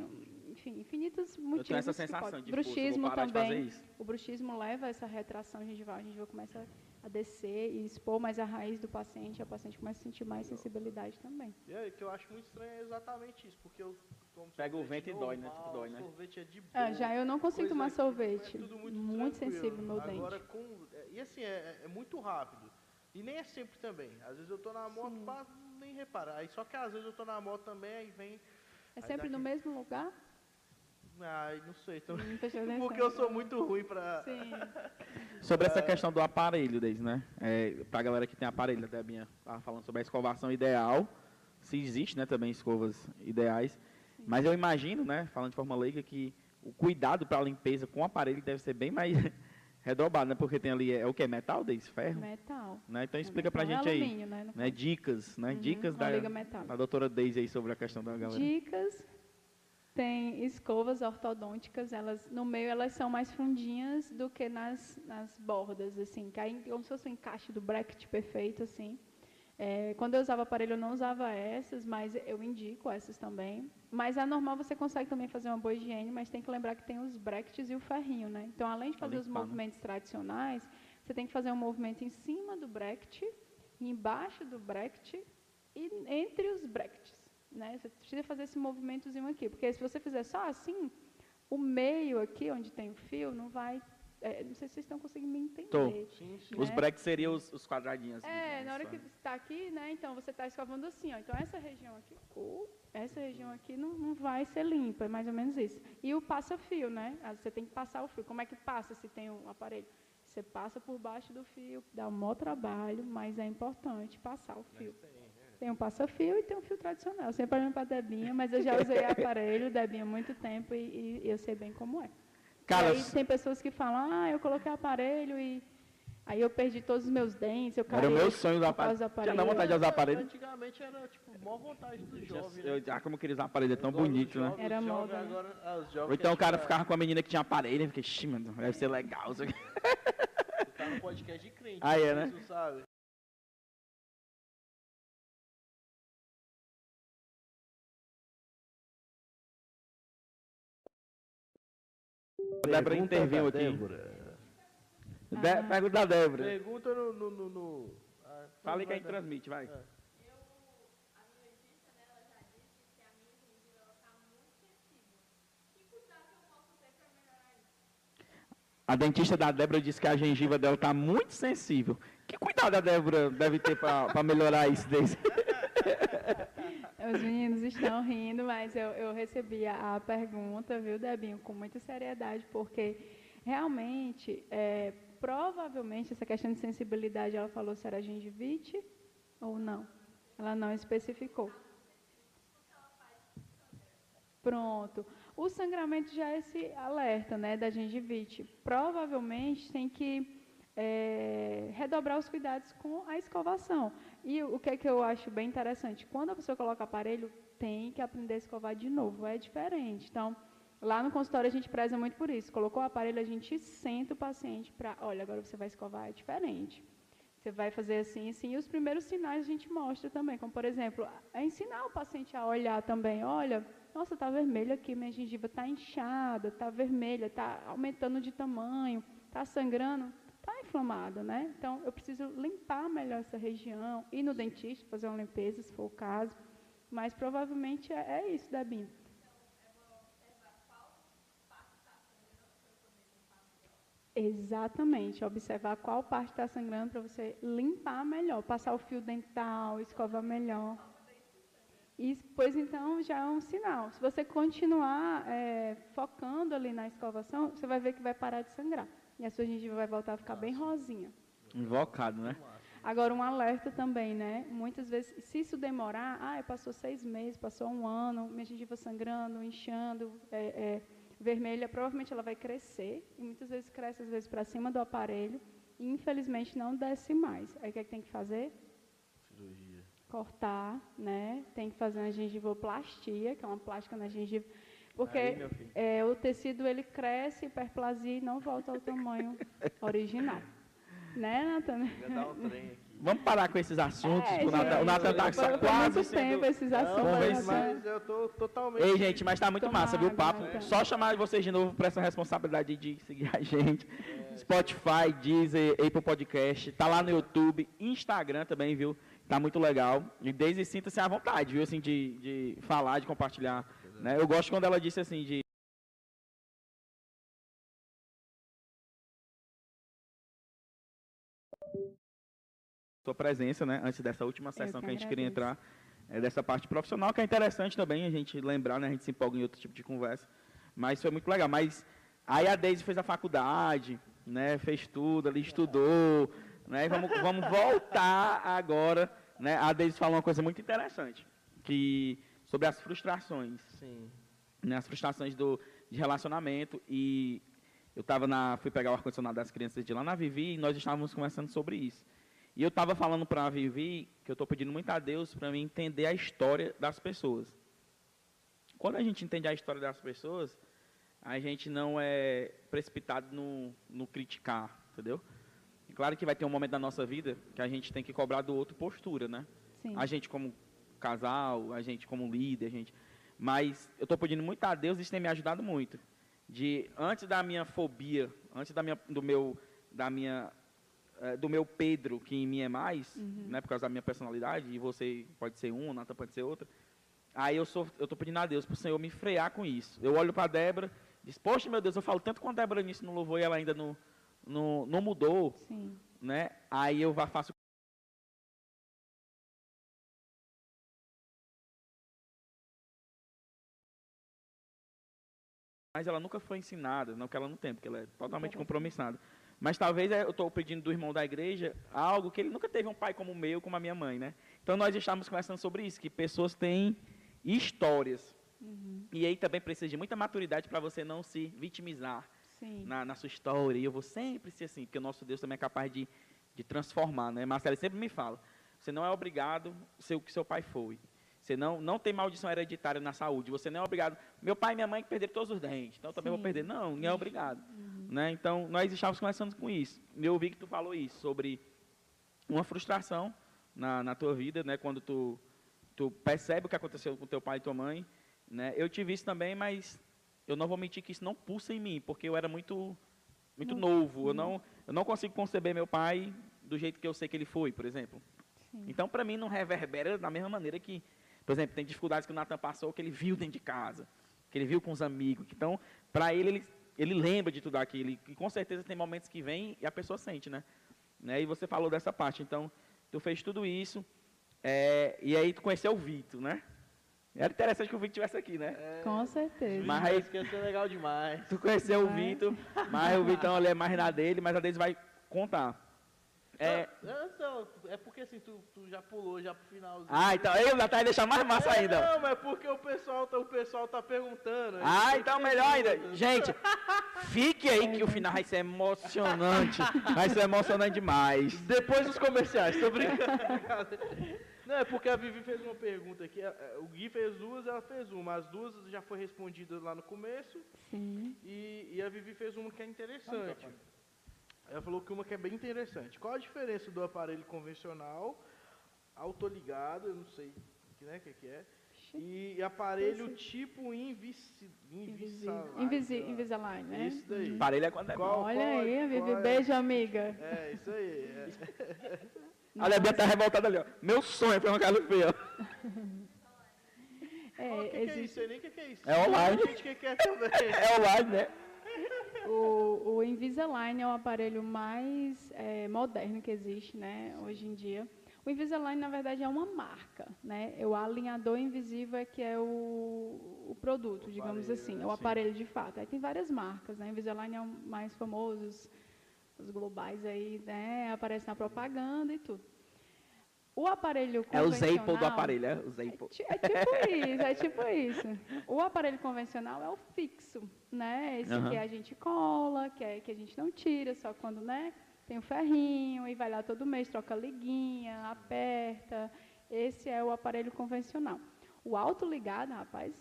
enfim, infinitos motivos. Eu tenho essa sensação pode- de bruxismo vou parar de fazer também. isso. O bruxismo leva a essa retração gengival, a gengiva começa a descer e expor mais a raiz do paciente, a paciente começa a sentir mais sensibilidade também. E aí, o que eu acho muito estranho é exatamente isso, porque eu tomo Pega o vento e dói, né? normal, Tipo, dói, né? Sorvete é de boa. Ah, já eu não consigo tomar aqui, sorvete, é tudo muito, tranquilo. sensível meu Agora, dente. com, é, e assim, é, é muito rápido. E nem é sempre também. Às vezes eu tô na moto, pá, nem repara. Aí, só que às vezes eu tô na moto também, aí vem... É aí sempre no mesmo lugar? Ai, não sei. Então, Hum, porque eu sou muito ruim pra... Sim. Sobre essa questão do aparelho, Deise, né? É, pra galera que tem aparelho, a Debinha estava falando sobre a escovação ideal. Se existe, né, também escovas ideais. Mas eu imagino, né, falando de forma leiga, que o cuidado para a limpeza com o aparelho deve ser bem mais redobrado, né? Porque tem ali, é o que? Metal, Deise? Ferro? Metal. Né? Então É explica pra metal gente e aí. alumínio, né, Né, dicas, né? Uhum, Dicas da, da doutora Deise aí sobre a questão da galera. Dicas. Tem escovas ortodônticas, elas no meio elas são mais fundinhas do que nas, nas bordas, assim, como se fosse um encaixe do bracket perfeito, assim. É, quando eu usava aparelho, eu não usava essas, mas eu indico essas também. Mas a normal você consegue também fazer uma boa higiene, mas tem que lembrar que tem os brackets e o ferrinho, né? Então, além de fazer os movimentos tradicionais, você tem que fazer um movimento em cima do bracket, embaixo do bracket e entre os brackets. Né? Você precisa fazer esse movimentozinho aqui, porque se você fizer só assim, o meio aqui, onde tem o fio, não vai é, não sei se vocês estão conseguindo me entender. Tô. Sim, sim. Né? Os breaks seriam os, os quadradinhos. É, na hora que está aqui, né? Então você está escovando assim, ó. Então essa região aqui, essa região aqui não, não vai ser limpa, é mais ou menos isso. E o passa-fio, né? Ah, você tem que passar o fio. Como é que passa se tem um aparelho? Você passa por baixo do fio, dá um maior trabalho, mas é importante passar o fio. Tem um passa-fio e tem um fio tradicional. Eu sempre olhando para a Debinha, mas eu já usei aparelho, Debinha, há muito tempo e, e eu sei bem como é. Cara, aí tem pessoas que falam, ah, eu coloquei aparelho e aí eu perdi todos os meus dentes, eu Era o meu sonho do aparelho. Tinha não vontade de usar aparelho? Antigamente era, tipo, maior vontade do jovem, né? Eu, ah, como eu queria usar aparelho, é tão bonito, né? Era moda. Né? Agora, ah, Ou então o cara ficava com a menina que tinha aparelho, e fiquei, xixi, mano, deve ser legal isso aqui. Você tá no podcast de crente, ah, é, né? sabe? A Débora interviu aqui. Débora. De, pergunta da Débora. Pergunta no. no, no, no ah, Fala aí que a gente transmite, vai. É. A dentista da Débora disse que a gengiva dela está muito sensível. Que cuidado a Débora deve ter para melhorar isso desse? Os meninos estão rindo, mas eu, eu recebi a, a, pergunta, viu, Debinho, com muita seriedade, porque realmente, é, provavelmente, essa questão de sensibilidade, ela falou se era gengivite ou não. Ela não especificou. Pronto. O sangramento já é esse alerta, né, da gengivite. Provavelmente tem que é, redobrar os cuidados com a escovação. E o que, é que eu acho bem interessante? Quando a pessoa coloca aparelho, tem que aprender a escovar de novo, é diferente. Então, lá no consultório a gente preza muito por isso. Colocou o aparelho, a gente senta o paciente para, olha, agora você vai escovar, é diferente. Você vai fazer assim, assim, e os primeiros sinais a gente mostra também, como por exemplo, é ensinar o paciente a olhar também, olha, nossa, está vermelho aqui, minha gengiva está inchada, está vermelha, está aumentando de tamanho, está sangrando, está inflamada, né? Então, eu preciso limpar melhor essa região, ir no dentista, fazer uma limpeza, se for o caso. Mas provavelmente é, é isso, Debinho. Exatamente, observar qual parte está sangrando para você limpar melhor, passar o fio dental, escovar melhor. E, pois então já é um sinal. Se você continuar é, focando ali na escovação, você vai ver que vai parar de sangrar. E a sua gengiva vai voltar a ficar bem rosinha. Invocado, né? Agora, um alerta também, né? Muitas vezes, se isso demorar, ah, passou seis meses, passou um ano, minha gengiva sangrando, inchando, é, é, vermelha, provavelmente ela vai crescer, e muitas vezes cresce, às vezes, para cima do aparelho, e infelizmente não desce mais. Aí o que, é que tem que fazer? Cirurgia. Cortar, né? Tem que fazer uma gengivoplastia, que é uma plástica na gengiva porque Aí, é, o tecido ele cresce, hiperplasia e não volta ao tamanho original. Né, Nathan? Um Vamos parar com esses assuntos. É, o Nathan, o Nathan tá só quase muito tempo esses assuntos. Não, mas, mas eu tô totalmente. Ei, gente, mas tá muito Tomar, massa, viu, o papo? Então. Só chamar vocês de novo para essa responsabilidade de seguir a gente. É. Spotify, Deezer, Apple Podcast, tá lá no YouTube, Instagram também, viu? Tá muito legal. E desde sinta-se à vontade, viu, assim, de, de falar, de compartilhar né? Eu gosto quando ela disse assim de sua presença, né? Antes dessa última sessão que, que, a gente queria entrar, é, dessa parte profissional, que é interessante também a gente lembrar, né? A gente se empolga em outro tipo de conversa. Mas foi muito legal. Mas aí a Deise fez a faculdade, né? Fez tudo, ali estudou, né? Vamos, vamos voltar agora, né? A Deise falou uma coisa muito interessante, que sobre as frustrações. Sim. Né, as frustrações do, de relacionamento. E eu tava na, fui pegar o ar-condicionado das crianças de lá na Vivi e nós estávamos conversando sobre isso. E eu estava falando para a Vivi que eu estou pedindo muito a Deus para mim entender a história das pessoas. quando a gente entende a história das pessoas, a gente não é precipitado no, no criticar, entendeu? E claro que vai ter um momento da nossa vida que a gente tem que cobrar do outro postura, né? Sim. A gente como casal, a gente como líder, a gente. Mas eu estou pedindo muito a Deus, isso tem me ajudado muito. De antes da minha fobia, antes da minha, do meu, da minha, eh, do meu Pedro que em mim é mais, né, por causa da minha personalidade e você pode ser um, Nata pode ser outra. Aí eu sou, eu estou pedindo a Deus para o Senhor me frear com isso. Eu olho para a Débora, diz, poxa meu Deus, eu falo tanto com a Débora nisso no louvor e ela ainda não, não, não mudou, Sim. né? Aí eu faço mas ela nunca foi ensinada, não que ela não tem, porque ela é totalmente compromissada. Mas talvez é, eu estou pedindo do irmão da igreja algo que ele nunca teve um pai como o meu, como a minha mãe, né? Então nós estávamos conversando sobre isso, que pessoas têm histórias. E aí também precisa de muita maturidade para você não se vitimizar na, na sua história. E eu vou sempre ser assim, porque o nosso Deus também é capaz de, de transformar, né? Marcelo sempre me fala, você não é obrigado a ser o que seu pai foi. Você não, não tem maldição hereditária na saúde. Você não é obrigado. Meu pai e minha mãe que perderam todos os dentes, então eu também vou Sim. perder. Não, não é obrigado. Né? Então, nós estávamos conversando com isso. Eu ouvi que tu falou isso, sobre uma frustração na, na tua vida, né? Quando tu, tu percebe o que aconteceu com teu pai e tua mãe. Né? Eu tive isso também, mas eu não vou mentir que isso não pulsa em mim, porque eu era muito, muito novo. Eu não, eu não consigo conceber meu pai do jeito que eu sei que ele foi, por exemplo. Então, para mim, não reverbera da mesma maneira que, por exemplo, tem dificuldades que o Natan passou, que ele viu dentro de casa, que ele viu com os amigos. Então, para ele, ele, ele lembra de tudo aquilo. E com certeza tem momentos que vem e a pessoa sente, né? né? E você falou dessa parte. Então, tu fez tudo isso, é, e aí tu conheceu o Vitor, né? Era interessante que o Vitor estivesse aqui, né? Com certeza. Mas aí- isso que ia ser legal demais. Tu conheceu o. Vitor, mas o Vitão ele é mais na dele, mas a Deise vai contar. É, Não, não, é porque assim, tu, tu já pulou já pro finalzinho. ah, então eu já tá deixar mais massa É, ainda. Não, mas é porque o pessoal tá, o pessoal tá perguntando. Ah, tem então melhor ainda. Gente, fique aí que o final vai ser emocionante. Vai ser emocionante demais. Depois dos comerciais, tô brincando. Não, é porque a Vivi fez uma pergunta aqui. é, é, O Gui fez duas, ela fez uma. As duas já foi respondidas lá no começo. Sim. E, e a Vivi fez uma que é interessante. Ela falou que uma que é bem interessante. Qual a diferença do aparelho convencional, autoligado, eu não sei né, o que, que é, e aparelho tipo invisi, Invisível. Invisalign. Invisi Invisalign, né? Isso daí. Parelha é quando é. Qual- Olha qual- aí, a Vivi. qual é? Beijo, amiga. É, isso aí. é. Olha, a Bia tá revoltada ali, ó. Meu sonho é foi uma casa feia. É, O que, que é existe- isso? Eu nem o que, que é isso. É online. Gente que também. É online, né? O Invisalign é o aparelho mais é, moderno que existe, né, hoje em dia. O Invisalign, na verdade, é uma marca, né? O alinhador invisível é que é o, o produto, digamos aparelho, assim, né? é o aparelho de fato. Aí tem várias marcas, né? O Invisalign é o mais famoso, os, os globais aí, né? Aparece na propaganda e tudo. O aparelho É o Zaple do aparelho, é o é, é tipo isso, é tipo isso. O aparelho convencional é o fixo, né? Esse Aham. que a gente cola, que, é, que a gente não tira, só quando, né? Tem o ferrinho e vai lá todo mês, troca a liguinha, aperta. Esse é o aparelho convencional. O autoligado, rapaz,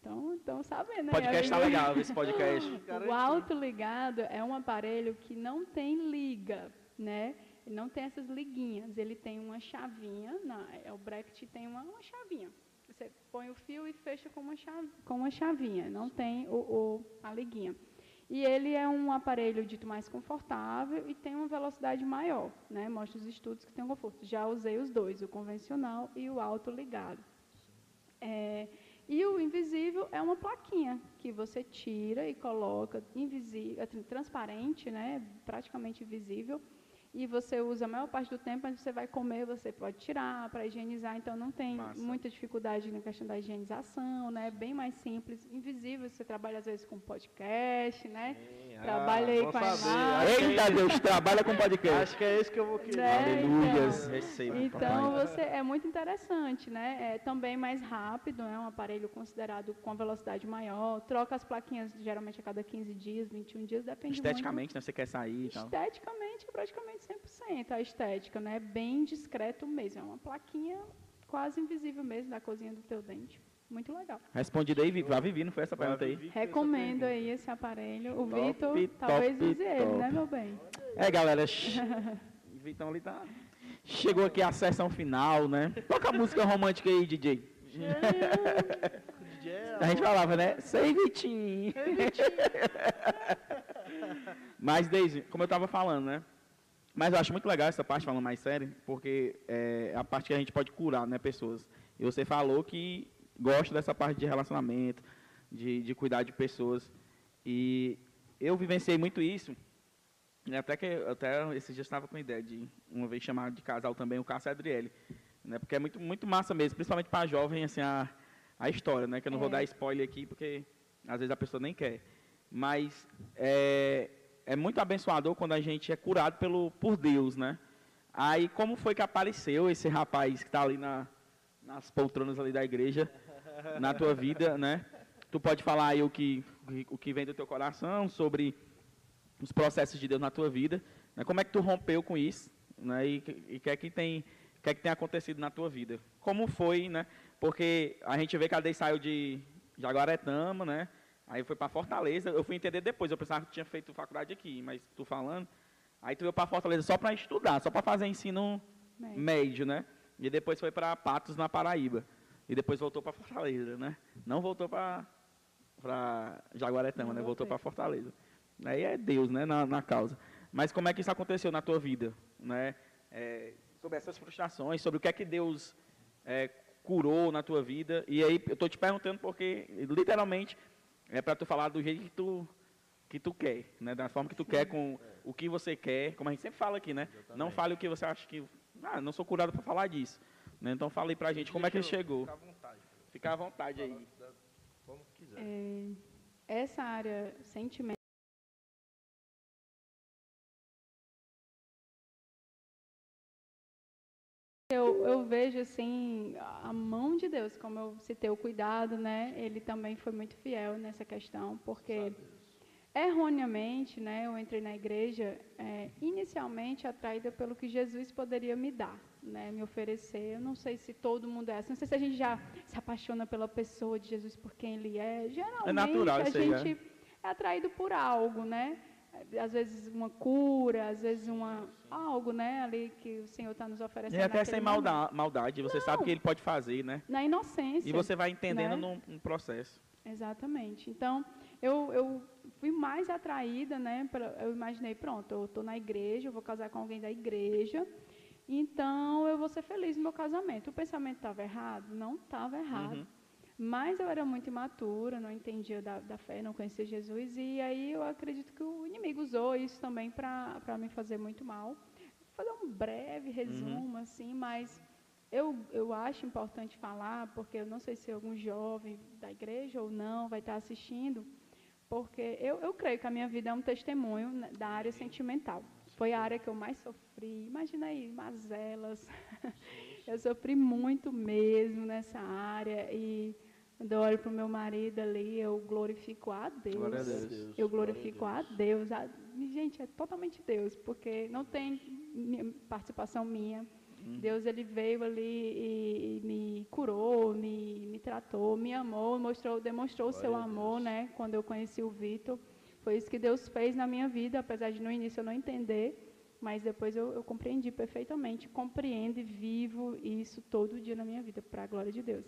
então, então sabendo, né? Podcast tá amigo? legal, esse podcast. O autoligado é um aparelho que não tem liga, né? Ele não tem essas liguinhas. Ele tem uma chavinha, na, é, o bracket tem uma, uma chavinha. Você põe o fio e fecha com uma, chave, com uma chavinha, não tem o, o- a liguinha. E ele é um aparelho dito mais confortável e tem uma velocidade maior, né? Mostra os estudos que tem um conforto. Já usei os dois, o convencional e o autoligado. É, e o invisível é uma plaquinha que você tira e coloca invisível, transparente, né, praticamente invisível, e você usa a maior parte do tempo, mas você vai comer, você pode tirar para higienizar, então não tem Massa. muita dificuldade na questão da higienização, né, bem mais simples, invisível, você trabalha às vezes com podcast, né, trabalha aí bom com a imagem. Eita Deus, trabalha com podcast. Acho que é esse que eu vou querer. Né? Aleluias. então. Então, você é muito interessante, né? É também mais rápido, é um aparelho considerado com velocidade maior. Troca as plaquinhas geralmente a cada 15 dias, 21 dias, depende Esteticamente, né? Você quer sair e muito. tal. Esteticamente, é praticamente 100% a estética, né? Bem discreto mesmo. É uma plaquinha quase invisível mesmo da cozinha do teu dente. muito legal. Respondido aí, Vivi. A Vivi, não foi essa pergunta aí? Recomendo aí esse aparelho. O Top, Vitor, top, talvez use ele, top. né, meu bem? É, galera. Vitão ali tá. Chegou aqui a sessão final, né? Toca a música romântica aí, DJ. A gente falava, né? Sei, Vitinho. Mas, Deise, como eu estava falando, né? Mas eu acho muito legal essa parte, falando mais sério, porque é a parte que a gente pode curar, né, pessoas. E você falou que gosta dessa parte de relacionamento, de, de cuidar de pessoas. E eu vivenciei muito isso, até que até esses dias estava com a ideia de uma vez chamar de casal também o Cássio e a Adriele, né, porque é muito, muito massa mesmo, principalmente para jovem, assim, a, a história, né, que eu não vou É. dar spoiler aqui, porque às vezes a pessoa nem quer. Mas é, é muito abençoador quando a gente é curado pelo, por Deus, né? Aí, como foi que apareceu esse rapaz que está ali na, nas poltronas ali da igreja, na tua vida, né? Tu pode falar aí o que, o que vem do teu coração sobre os processos de Deus na tua vida, né? Como é que tu rompeu com isso, né? E o que é que tem, o que é que tem acontecido na tua vida? Como foi, né? Porque a gente vê que a Dei saiu de Jaguaretama, né? Aí foi para Fortaleza. Eu fui entender depois. Eu pensava que tinha feito faculdade aqui, mas tu falando. Aí tu veio para Fortaleza só para estudar, só para fazer ensino Médio. médio, né? E depois foi para Patos, na Paraíba. E depois voltou para Fortaleza, né? Não voltou para para Jaguaretama, né? Voltou para Fortaleza. Aí é Deus, né? Na, na causa. Mas como é que isso aconteceu na tua vida, né? É, sobre essas frustrações, sobre o que é que Deus é, curou na tua vida. E aí eu tô te perguntando porque literalmente é para tu falar do jeito que tu que tu quer, né? Da forma que tu quer, com o que você quer, como a gente sempre fala aqui, né? Não fale o que você acha que ah, não sou curado para falar disso, né? Então fala aí pra gente como é que ele chegou. Fica à vontade. Fica à vontade aí. Como quiser. É, essa área sentimento vejo assim a mão de Deus, como eu citei o cuidado, né? Ele também foi muito fiel nessa questão, porque erroneamente, né? Eu entrei na igreja é, inicialmente atraída pelo que Jesus poderia me dar, né? Me oferecer. Eu não sei se todo mundo é assim. Não sei se a gente já se apaixona pela pessoa de Jesus por quem ele é. Geralmente natural a aí, gente é atraído por algo, né? Às vezes uma cura, às vezes uma algo, né? Ali que o Senhor está nos oferecendo. E até sem momento. malda- maldade, você sabe Não. que ele pode fazer, né? Na inocência. E você vai entendendo né? num, num processo. Exatamente. Então, eu, eu fui mais atraída, né? Pra, eu imaginei, pronto, eu estou na igreja, eu vou casar com alguém da igreja, então eu vou ser feliz no meu casamento. O pensamento estava errado? Não estava errado. Uhum. Mas eu era muito imatura, não entendia da, da fé, não conhecia Jesus, e aí eu acredito que o inimigo usou isso também para me fazer muito mal. Vou fazer um breve resumo, assim, mas eu, eu acho importante falar, porque eu não sei se algum jovem da igreja ou não vai estar assistindo, porque eu, eu creio que a minha vida é um testemunho né, da área sentimental. Foi a área que eu mais sofri. Imagina aí, mazelas. eu sofri muito mesmo nessa área. E quando eu olho para o meu marido ali, eu glorifico a Deus. Glória a Deus. Eu glorifico a Deus. A- gente, é totalmente Deus, porque não tem minha- participação minha. Deus ele veio ali e, e me curou, me, me tratou, me amou, mostrou, demonstrou o seu amor, né? Quando eu conheci o Vitor, foi isso que Deus fez na minha vida, apesar de no início eu não entender, mas depois eu, eu compreendi perfeitamente, compreendo e vivo isso todo dia na minha vida, para a glória de Deus.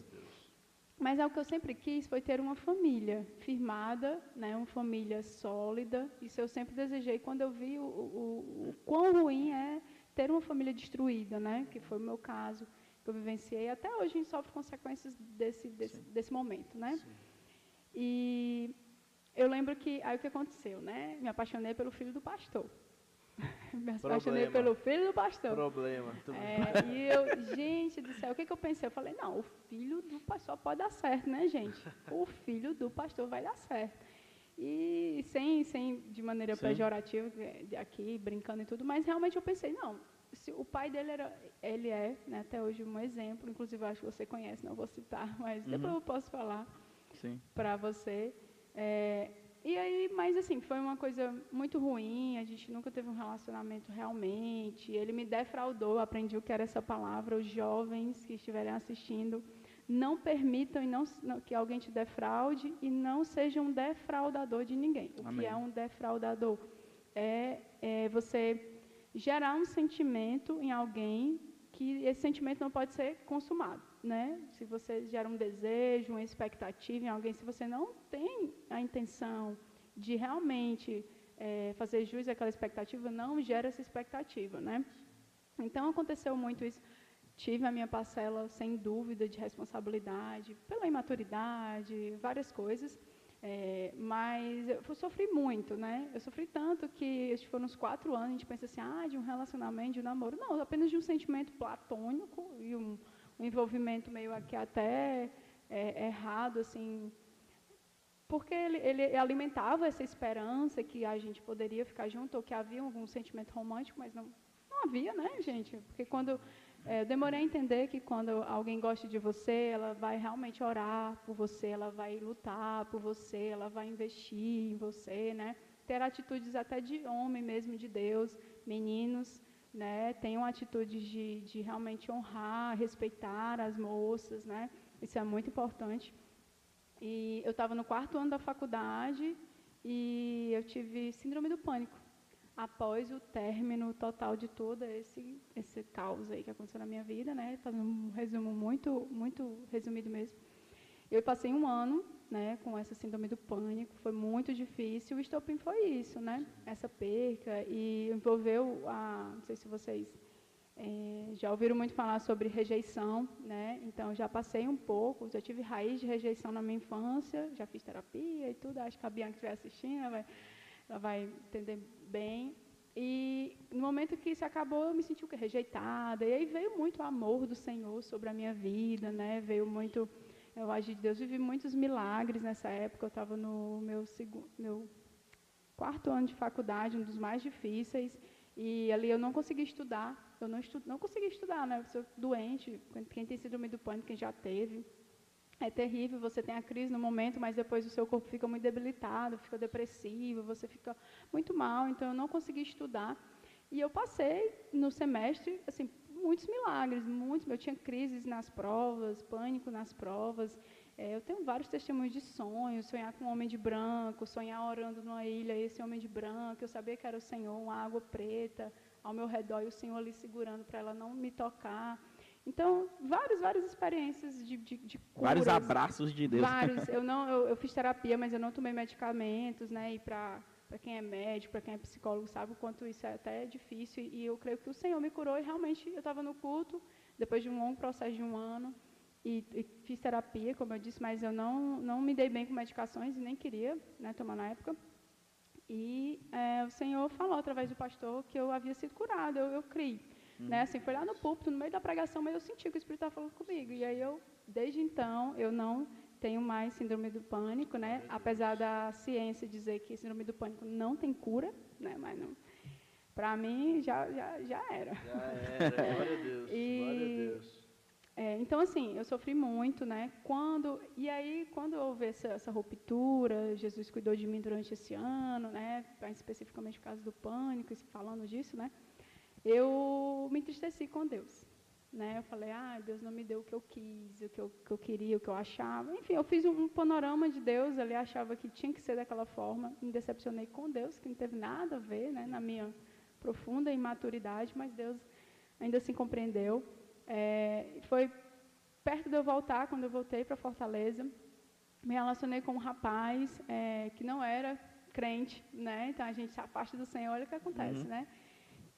Mas algo que eu sempre quis foi ter uma família firmada, né, uma família sólida. Isso eu sempre desejei quando eu vi o, o, o quão ruim é ter uma família destruída, né, que foi o meu caso, que eu vivenciei. Até hoje a gente sofre consequências desse, desse, desse momento, né? E eu lembro que, aí o que aconteceu, né? Me apaixonei pelo filho do pastor. Me apaixonei Problema. pelo filho do pastor. Problema. É, e eu, gente do céu, o que, que eu pensei? Eu falei, não, o filho do pastor pode dar certo, né, gente? O filho do pastor vai dar certo. E sem, sem de maneira Sim. pejorativa, aqui, brincando e tudo, mas realmente eu pensei, não, se o pai dele era, ele é, né, até hoje, um exemplo, inclusive eu acho que você conhece, não vou citar, mas depois Uhum. eu posso falar para você. É, e aí, mas assim, foi uma coisa muito ruim, a gente nunca teve um relacionamento realmente. Ele me defraudou, aprendi o que era essa palavra. Os jovens que estiverem assistindo, não permitam e não, que alguém te defraude e não seja um defraudador de ninguém. O Amém. que é um defraudador? É, é você gerar um sentimento em alguém que esse sentimento não pode ser consumado, né? Se você gera um desejo, uma expectativa em alguém, se você não tem a intenção de realmente é, fazer jus àquela expectativa, não gera essa expectativa, né? Então aconteceu muito isso. Tive a minha parcela, sem dúvida, de responsabilidade, pela imaturidade, várias coisas. É, mas eu sofri muito, né? Eu sofri tanto que acho foram uns quatro anos, a gente pensa assim, ah, de um relacionamento, de um namoro. Não, apenas de um sentimento platônico e um, um envolvimento meio aqui até é, errado, assim, porque ele, ele, alimentava essa esperança que a gente poderia ficar junto, ou que havia algum sentimento romântico, mas não, não havia, né, gente? Porque quando é, eu demorei a entender que quando alguém gosta de você, ela vai realmente orar por você, ela vai lutar por você, ela vai investir em você, né? Ter atitudes até de homem mesmo, de Deus, meninos, né? Tenham atitudes de, de realmente honrar, respeitar as moças, né? Isso é muito importante. E eu estava no quarto ano da faculdade e eu tive síndrome do pânico após o término total de todo esse esse caos aí que aconteceu na minha vida, né? Fazendo um resumo muito muito resumido mesmo. Eu passei um ano, né, com essa síndrome do pânico, foi muito difícil. O estopim foi isso, né? Essa perca e envolveu a, não sei se vocês é, já ouviram muito falar sobre rejeição, né? Então já passei um pouco, já tive raiz de rejeição na minha infância, já fiz terapia e tudo. Acho que a Bianca estiver assistindo, ela vai, ela vai entender bem. E no momento que isso acabou, eu me senti rejeitada. E aí veio muito o amor do Senhor sobre a minha vida, né? Veio muito, eu agi de Deus, vivi muitos milagres nessa época. Eu estava no meu segundo, meu quarto ano de faculdade, um dos mais difíceis. E ali eu não consegui estudar. Eu não, estu, não consegui estudar, né? Sou doente. Quem tem síndrome do pânico, quem já teve, é terrível, você tem a crise no momento, mas depois o seu corpo fica muito debilitado, fica depressivo, você fica muito mal, então eu não consegui estudar. E eu passei no semestre, assim, muitos milagres, muitos, eu tinha crises nas provas, pânico nas provas. É, eu tenho vários testemunhos de sonhos, sonhar com um homem de branco, sonhar orando numa ilha, esse homem de branco, eu sabia que era o Senhor, uma água preta ao meu redor e o Senhor ali segurando para ela não me tocar. Então, várias, várias experiências de, de, de curas, Vários abraços de Deus. Vários. Eu, não, eu, eu fiz terapia, mas eu não tomei medicamentos, né? E para quem é médico, para quem é psicólogo, sabe o quanto isso é até difícil. E eu creio que o Senhor me curou e realmente eu estava no culto, depois de um longo processo de um ano, e, e, fiz terapia, como eu disse, mas eu não, não me dei bem com medicações e nem queria né, tomar na época. E é, o Senhor falou através do pastor que eu havia sido curada, eu, eu criei. Né? Assim, foi lá no púlpito, no meio da pregação, mas eu senti que o Espírito estava falando comigo. E aí eu, desde então, eu não tenho mais síndrome do pânico, né? Apesar da ciência dizer que síndrome do pânico não tem cura, né? Mas não. Para mim já, já, já era. Já era, glória a Deus. E, glória a Deus. É, então assim, eu sofri muito, né? Quando e aí quando houve essa, essa ruptura, Jesus cuidou de mim durante esse ano, né? Especificamente por causa do pânico, falando disso, né? eu me entristeci com Deus. Né? Eu falei, ah, Deus não me deu o que eu quis, o que eu, que eu queria, o que eu achava. Enfim, eu fiz um, um, panorama de Deus ali, achava que tinha que ser daquela forma. Me decepcionei com Deus, que não teve nada a ver né, na minha profunda imaturidade, mas Deus ainda assim compreendeu. É, foi perto de eu voltar, quando eu voltei para Fortaleza, me relacionei com um rapaz é, que não era crente, né? Então a gente se afasta do Senhor, olha o que acontece, uhum. né?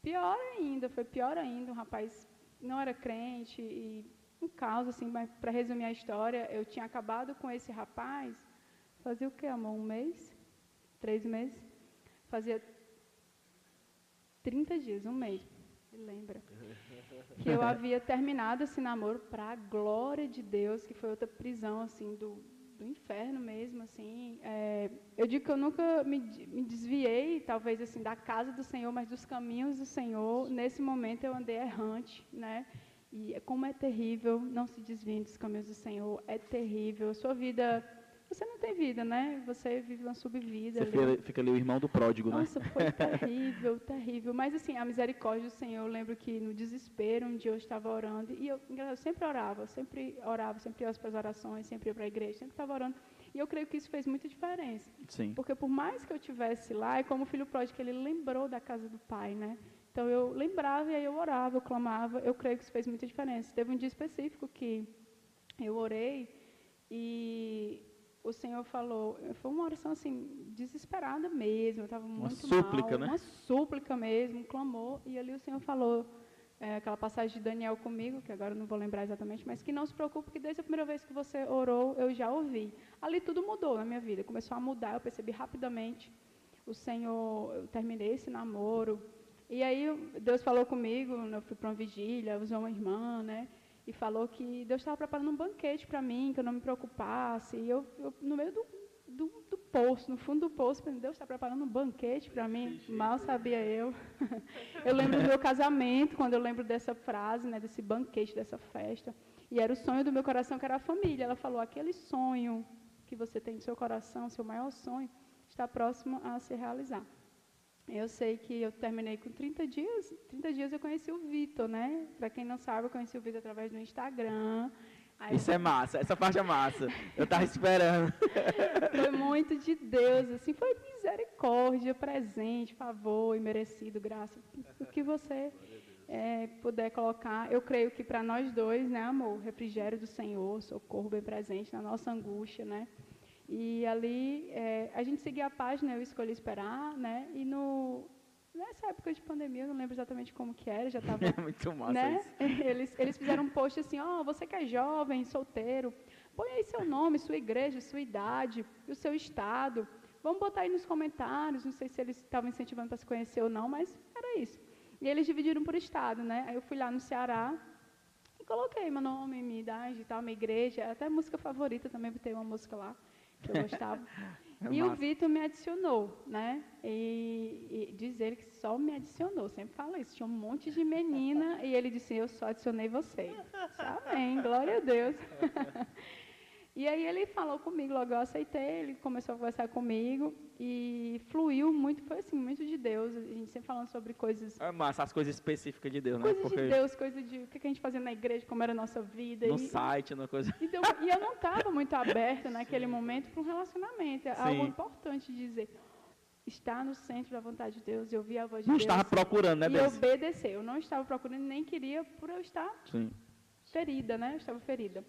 Pior ainda, foi pior ainda, um rapaz não era crente e um caos, assim, mas para resumir a história, eu tinha acabado com esse rapaz, fazia o que, amor? Um mês? Três meses? Fazia 30 dias, um mês, lembra? Que eu havia terminado esse namoro para a glória de Deus, que foi outra prisão, assim, do, do inferno mesmo, assim. É, eu digo que eu nunca me, me, desviei, talvez assim, da casa do Senhor, mas dos caminhos do Senhor. Nesse momento eu andei errante, né? E como é terrível, não se desviem dos caminhos do Senhor, é terrível. A sua vida, você não tem vida, né? Você vive uma subvida. Você ali. fica, ali o irmão do pródigo, né? Nossa, foi terrível, terrível. Mas assim, a misericórdia do Senhor, eu lembro que no desespero, um dia eu estava orando, e eu, eu sempre orava, sempre orava, sempre ia para as orações, sempre ia para a igreja, sempre estava orando. E eu creio que isso fez muita diferença. Sim. Porque por mais que eu tivesse lá, é como o filho pródigo, ele lembrou da casa do pai, né? Então eu lembrava e aí eu orava, eu clamava, eu creio que isso fez muita diferença. Teve um dia específico que eu orei e o Senhor falou, foi uma oração assim, desesperada mesmo, eu estava muito súplica, mal, né? uma súplica mesmo, um clamor, e ali o Senhor falou, é, aquela passagem de Daniel comigo, que agora eu não vou lembrar exatamente, mas que não se preocupe, que desde a primeira vez que você orou, eu já ouvi. Ali tudo mudou na minha vida, começou a mudar, eu percebi rapidamente. O Senhor, eu terminei esse namoro, e aí Deus falou comigo, eu fui para uma vigília, usou uma irmã, né? E falou que Deus estava preparando um banquete para mim, que eu não me preocupasse. E eu, eu no meio do, do, do, poço, no fundo do poço, Deus está preparando um banquete para mim. Mal sabia eu. eu lembro do meu casamento, quando eu lembro dessa frase, né, desse banquete, dessa festa. E era o sonho do meu coração, que era a família. Ela falou: aquele sonho que você tem no seu coração, seu maior sonho, está próximo a se realizar. Eu sei que eu terminei com 30 dias. 30 dias eu conheci o Vitor, né? Para quem não sabe, eu conheci o Vitor através do Instagram. Aí Isso é massa, essa parte é massa. Eu estava esperando. Foi muito de Deus, assim, foi misericórdia, presente, favor e merecido, graça. O que você é, puder colocar, eu creio que para nós dois, né, amor, refrigério do Senhor, socorro bem presente na nossa angústia, né? E ali, é, a gente seguia a página, eu escolhi esperar, né? E no, nessa época de pandemia, eu não lembro exatamente como que era, já estava... É muito massa né? isso. Eles, eles fizeram um post assim, ó, oh, você que é jovem, solteiro, põe aí seu nome, sua igreja, sua idade, o seu estado. Vamos botar aí nos comentários, não sei se eles estavam incentivando para se conhecer ou não, mas era isso. E eles dividiram por estado, né? Aí eu fui lá no Ceará, e coloquei meu nome, minha idade e tal, minha igreja, até música favorita também, botei uma música lá que eu gostava. É e massa. o Vitor me adicionou, né? E, e diz ele que só me adicionou, sempre fala isso. Tinha um monte de menina e ele disse: Eu só adicionei você. Amém, glória a Deus. E aí ele falou comigo, logo eu aceitei, ele começou a conversar comigo e fluiu muito, foi assim, muito de Deus. A gente sempre falando sobre coisas. É massa, as coisas específicas de Deus, né? Coisas de Deus, coisas de o que a gente fazia na igreja, como era a nossa vida. No e, site, na coisa. Então, e eu não estava muito aberta naquele momento para um relacionamento. É algo importante dizer. Estar no centro da vontade de Deus e ouvir a voz de não Deus. Não estava procurando, né, E Deus? obedecer. Eu não estava procurando, nem queria por eu estar Sim. ferida, né? Eu estava ferida.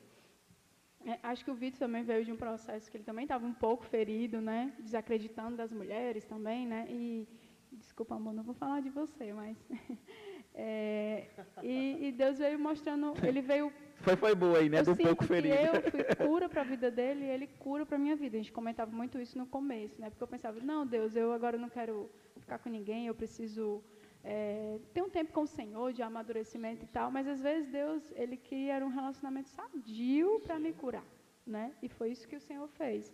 É, acho que o Vitor também veio de um processo que ele também estava um pouco ferido, né? Desacreditando das mulheres também, né? E desculpa, amor, não vou falar de você, mas é, e, e, Deus veio mostrando, ele veio. Foi foi boa aí, né? Do pouco ferido. eu fui cura para a vida dele e ele cura para a minha vida. A gente comentava muito isso no começo, né? Porque eu pensava, não, Deus, eu agora não quero ficar com ninguém, eu preciso é, ter um tempo com o Senhor de amadurecimento e tal, mas às vezes Deus, ele queria um relacionamento sadio para me curar, né? E foi isso que o Senhor fez.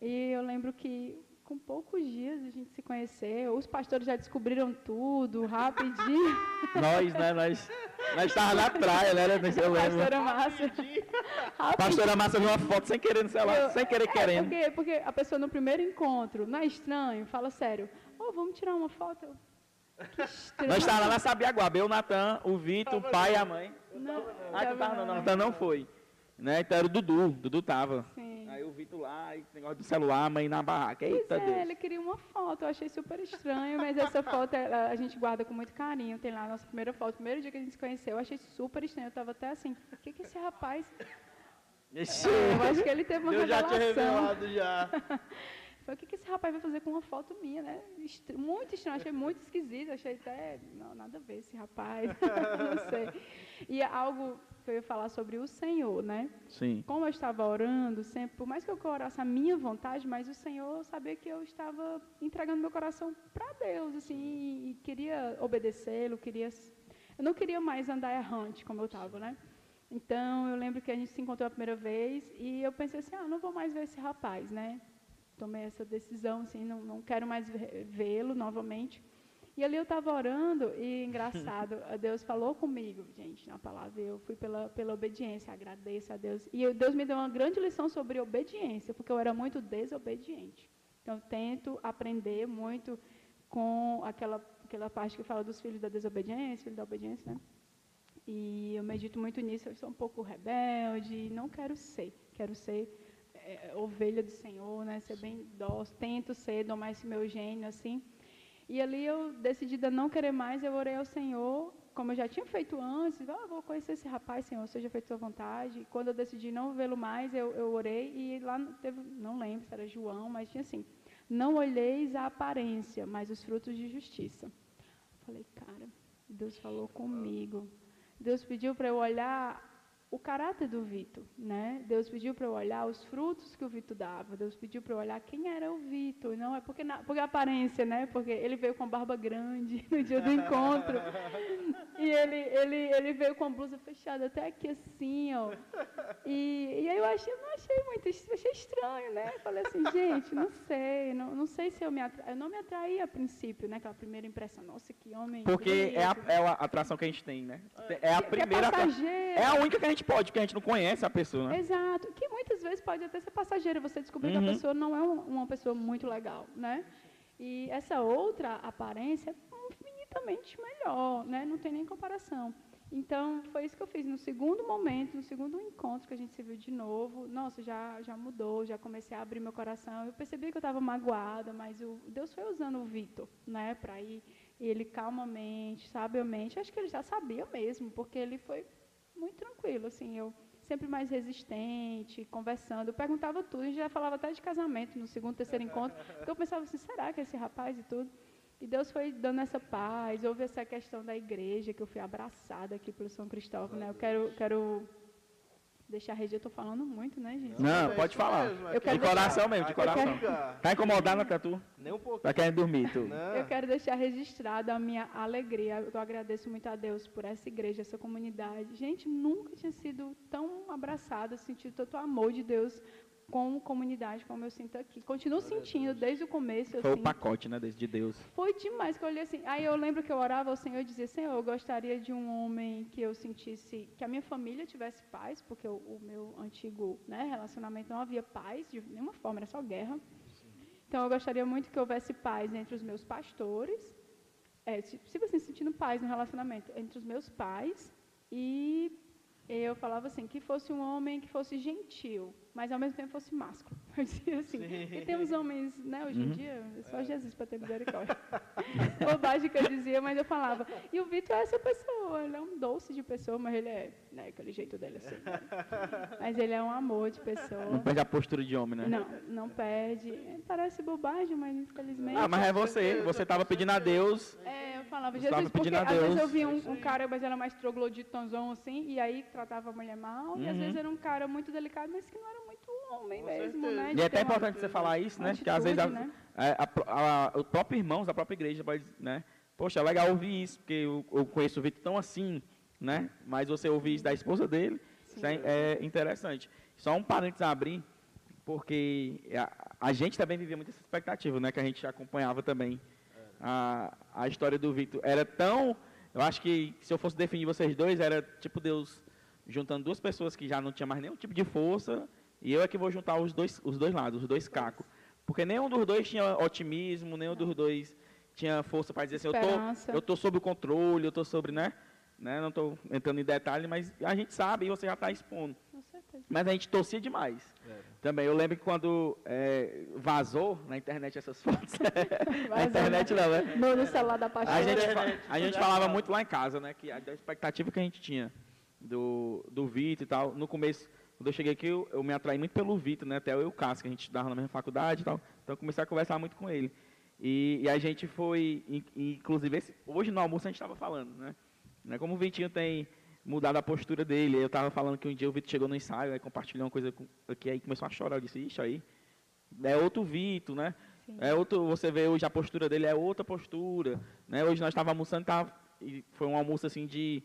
E eu lembro que com poucos dias a gente se conheceu, os pastores já descobriram tudo, rapidinho. nós, né? Nós, nós estávamos na praia, né? Eu lembro. Pastora Massa. Pastora Massa viu uma foto sem querer no celular, eu, sem querer é, querendo. Porque, porque a pessoa no primeiro encontro, não é estranho, fala sério, oh, vamos tirar uma foto? Nós estávamos lá na Sabiaguaba, eu, o Natan, o Vitor, o pai e a mãe. Não, ah, tu tava, não, não, Natan não foi. Né? Então era o Dudu, o Dudu tava. Sim. Aí o Vitor lá, e negócio do celular, a mãe na barraca. Pois Eita é, Deus. ele queria uma foto, eu achei super estranho, mas essa foto a gente guarda com muito carinho. Tem lá a nossa primeira foto, primeiro dia que a gente se conheceu, eu achei super estranho. Eu estava até assim, o que, que esse rapaz. Ixi. Eu acho que ele teve uma Eu já revelação. tinha revelado já. O que, que esse rapaz vai fazer com uma foto minha, né? Muito estranho, achei muito esquisito, achei até. Não, nada a ver esse rapaz. não sei. E algo que eu ia falar sobre o Senhor, né? Sim. Como eu estava orando, sempre, por mais que eu orasse a minha vontade, mas o Senhor sabia que eu estava entregando meu coração para Deus, assim, e, e queria obedecê-lo, queria. Eu não queria mais andar errante como eu estava, né? Então eu lembro que a gente se encontrou a primeira vez e eu pensei assim, ah, não vou mais ver esse rapaz, né? Tomei essa decisão, assim, não, não quero mais vê-lo novamente. E ali eu estava orando e, engraçado, Deus falou comigo, gente, na palavra. Eu fui pela, pela obediência, agradeço a Deus. E eu, Deus me deu uma grande lição sobre obediência, porque eu era muito desobediente. Então, tento aprender muito com aquela, aquela parte que fala dos filhos da desobediência, filhos da obediência, né? E eu medito muito nisso. Eu sou um pouco rebelde, não quero ser. Quero ser é, ovelha do Senhor, né? Ser bem dócil. Tento ser, domar esse meu gênio, assim. E ali eu, decidida não querer mais, eu orei ao Senhor, como eu já tinha feito antes, ah, vou conhecer esse rapaz, Senhor, seja feito sua vontade. E quando eu decidi não vê-lo mais, eu, eu orei e lá teve, não lembro se era João, mas tinha assim, não olheis a aparência, mas os frutos de justiça. falei, cara, Deus falou comigo. Deus pediu para eu olhar o caráter do Vitor, né? Deus pediu para eu olhar os frutos que o Vitor dava. Deus pediu para eu olhar quem era o Vitor. Não é porque, na, porque a aparência, né? Porque ele veio com barba grande no dia do encontro. e ele, ele, ele veio com a blusa fechada até aqui assim, ó. E, e aí eu achei, não achei muito, achei estranho, né? Falei assim, gente, não sei, não, não sei se eu me atra... eu não me atraí a princípio, né? Aquela primeira impressão, nossa, que homem. Porque é a, é a atração que a gente tem, né? É a primeira. É, é a única que a gente pode, porque a gente não conhece a pessoa. Né? Exato. Que muitas vezes pode até ser passageira, você descobrir uhum. que a uhum. pessoa não é uma pessoa muito legal, né? E essa outra aparência é infinitamente melhor, né? Não tem nem comparação. Então, foi isso que eu fiz. No segundo momento, no segundo encontro que a gente se viu de novo, nossa, já, já mudou, já comecei a abrir meu coração. Eu percebi que eu estava magoada, mas o, Deus foi usando o Vitor, né, para ir, ele calmamente, sabiamente, acho que ele já sabia mesmo, porque ele foi muito tranquilo, assim, eu sempre mais resistente, conversando. Eu perguntava tudo, a gente já falava até de casamento no segundo, terceiro encontro. Então eu pensava assim, será que é esse rapaz e tudo? E Deus foi dando essa paz, houve essa questão da igreja, que eu fui abraçada aqui pelo São Cristóvão, né? Eu quero, quero deixar a rede, eu estou falando muito, né, gente? Não, pode falar. Mesmo, eu de coração mesmo, de coração. Quero... Tá incomodado até tu? Nem um pouco. Tá querendo dormir, tu? Não. Eu quero deixar registrada a minha alegria. Eu agradeço muito a Deus por essa igreja, essa comunidade. Gente, nunca tinha sido tão abraçada, sentido tanto amor de Deus com comunidade, como eu sinto aqui. Continuo sentindo desde o começo. Foi o pacote, né, de Deus. Foi demais, que eu olhei assim. Aí eu lembro que eu orava ao Senhor e dizia, Senhor, eu gostaria de um homem que eu sentisse, que a minha família tivesse paz, porque o, o meu antigo né, relacionamento não havia paz de nenhuma forma, era só guerra. Então eu gostaria muito que houvesse paz entre os meus pastores, é, se, se você sentindo paz no relacionamento, entre os meus pais e eu falava assim, que fosse um homem que fosse gentil, mas ao mesmo tempo fosse másculo. Eu dizia assim, e tem uns homens, né, hoje em uhum. dia, é só Jesus para ter misericórdia. Bobagem que eu dizia, mas eu falava. E o Vitor é essa pessoa, ele é um doce de pessoa, mas ele é, né, aquele jeito dele assim. Né? Mas ele é um amor de pessoa. Não perde a postura de homem, né? Não, não perde. Parece bobagem, mas infelizmente... Ah, mas é você, você estava pedindo a Deus... É, eu falava, Jesus, porque às vezes eu via um, um cara, mas era mais trogloditonzão assim, e aí tratava a mulher mal, uhum. e às uhum. vezes era um cara muito delicado, mas que não era muito homem Com mesmo, certeza. né? E é até importante você falar isso, né? Porque às vezes a, né? a, a, a, o próprio irmão da própria igreja pode, né? Poxa, é legal ouvir isso, porque eu, eu conheço o Vitor tão assim, né? Mas você ouvir isso da esposa dele, isso é, é, interessante. Só um parênteses a abrir, porque a, a, gente também vivia muito essa expectativa, né? Que a gente acompanhava também a, a história do Vitor. Era tão... Eu acho que se eu fosse definir vocês dois, era tipo Deus juntando duas pessoas que já não tinham mais nenhum tipo de força e eu é que vou juntar os dois, os dois lados, os dois cacos. Porque nenhum dos dois tinha otimismo, nenhum dos dois tinha força para dizer assim, eu tô, eu tô sob o controle, eu tô sobre, né? né? Não estou entrando em detalhe, mas a gente sabe e você já está expondo. Com certeza. Mas a gente torcia demais. É. Também, eu lembro que quando é, vazou na internet essas fotos. na internet não, né? No, no celular da paixão. A gente, a gente falava muito lá em casa, né? Que a expectativa que a gente tinha do, do Vitor e tal. No começo, quando eu cheguei aqui, eu, eu me atraí muito pelo Vitor, né? Até eu e o Cássio, que a gente estudava na mesma faculdade e tal. Então eu comecei a conversar muito com ele. E, e a gente foi, inclusive, esse, hoje no almoço a gente estava falando, né? né? Como o Vitinho tem mudado a postura dele. Eu estava falando que um dia o Vitor chegou no ensaio, aí compartilhou uma coisa aqui, aí começou a chorar. Eu disse, ixi, aí é outro Vitor, né? Sim. É outro, você vê hoje a postura dele é outra postura, né? Hoje nós estávamos almoçando, tava, e foi um almoço assim de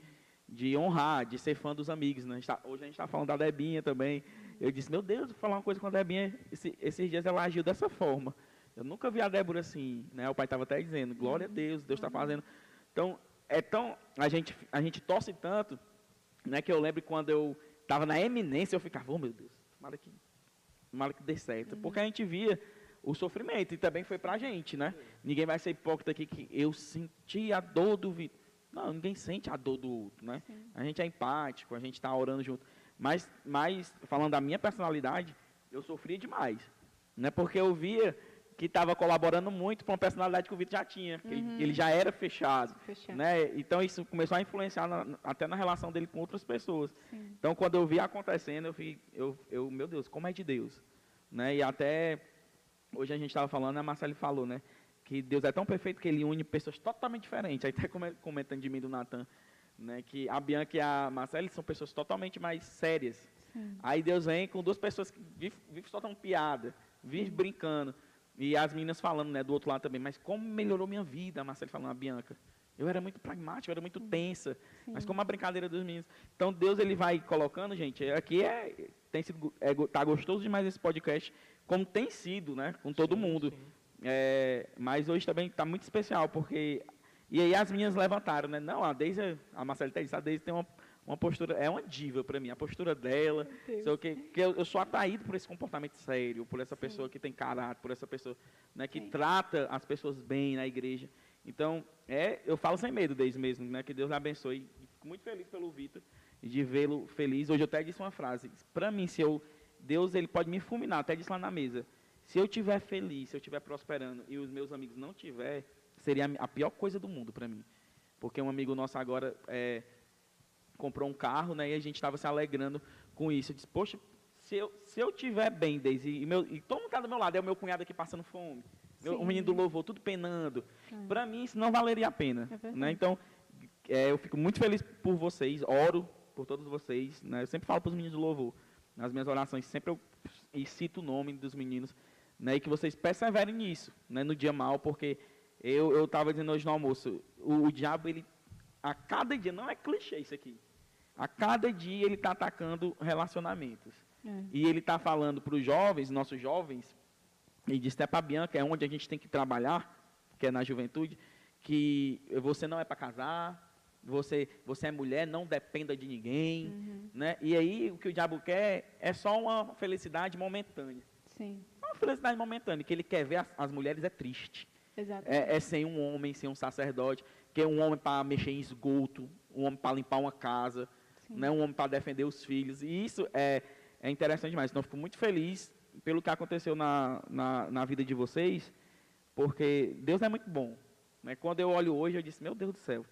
de honrar, de ser fã dos amigos. Né? A tá, hoje a gente está falando da Debinha também. Eu disse, meu Deus, vou falar uma coisa com a Debinha. Esse, esses dias ela agiu dessa forma. Eu nunca vi a Débora assim, né? O pai estava até dizendo, glória a Deus, Deus está fazendo. Então, é tão, a gente, a gente torce tanto, né? Que eu lembro quando eu estava na eminência, eu ficava, oh meu Deus, tomara que, tomara que dê certo. Porque a gente via o sofrimento, e também foi pra gente, né? Ninguém vai ser hipócrita aqui que eu senti a dor do Vitor. Não, ninguém sente a dor do outro, né? Sim. A gente é empático, a gente está orando junto. Mas, mas, falando da minha personalidade, eu sofria demais. Né? Porque eu via que estava colaborando muito para uma personalidade que o Vitor já tinha, que ele, ele já era fechado. Fechado. Né? Então isso começou a influenciar na- até na relação dele com outras pessoas. Sim. Então quando eu vi acontecendo, eu, fui, eu, eu meu Deus, como é de Deus. Né? E até hoje a gente estava falando, a Marcele falou, né? Que Deus é tão perfeito que ele une pessoas totalmente diferentes. Aí até come- comentando de mim do Natan, né? Que a Bianca e a Marcele são pessoas totalmente mais sérias. Sim. Aí Deus vem com duas pessoas que vivem vive soltando piada, vive brincando. E as meninas falando, né, do outro lado também, mas como melhorou minha vida, a Marcele falando, a Bianca. Eu era muito pragmática, eu era muito tensa, mas como a brincadeira dos meninos. Então Deus ele vai colocando, gente, aqui é tem sido é, tá gostoso demais esse podcast, como tem sido, né, com todo mundo. É, mas hoje também está muito especial, porque. E aí as minhas levantaram, né? Não, a Deise, a Marcela disse, a Deise tem uma, uma postura, é uma diva para mim, a postura dela. Sei o quê, que eu, eu sou atraído por esse comportamento sério, por essa pessoa que tem caráter, por essa pessoa né, que Sim. trata as pessoas bem na igreja. Então, é, eu falo sem medo desde mesmo, né? Que Deus lhe abençoe. Fico muito feliz pelo Vitor de vê-lo feliz. Hoje eu até disse uma frase. Para mim, se eu Deus ele pode me fulminar, até disse lá na mesa. Se eu estiver feliz, se eu estiver prosperando e os meus amigos não tiver, seria a pior coisa do mundo para mim. Porque um amigo nosso agora é, comprou um carro, né? E a gente estava se alegrando com isso. Eu disse, poxa, se eu, se eu tiver bem, Deise, e, meu, e todo mundo está do meu lado, é o meu cunhado aqui passando fome, meu, o menino do louvor, tudo penando. É. Para mim, isso não valeria a pena. É né? Então, é, eu fico muito feliz por vocês, oro por todos vocês. Né? Eu sempre falo para os meninos do louvor, nas minhas orações, sempre eu e cito o nome dos meninos, né? e que vocês perseverem nisso, né? no dia mal, porque eu estava dizendo hoje no almoço, o, o diabo, ele, a cada dia, não é clichê isso aqui, a cada dia ele está atacando relacionamentos. É. E ele está falando para os jovens, nossos jovens, e disse até para Bianca, é onde a gente tem que trabalhar, que é na juventude, que você não é para casar, você, você é mulher, não dependa de ninguém. Uhum. Né? E aí o que o diabo quer é só uma felicidade momentânea. Sim. Uma felicidade momentânea, que ele quer ver as, as mulheres é triste. É, é sem um homem, sem um sacerdote, que é um homem para mexer em esgoto, um homem para limpar uma casa, Sim. né, um homem para defender os filhos. E isso é, é interessante demais. Então, eu fico muito feliz pelo que aconteceu na, na, na vida de vocês, porque Deus é muito bom. Né? Quando eu olho hoje, eu disse, meu Deus do céu.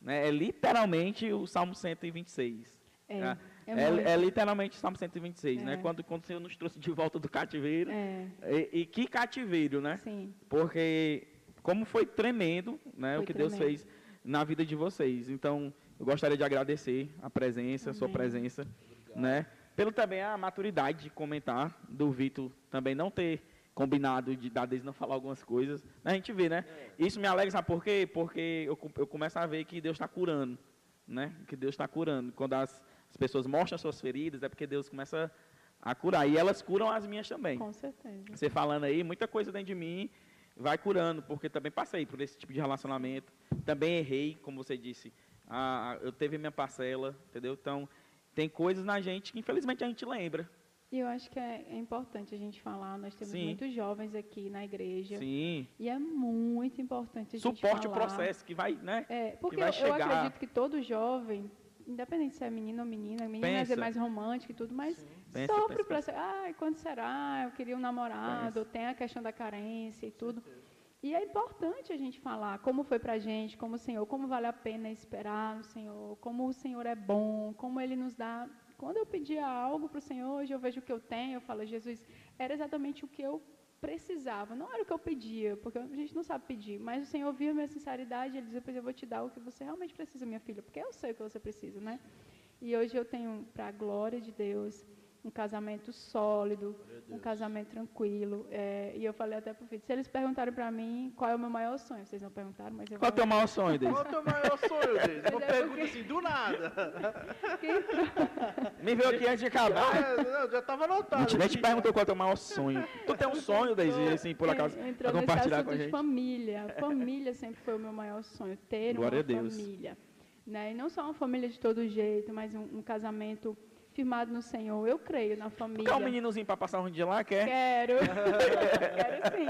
Né? É literalmente o Salmo 126. É, né? É É, é literalmente Salmo 126, né? É. Quando, quando o Senhor nos trouxe de volta do cativeiro. É, E, e que cativeiro, né? sim. Porque como foi tremendo né, Foi o que Deus tremendo. fez na vida de vocês. Então, eu gostaria de agradecer a presença, a sua Amém. presença, né? Pelo também a maturidade de comentar do Vitor também não ter combinado de dar desde não falar algumas coisas. A gente vê, né? Isso me alegra, sabe por quê? Porque eu, eu começo a ver que Deus está curando, né? Que Deus está curando. Quando as, as pessoas mostram suas feridas, é porque Deus começa a curar. E elas curam as minhas também. Com certeza. Você falando aí, muita coisa dentro de mim vai curando, porque também passei por esse tipo de relacionamento. Também errei, como você disse. Ah, eu teve minha parcela, entendeu? Então, tem coisas na gente que infelizmente a gente lembra. E eu acho que é, é importante a gente falar, nós temos Sim. muitos jovens aqui na igreja. Sim. E é muito importante a gente Suporte o processo que vai, né? É, porque vai eu, eu acredito que todo jovem, independente se é menino ou menina, menina é mais romântica e tudo, mas Pensa, sofre pensa, para ser, ai, quando será? Eu queria um namorado, Pensa. tem a questão da carência e tudo. E é importante a gente falar como foi pra gente, como o Senhor, como vale a pena esperar no Senhor, como o Senhor é bom, como Ele nos dá. Quando eu pedia algo para o Senhor, hoje eu vejo o que eu tenho, eu falo, Jesus, era exatamente o que eu precisava, não era o que eu pedia, porque a gente não sabe pedir, mas o Senhor viu a minha sinceridade, Ele dizia, pois eu vou te dar o que você realmente precisa, minha filha, porque eu sei o que você precisa, né? E hoje eu tenho, para a glória de Deus, um casamento sólido, um casamento tranquilo. É, e eu falei até pro filho, se eles perguntarem para mim qual é o meu maior sonho, vocês não perguntaram, mas eu Qual é o teu maior sonho, Deise? Qual é o teu maior sonho, Deise? Uma Mas é pergunta porque- assim, do nada. Me veio aqui antes de acabar. É, não, já tava anotado. A gente nem te perguntou qual é o teu maior sonho. Tu tem um sonho, Deise, assim, por acaso, É, pra entrou nesse compartilhar assunto com a de gente? família. Família sempre foi o meu maior sonho, ter Glória a uma Deus. família. Né? E não só uma família de todo jeito, mas um, um casamento firmado no Senhor. Eu creio na família. Quer um meninozinho pra passar um dia lá? Quer? Quero. Quero sim.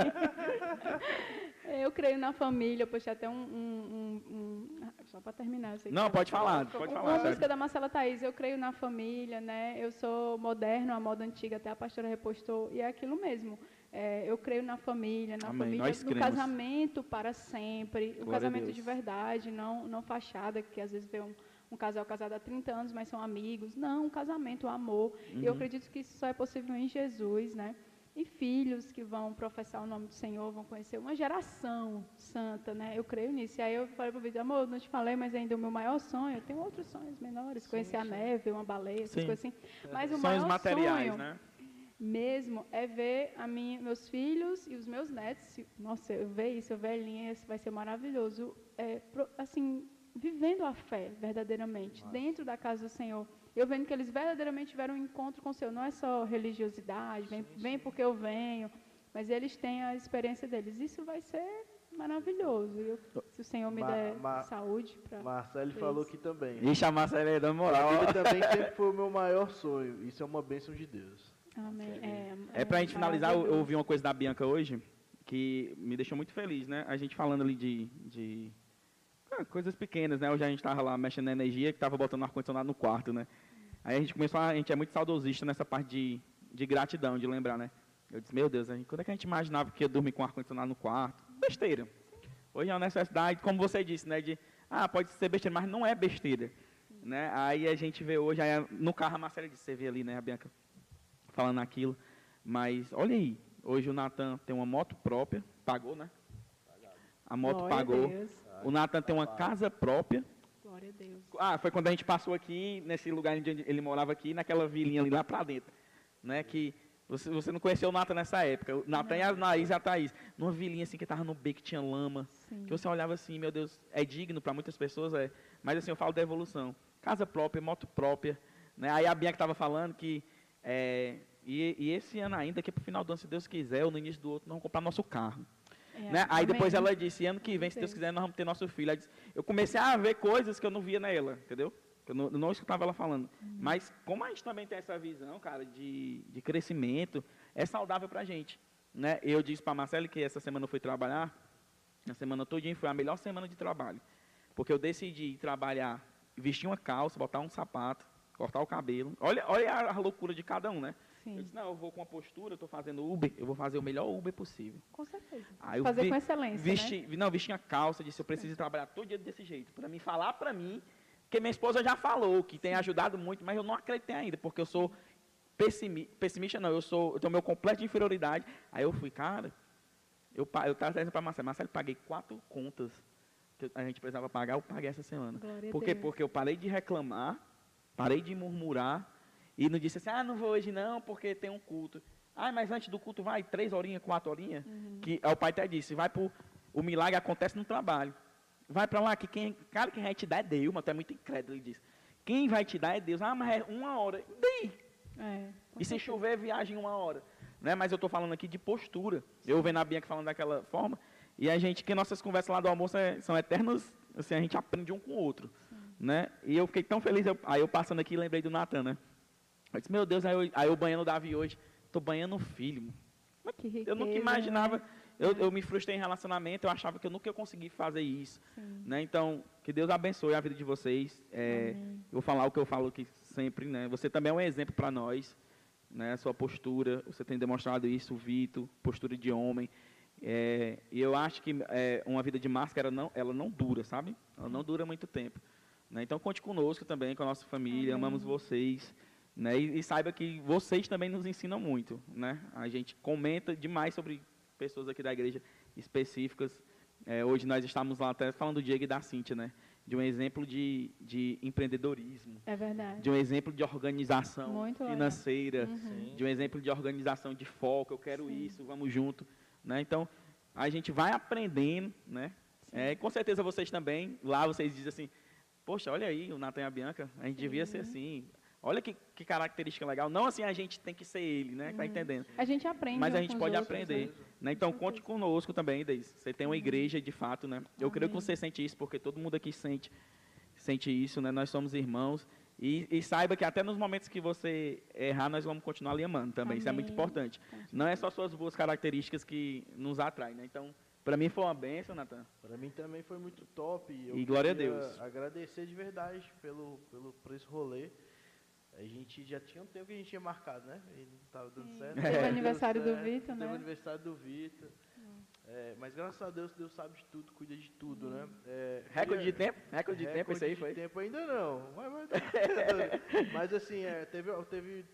Eu creio na família. Poxa, até um. um- um- um- só para terminar. Não, tá pode falar, pode Uma falar, música sério. da Marcela Thaís. Eu creio na família, né? Eu sou moderno, a moda antiga, até a pastora repostou. E é aquilo mesmo. É, eu creio na família, na Amém. família, no casamento para sempre. Glória O casamento de verdade, não, não fachada, que às vezes vê um, um casal casado há 30 anos, mas são amigos. Não, um casamento, um amor. E Uhum. eu acredito que isso só é possível em Jesus, né? E filhos que vão professar o nome do Senhor, vão conhecer uma geração santa, né? Eu creio nisso. E aí eu falei para o vídeo, amor, não te falei, mas ainda o meu maior sonho, eu tenho outros sonhos menores, conhecer a neve, uma baleia, essas Sim. coisas assim. Mas o Sonhos maior materiais, sonho né? mesmo é ver a minha, meus filhos e os meus netos. Nossa, eu ver isso, eu velhinha, isso vai ser maravilhoso. É, assim, vivendo a fé verdadeiramente, dentro da casa do Senhor. Eu vendo que eles verdadeiramente tiveram um encontro com o Senhor. Não é só religiosidade, vem, vem porque eu venho, mas eles têm a experiência deles. Isso vai ser maravilhoso. E eu- se o Senhor me Ma- der ma- saúde para. Marcelo falou aqui também. E chamar a série dando moral. Ele também sempre foi o meu maior sonho. Isso é uma bênção de Deus. Amém. É pra gente finalizar, eu, ouvi uma coisa da Bianca hoje que me deixou muito feliz, né? A gente falando ali de, de ah, coisas pequenas, né? Hoje a gente tava lá mexendo na energia, que tava botando ar-condicionado no quarto, né? Aí a gente começou, a, a gente é muito saudosista nessa parte de, de gratidão, de lembrar, né? Eu disse, meu Deus, gente, quando é que a gente imaginava que ia dormir com ar-condicionado no quarto? Besteira. Hoje é uma necessidade, como você disse, né? De, ah, pode ser besteira, mas não é besteira. Né? Aí a gente vê hoje, aí no carro a Marcela disse, você vê ali, né, a Bianca? falando aquilo. Mas olha aí, hoje o Natan tem uma moto própria, pagou, né? A moto Glória pagou. Deus. O Natan tem uma casa própria. Glória a Deus. Ah, foi quando a gente passou aqui, nesse lugar onde ele morava aqui, naquela vilinha ali lá pra dentro. Né? Que você, você não conheceu o Natan nessa época. O Natan e a Naís e a Thaís. Numa vilinha assim que tava no beco, que tinha lama. Sim. Que você olhava assim, meu Deus, é digno para muitas pessoas, é. Mas assim, eu falo da evolução. Casa própria, moto própria. Né? Aí a Bianca estava falando que. é, e, e esse ano ainda, que pro final do ano, se Deus quiser, ou no início do outro, nós vamos comprar nosso carro. É, Né? Aí depois ela disse, ano que vem, se Deus quiser, nós vamos ter nosso filho. Ela disse, eu comecei a ver coisas que eu não via nela, entendeu? Eu não, eu não escutava ela falando. Uhum. Mas como a gente também tem essa visão, cara, de, de crescimento, é saudável pra gente. Né? Eu disse pra Marcela que essa semana eu fui trabalhar, a semana todinha foi a melhor semana de trabalho. Porque eu decidi trabalhar, vestir uma calça, botar um sapato, cortar o cabelo. Olha, olha a, a loucura de cada um, né? Eu Sim, disse, não, eu vou com uma postura, eu estou fazendo Uber, eu vou fazer o melhor Uber possível. com certeza. Aí eu Fazer vi- com excelência, Vesti, né? Não, vesti a calça, disse, eu preciso trabalhar todo dia desse jeito. Para mim, falar para mim, porque minha esposa já falou que tem ajudado muito, mas eu não acreditei ainda, porque eu sou pessimi, pessimista, não, eu sou, eu tenho meu completo de inferioridade. Aí eu fui, cara, eu eu estava dizendo para Marcelo, Marcelo, eu paguei quatro contas que a gente precisava pagar, eu paguei essa semana. Glória Por quê? Porque eu parei de reclamar, parei de murmurar e não disse assim, ah, não vou hoje não, porque tem um culto. Ah, mas antes do culto vai três horinhas, quatro horinhas. Uhum. Que o pai até disse, vai pro, o milagre acontece no trabalho. Vai para lá, que quem, cara, quem vai te dar é Deus, mas tu é muito incrédulo, ele disse. Quem vai te dar é Deus. Ah, mas é uma hora. E daí? É, E se chover, viagem uma hora. Né? Mas eu estou falando aqui de postura. Eu vendo a Bianca falando daquela forma. E a gente, que nossas conversas lá do almoço é- são eternas, assim, a gente aprende um com o outro. Né? E eu fiquei tão feliz, eu- aí eu passando aqui lembrei do Natan, né? Eu disse, meu Deus, aí eu, aí eu banhando o Davi hoje, tô banhando o filho. Que riqueza, Eu nunca né? imaginava, eu, eu me frustrei em relacionamento, eu achava que eu nunca ia conseguir fazer isso. Né? Então, que Deus abençoe a vida de vocês. É, eu vou falar o que eu falo aqui sempre, né? Você também é um exemplo para nós, né? A sua postura, você tem demonstrado isso, Vitor, postura de homem. É, e eu acho que é, uma vida de máscara não, ela não dura, sabe? Ela não dura muito tempo. Né? Então conte conosco também, com a nossa família, amamos vocês. Né? E, e saiba que vocês também nos ensinam muito. Né? A gente comenta demais sobre pessoas aqui da igreja específicas. É, hoje nós estamos lá até falando do Diego e da Cíntia, né? De um exemplo de, de empreendedorismo, É verdade. de um exemplo de organização Muito financeira, Uhum. de um exemplo de organização de foco, eu quero isso, vamos junto, né? Então, a gente vai aprendendo, né? É, e com certeza vocês também, lá vocês dizem assim, poxa, olha aí, o Natan e a Bianca, a gente devia ser assim, olha que, que característica legal, não assim a gente tem que ser ele, né? Tá entendendo? A gente aprende. Mas a gente pode os outros, aprender. né? Né? Então, conte conosco também, Deise. Você tem uma igreja de fato, né? Eu creio que Amém. você sente isso, porque todo mundo aqui sente, sente isso, né? Nós somos irmãos. E, e saiba que até nos momentos que você errar, nós vamos continuar lhe amando também. Isso é muito Amém. importante. Não é só suas boas características que nos atraem, né? Então, para mim foi uma bênção, Natan. Para mim também foi muito top. Eu E glória a Deus. Agradecer de verdade pelo, pelo, por esse rolê. A gente já tinha um tempo que a gente tinha marcado, né? E não estava dando Sim. certo. Teve Deu aniversário do certo, Vitor, Teve né? o aniversário do Vitor. É, mas graças a Deus, Deus sabe de tudo, cuida de tudo, né? É, Recorde de tempo? Recorde de tempo, esse aí de foi? tempo ainda não. Mas, mas- mas, assim, é, teve, teve,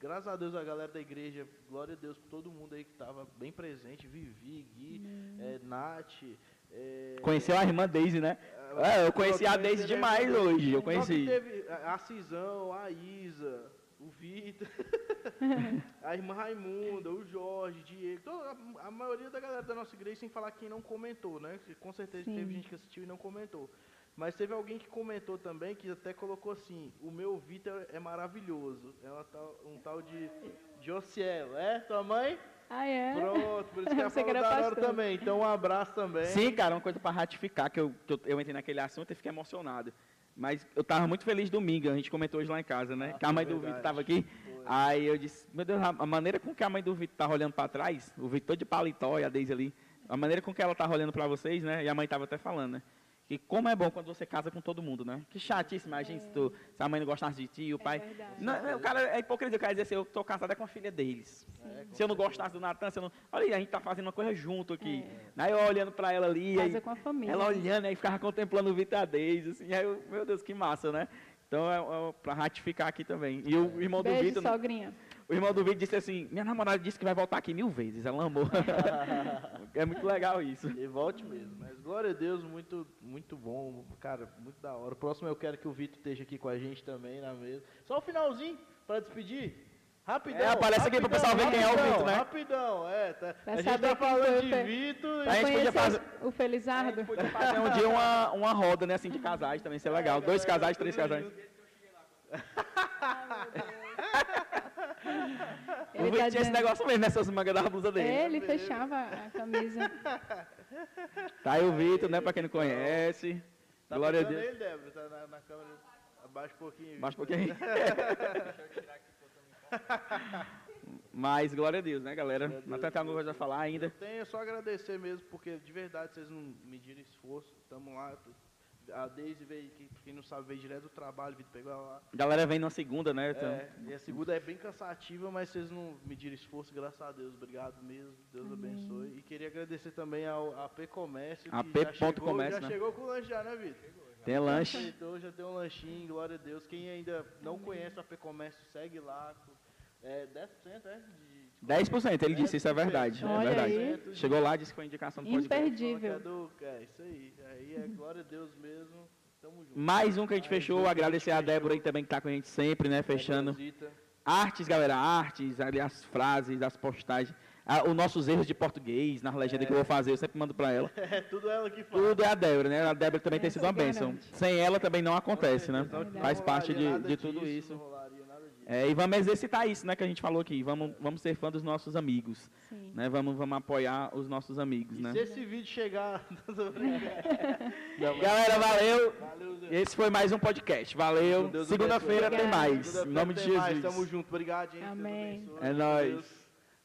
graças a Deus, a galera da igreja, glória a Deus por todo mundo aí que estava bem presente, Vivi, Gui, é, Nath. É, Conheceu a irmã Deise, né? É, eu conheci a Deise conheci, né, demais hoje. Eu conheci. teve a a Cisão, a Isa, o Vitor, a irmã Raimunda, o Jorge, Diego, toda, a, a maioria da galera da nossa igreja, sem falar quem não comentou, né? Que Com certeza Sim. teve gente que assistiu e não comentou. Mas teve alguém que comentou também, que até colocou assim, o meu Vitor é maravilhoso. É uma tal- um tal de Josiel, é? Tua mãe? Ah, é? Pronto, por isso que Você falou era da também. Então um abraço também. Sim, cara, uma coisa para ratificar, que eu, que eu, eu entrei naquele assunto e fiquei emocionado. Mas eu tava muito feliz domingo, a gente comentou hoje lá em casa, né? Ah, que a mãe foi do Vitor verdade. tava aqui. Foi. Aí eu disse, meu Deus, a a maneira com que a mãe do Vitor tava olhando para trás, o Vitor de paletó e a Deise ali, a maneira com que ela tava olhando para vocês, né? E a mãe tava até falando, né? Que como é bom quando você casa com todo mundo, né? Que chatice, imagina se, tu, se a mãe não gostasse de ti, o pai. verdade. não, não, o cara é hipocrisia, o cara dizer assim, eu tô casada com a filha deles. É, Se eu não gostasse do Natan, se eu não. Olha aí, a gente tá fazendo uma coisa junto aqui. É. Aí eu olhando para ela ali. aí- Casa com a família. ela olhando, aí ficava contemplando o Vitor Deise, assim, aí eu, meu Deus, que massa, né? Então, é, é para ratificar aqui também. E o irmão do Beijo, Vitor, sogrinha. O irmão do Vitor disse assim, minha namorada disse que vai voltar aqui mil vezes, ela amou. é muito legal isso. E volte mesmo. Mas glória a Deus, muito, muito bom. Cara, muito da hora. O próximo eu quero que o Vitor esteja aqui com a gente também na mesa. Só o finalzinho para despedir. Rapidão. É, aparece aqui pro pessoal ver quem é o rapidão, Vitor, né? Rapidão, é. Tá, a gente tá quem falando de o Vitor. A e- gente podia fazer- o Felizardo? Podia fazer um dia uma, uma roda, né, assim, de casais também, ser legal. Dois casais, três casais. O Ele tinha esse dizendo- negócio mesmo nessas mangas da blusa dele. Ele fechava a camisa. Tá aí o Vitor, né, pra quem não conhece. Tá Glória a Deus. ele, Débora? Tá na, na câmera. Abaixa um pouquinho. Baixa um pouquinho. Mas glória a Deus, né, galera? Não tem alguma coisa a falar ainda. Eu tenho só agradecer mesmo, porque de verdade vocês não mediram esforço. Tamo lá. A Deise veio, que- quem não sabe, veio direto do trabalho, Vitor pegou ela lá. A galera vem na segunda, né? Então, É, e a segunda é bem cansativa, mas vocês não mediram esforço, graças a Deus. Obrigado mesmo, Deus abençoe. E queria agradecer também ao AP Comércio, que AP já chegou, comércio, já né? chegou com o lanche já, né, Vitor? tem lanche. Então já tem um lanchinho, glória a Deus. Quem ainda não conhece o AP Comércio, segue lá. É 10%, é? De 10%, ele disse, isso é 10%, verdade. É Olha verdade. aí. Chegou lá, disse que foi indicação do podcast. Imperdível. Que é É isso aí. Aí é glória a Deus mesmo. Tamo junto. Mais um que a gente fechou, agradecer gente a Débora aí também que tá com a gente sempre, né? Fechando. Artes, galera, artes, ali as frases, as postagens. Ah, os nossos erros de português, nas legendas que eu vou fazer, eu sempre mando pra ela. É tudo ela que faz. Tudo é a Débora, né? A Débora também tem Essa sido uma garante. bênção. Sem ela também não acontece, né? Faz parte de, de tudo disso, isso. Não rolaria nada disso. É, e vamos exercitar isso, né, que a gente falou aqui. Vamos, vamos ser fã dos nossos amigos, Sim. né? Vamos, vamos apoiar os nossos amigos, E né? se esse vídeo chegar. Galera, valeu. Valeu. Esse foi mais um podcast. Valeu. Segunda-feira tem mais. Em nome de tem mais. Jesus. Tamo junto. Obrigado, gente. Amém. É nóis.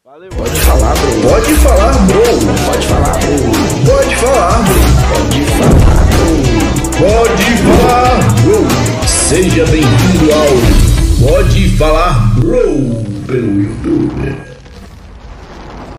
Valeu. Pode falar, bro. Pode falar, bro. Pode falar, bro. Pode falar, bro. Pode falar, bro. Seja bem-vindo ao Pode Falar, bro. Pelo YouTube.